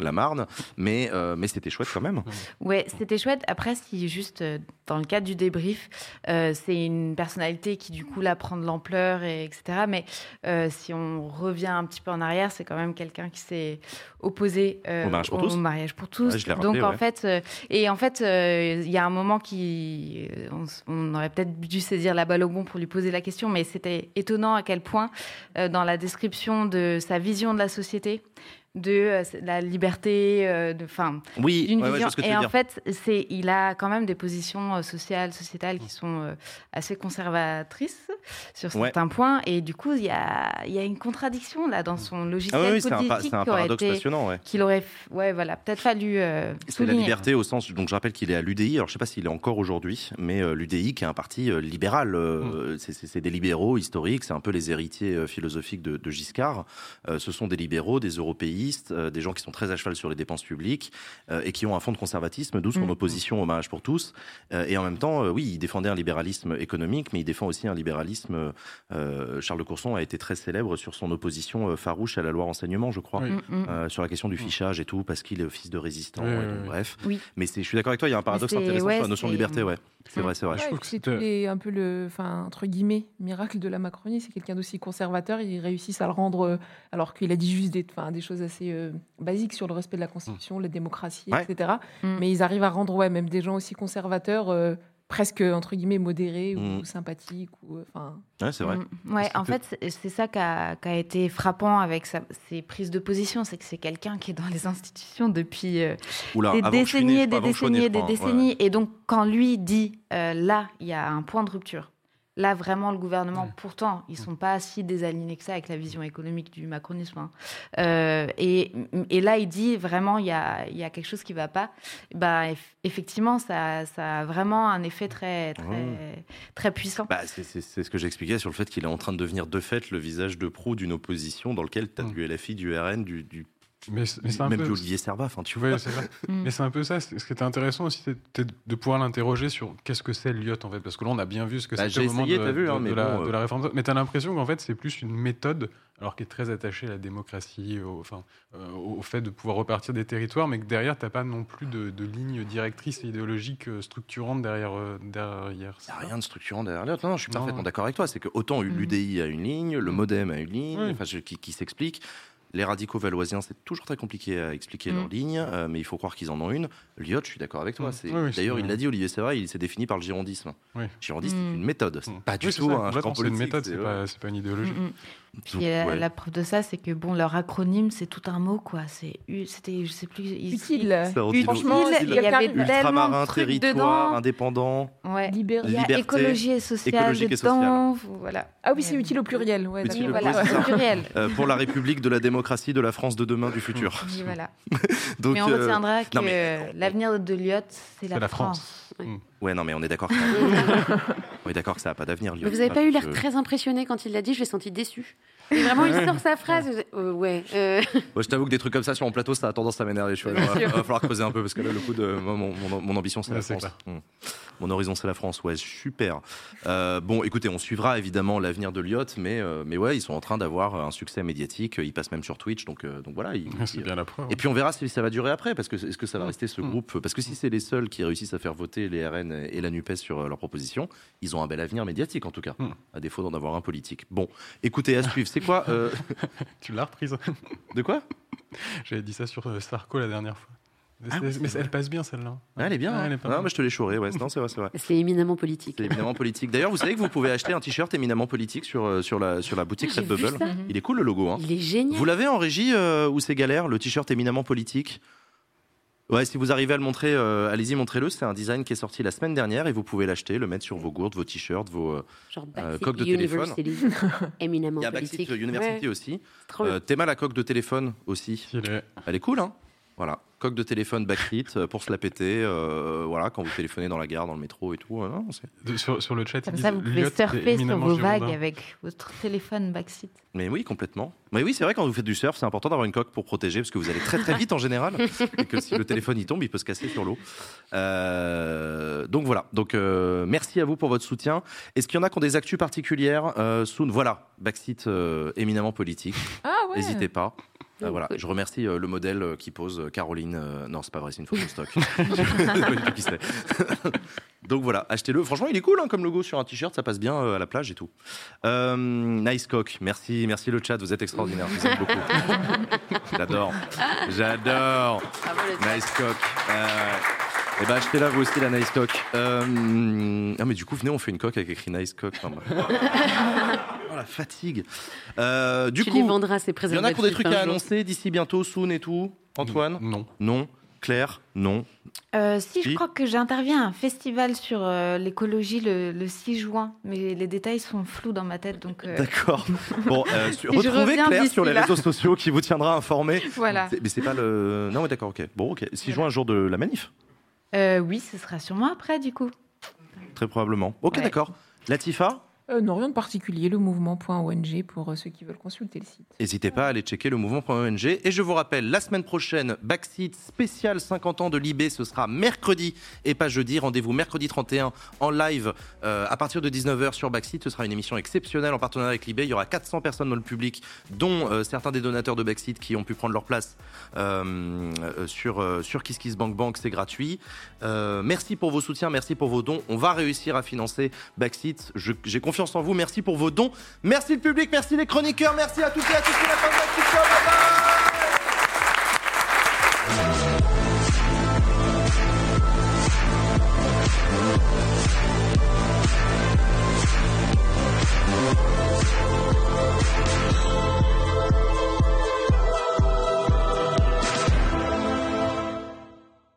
Speaker 1: la Marne, mais euh, mais c'était chouette quand même.
Speaker 6: Ouais, c'était chouette. Après, si juste dans le cadre du débrief, euh, c'est une personnalité qui du coup là prend de l'ampleur et etc. Mais euh, si on revient un petit peu en arrière, c'est quand même quelqu'un qui s'est opposé euh,
Speaker 1: Au mariage pour tous.
Speaker 6: mariage pour tous.
Speaker 1: Ouais, je l'ai rappelé,
Speaker 6: Donc en fait, euh, et en fait, euh, il y a un moment qui, on, on aurait peut-être dû saisir la balle au bon pour lui poser la question, mais c'était étonnant à quel point dans la description de sa vision de la société, de euh, la liberté, euh, de,
Speaker 1: Oui,
Speaker 6: d'une
Speaker 1: ouais,
Speaker 6: vision. et en
Speaker 1: dire.
Speaker 6: fait, c'est, il a quand même des positions euh, sociales, sociétales qui sont assez conservatrices sur
Speaker 1: Ouais.
Speaker 6: certains points. Et du coup, il y a, il y a une contradiction là dans son logiciel
Speaker 1: Ah oui, oui, c'est un pa-
Speaker 6: politique
Speaker 1: un
Speaker 6: qui aurait
Speaker 1: paradoxe
Speaker 6: été-
Speaker 1: passionnant, ouais.
Speaker 6: qu'il aurait, ouais, voilà, peut-être fallu euh,
Speaker 1: C'est la liberté au sens, donc je rappelle qu'il est à l'UDI, alors je sais pas s'il est encore aujourd'hui, mais euh, l'UDI qui est un parti euh, libéral,
Speaker 6: Mm.
Speaker 1: c'est- des libéraux historiques, c'est un peu les héritiers philosophiques de, de Giscard. Ce sont des libéraux, des européistes, euh, des gens qui sont très à cheval sur les dépenses publiques euh, et qui ont un fond de conservatisme, d'où son
Speaker 6: Mm.
Speaker 1: opposition au mariage pour tous. Euh, et en même temps, euh, oui, il défendait un libéralisme économique, mais il défend aussi un libéralisme. euh, Charles de Courson a été très célèbre sur son opposition euh, farouche à la loi renseignement, je crois,
Speaker 6: Oui. Mm, mm.
Speaker 1: sur la question du fichage et tout, parce qu'il est fils de résistant. Et donc. Bref.
Speaker 6: Oui.
Speaker 1: Mais je suis d'accord avec toi, il y a un paradoxe intéressant
Speaker 6: ouais,
Speaker 1: sur la notion de liberté, ouais. C'est vrai, c'est vrai.
Speaker 5: Ouais, c'est un peu le, enfin, entre guillemets, miracle de la Macronie. C'est quelqu'un d'aussi conservateur. Ils réussissent à le rendre, alors qu'il a dit juste des, enfin, des choses assez euh, basiques sur le respect de la Constitution, la démocratie,
Speaker 1: Ouais.
Speaker 5: etc. Mais ils arrivent à rendre, ouais, même des gens aussi conservateurs, euh, presque, entre guillemets, modérés ou sympathiques. Ou, euh, enfin,
Speaker 1: Ouais, c'est vrai.
Speaker 6: Ouais, en fait, c'est- ça qui a, qui a été frappant avec sa- ses prises de position, c'est que c'est quelqu'un qui est dans les institutions depuis euh,
Speaker 1: Oula,
Speaker 6: des décennies, des décennies, des
Speaker 1: ouais.
Speaker 6: décennies. Et donc, quand lui dit, euh, là, il y a un point de rupture. Là, vraiment, le gouvernement, pourtant, ils sont pas si désalignés que ça avec la vision économique du macronisme. hein. Euh, et, et là, il dit vraiment, il y a, il y a quelque chose qui va pas. Bah, eff- effectivement, ça, ça a vraiment un effet très, très,
Speaker 1: Ouais.
Speaker 6: très puissant.
Speaker 1: Bah, c'est- ce que j'expliquais sur le fait qu'il est en train de devenir de fait le visage de proue d'une opposition dans lequel tu as du LFI, du RN, du, du
Speaker 7: Mais c'est- mais c'est un
Speaker 1: même
Speaker 7: peu-
Speaker 1: plus Olivier. Enfin, tu
Speaker 7: Ouais,
Speaker 1: vois.
Speaker 7: c'est vrai. (laughs)
Speaker 6: Mm.
Speaker 7: Mais c'est un peu ça. Ce qui était intéressant aussi, c'était de pouvoir l'interroger sur qu'est-ce que c'est l'IOT en fait. Parce que là, on a bien vu ce que
Speaker 1: Bah,
Speaker 7: c'était
Speaker 1: j'ai
Speaker 7: au moment
Speaker 1: essayé,
Speaker 7: de,
Speaker 1: vu,
Speaker 7: de-
Speaker 1: hein,
Speaker 7: de
Speaker 1: mais
Speaker 7: la,
Speaker 1: bon,
Speaker 7: de
Speaker 1: euh.
Speaker 7: la réforme. Mais tu as l'impression qu'en fait, c'est plus une méthode, alors qui est très attachée à la démocratie, au, enfin, euh, au fait de pouvoir repartir des territoires, mais que derrière, tu n'as pas non plus de, de ligne directrice et idéologique euh, structurante derrière. euh, derrière
Speaker 1: Il n'y a rien de structurant derrière l'autre. Non, je suis
Speaker 7: Non.
Speaker 1: parfaitement d'accord avec toi. C'est que autant l'UDI a une ligne, le MoDem a une ligne,
Speaker 7: Oui.
Speaker 1: enfin, je- qui, qui s'explique. Les radicaux valoisiens, c'est toujours très compliqué à expliquer
Speaker 6: Mm.
Speaker 1: leur ligne, euh, mais il faut croire qu'ils en ont une. L'IOT, je suis d'accord avec toi.
Speaker 7: Mm. Oui, oui,
Speaker 1: D'ailleurs, il l'a dit, Olivier Serra, il s'est défini par le girondisme.
Speaker 7: Oui.
Speaker 1: Girondisme,
Speaker 6: Mm.
Speaker 1: c'est une méthode. Pas du tout
Speaker 7: ça,
Speaker 1: un
Speaker 7: c'est une méthode, c'est pas, c'est pas une idéologie.
Speaker 6: Puis
Speaker 1: Donc,
Speaker 6: euh,
Speaker 1: ouais.
Speaker 6: la preuve de ça, c'est que bon, leur acronyme, c'est tout un mot, quoi. C'est u- c'était, je sais plus, ils-
Speaker 5: Utile. Franchement, il
Speaker 6: y avait tellement
Speaker 1: Ultramarin,
Speaker 6: de trucs
Speaker 1: territoire,
Speaker 6: dedans.
Speaker 1: indépendant.
Speaker 6: Ouais.
Speaker 5: Libéré.
Speaker 1: Liberté,
Speaker 6: écologie et sociale
Speaker 1: écologique et
Speaker 6: dedans. Voilà.
Speaker 5: Ah oui, c'est utile au pluriel. Ouais,
Speaker 1: Utile
Speaker 5: d'accord.
Speaker 1: au
Speaker 6: voilà,
Speaker 1: pluriel.
Speaker 6: au pluriel.
Speaker 1: Euh, pour la République de la démocratie de la France de demain du futur.
Speaker 6: Voilà. (laughs)
Speaker 1: Donc,
Speaker 6: mais on
Speaker 1: euh,
Speaker 6: retiendra que
Speaker 1: non, mais-
Speaker 6: l'avenir de Lyotte, c'est la,
Speaker 1: la
Speaker 6: France.
Speaker 1: Ouais, non, mais on est d'accord. que- (laughs) on est d'accord que ça n'a pas d'avenir.
Speaker 13: Mais vous n'avez pas eu l'air très impressionné quand il l'a dit, je l'ai senti déçu. Et vraiment, il sort sa phrase. euh, ouais. euh,
Speaker 1: je t'avoue que des trucs comme ça sur mon plateau, ça a tendance à m'énerver. Il va, falloir creuser un peu parce que là, le coup de moi, mon, mon- mon ambition, c'est
Speaker 7: Ouais,
Speaker 1: la France. Mm. Mon horizon, c'est la France. Ouais, super. Euh, bon, écoutez, on suivra évidemment l'avenir de Lyot, mais euh, mais ouais, ils sont en train d'avoir un succès médiatique. Ils passent même sur Twitch, donc euh, donc voilà. ils-
Speaker 7: bien la preuve.
Speaker 1: Et puis on verra si ça va durer après, parce que est-ce que ça va rester ce groupe? Parce que si c'est les seuls qui réussissent à faire voter les RN et la Nupes sur leurs propositions, ils ont un bel avenir médiatique en tout cas, à défaut d'en avoir un politique. Bon, écoutez, à suivre. C'est quoi euh, (laughs)
Speaker 7: Tu l'as reprise.
Speaker 1: De quoi?
Speaker 7: J'avais dit ça sur euh, Sarko la dernière fois. Mais,
Speaker 1: Ah
Speaker 7: mais elle passe bien celle-là.
Speaker 1: Ah, Elle est bien. Hein.
Speaker 7: elle est pas
Speaker 1: non, mais je te l'ai chouré. Ouais, (laughs) non, c'est vrai, c'est vrai.
Speaker 13: C'est éminemment politique.
Speaker 1: C'est éminemment politique. D'ailleurs, vous savez que vous pouvez acheter un t-shirt éminemment politique sur, euh, sur, la, sur la boutique
Speaker 13: Ah,
Speaker 1: Redbubble. Il est cool le logo. Hein.
Speaker 13: Il est génial.
Speaker 1: Vous l'avez en régie euh, ou c'est galère, le t-shirt éminemment politique? Ouais, si vous arrivez à le montrer, euh, allez-y, montrez-le. C'est un design qui est sorti la semaine dernière et vous pouvez l'acheter, le mettre sur vos gourdes, vos t-shirts, vos euh, euh, coques de téléphone. (laughs)
Speaker 13: Éminemment
Speaker 1: Il y a Backseat. University
Speaker 13: Ouais.
Speaker 1: aussi. Euh, Théma, la coque de téléphone aussi. Elle est cool, hein? Voilà, coque de téléphone Backseat euh, pour se la péter. euh, voilà, quand vous téléphonez dans la gare, dans le métro et tout. euh, non,
Speaker 7: Sur, sur le chat,
Speaker 6: Comme ça, vous pouvez surfer sur vos vagues avec votre téléphone backseat.
Speaker 1: Mais oui, complètement. Mais oui, c'est vrai, quand vous faites du surf, c'est important d'avoir une coque pour protéger, parce que vous allez très très vite en général, et que si le téléphone y tombe, il peut se casser sur l'eau. Euh, donc voilà, donc euh, merci à vous pour votre soutien. Est-ce qu'il y en a qui ont des actus particulières euh, Soon, voilà, Backseat euh, éminemment politique.
Speaker 5: Ah ouais.
Speaker 1: N'hésitez pas. Euh, voilà, je remercie euh, le modèle euh, qui pose Caroline. euh, non, c'est pas vrai, c'est une photo de stock. (laughs) Je sais pas du tout qui c'est. Donc voilà, achetez-le. Franchement, il est cool hein, comme logo sur un t-shirt, ça passe bien euh, à la plage et tout. Euh, nice cock, merci, merci le chat, vous êtes extraordinaire, je vous aime beaucoup. (laughs) J'adore, j'adore. Nice cock. Euh, et ben achetez-la vous aussi la nice cock. Euh, ah mais du coup venez on fait une coque avec écrit nice cock. Enfin, bref. la fatigue. Euh, du
Speaker 13: tu
Speaker 1: coup,
Speaker 13: les vendras, ces
Speaker 1: il y en a qui ont des trucs
Speaker 13: un
Speaker 1: à annoncer d'ici bientôt, soon et tout. Antoine
Speaker 7: Non.
Speaker 1: Non. Claire Non.
Speaker 6: Euh, si, je crois que j'interviens à un festival sur euh, l'écologie le, le 6 juin, mais les détails sont flous dans ma tête, donc... euh,
Speaker 1: D'accord. (laughs) Bon, euh, retrouvez
Speaker 6: reviens
Speaker 1: Claire sur les
Speaker 6: là.
Speaker 1: réseaux sociaux qui vous tiendra informé.
Speaker 6: Voilà.
Speaker 1: C'est- Mais c'est pas le. Non, mais d'accord, ok. Bon, ok. 6 juin, un jour de la manif,
Speaker 6: euh, oui, ce sera sûrement après, du coup.
Speaker 1: très probablement. Ok,
Speaker 6: Ouais.
Speaker 1: d'accord. Latifa
Speaker 5: Euh, non, rien de particulier, le mouvement.ong pour euh, ceux qui veulent consulter le site.
Speaker 1: N'hésitez pas à aller checker le mouvement.ong. Et je vous rappelle, la semaine prochaine, Backseat spécial 50 ans de Libé, ce sera mercredi et pas jeudi. Rendez-vous mercredi 31 en live euh, à partir de 19h sur Backseat. Ce sera une émission exceptionnelle en partenariat avec Libé. Il y aura 400 personnes dans le public, dont euh, certains des donateurs de Backseat qui ont pu prendre leur place euh, euh, sur, sur KissKissBankBank. C'est gratuit. Merci pour vos soutiens, merci pour vos dons. On va réussir à financer Backseat. J'ai confiance en vous. Merci pour vos dons. Merci le public, merci les chroniqueurs, merci à toutes et à tous. C'est la bye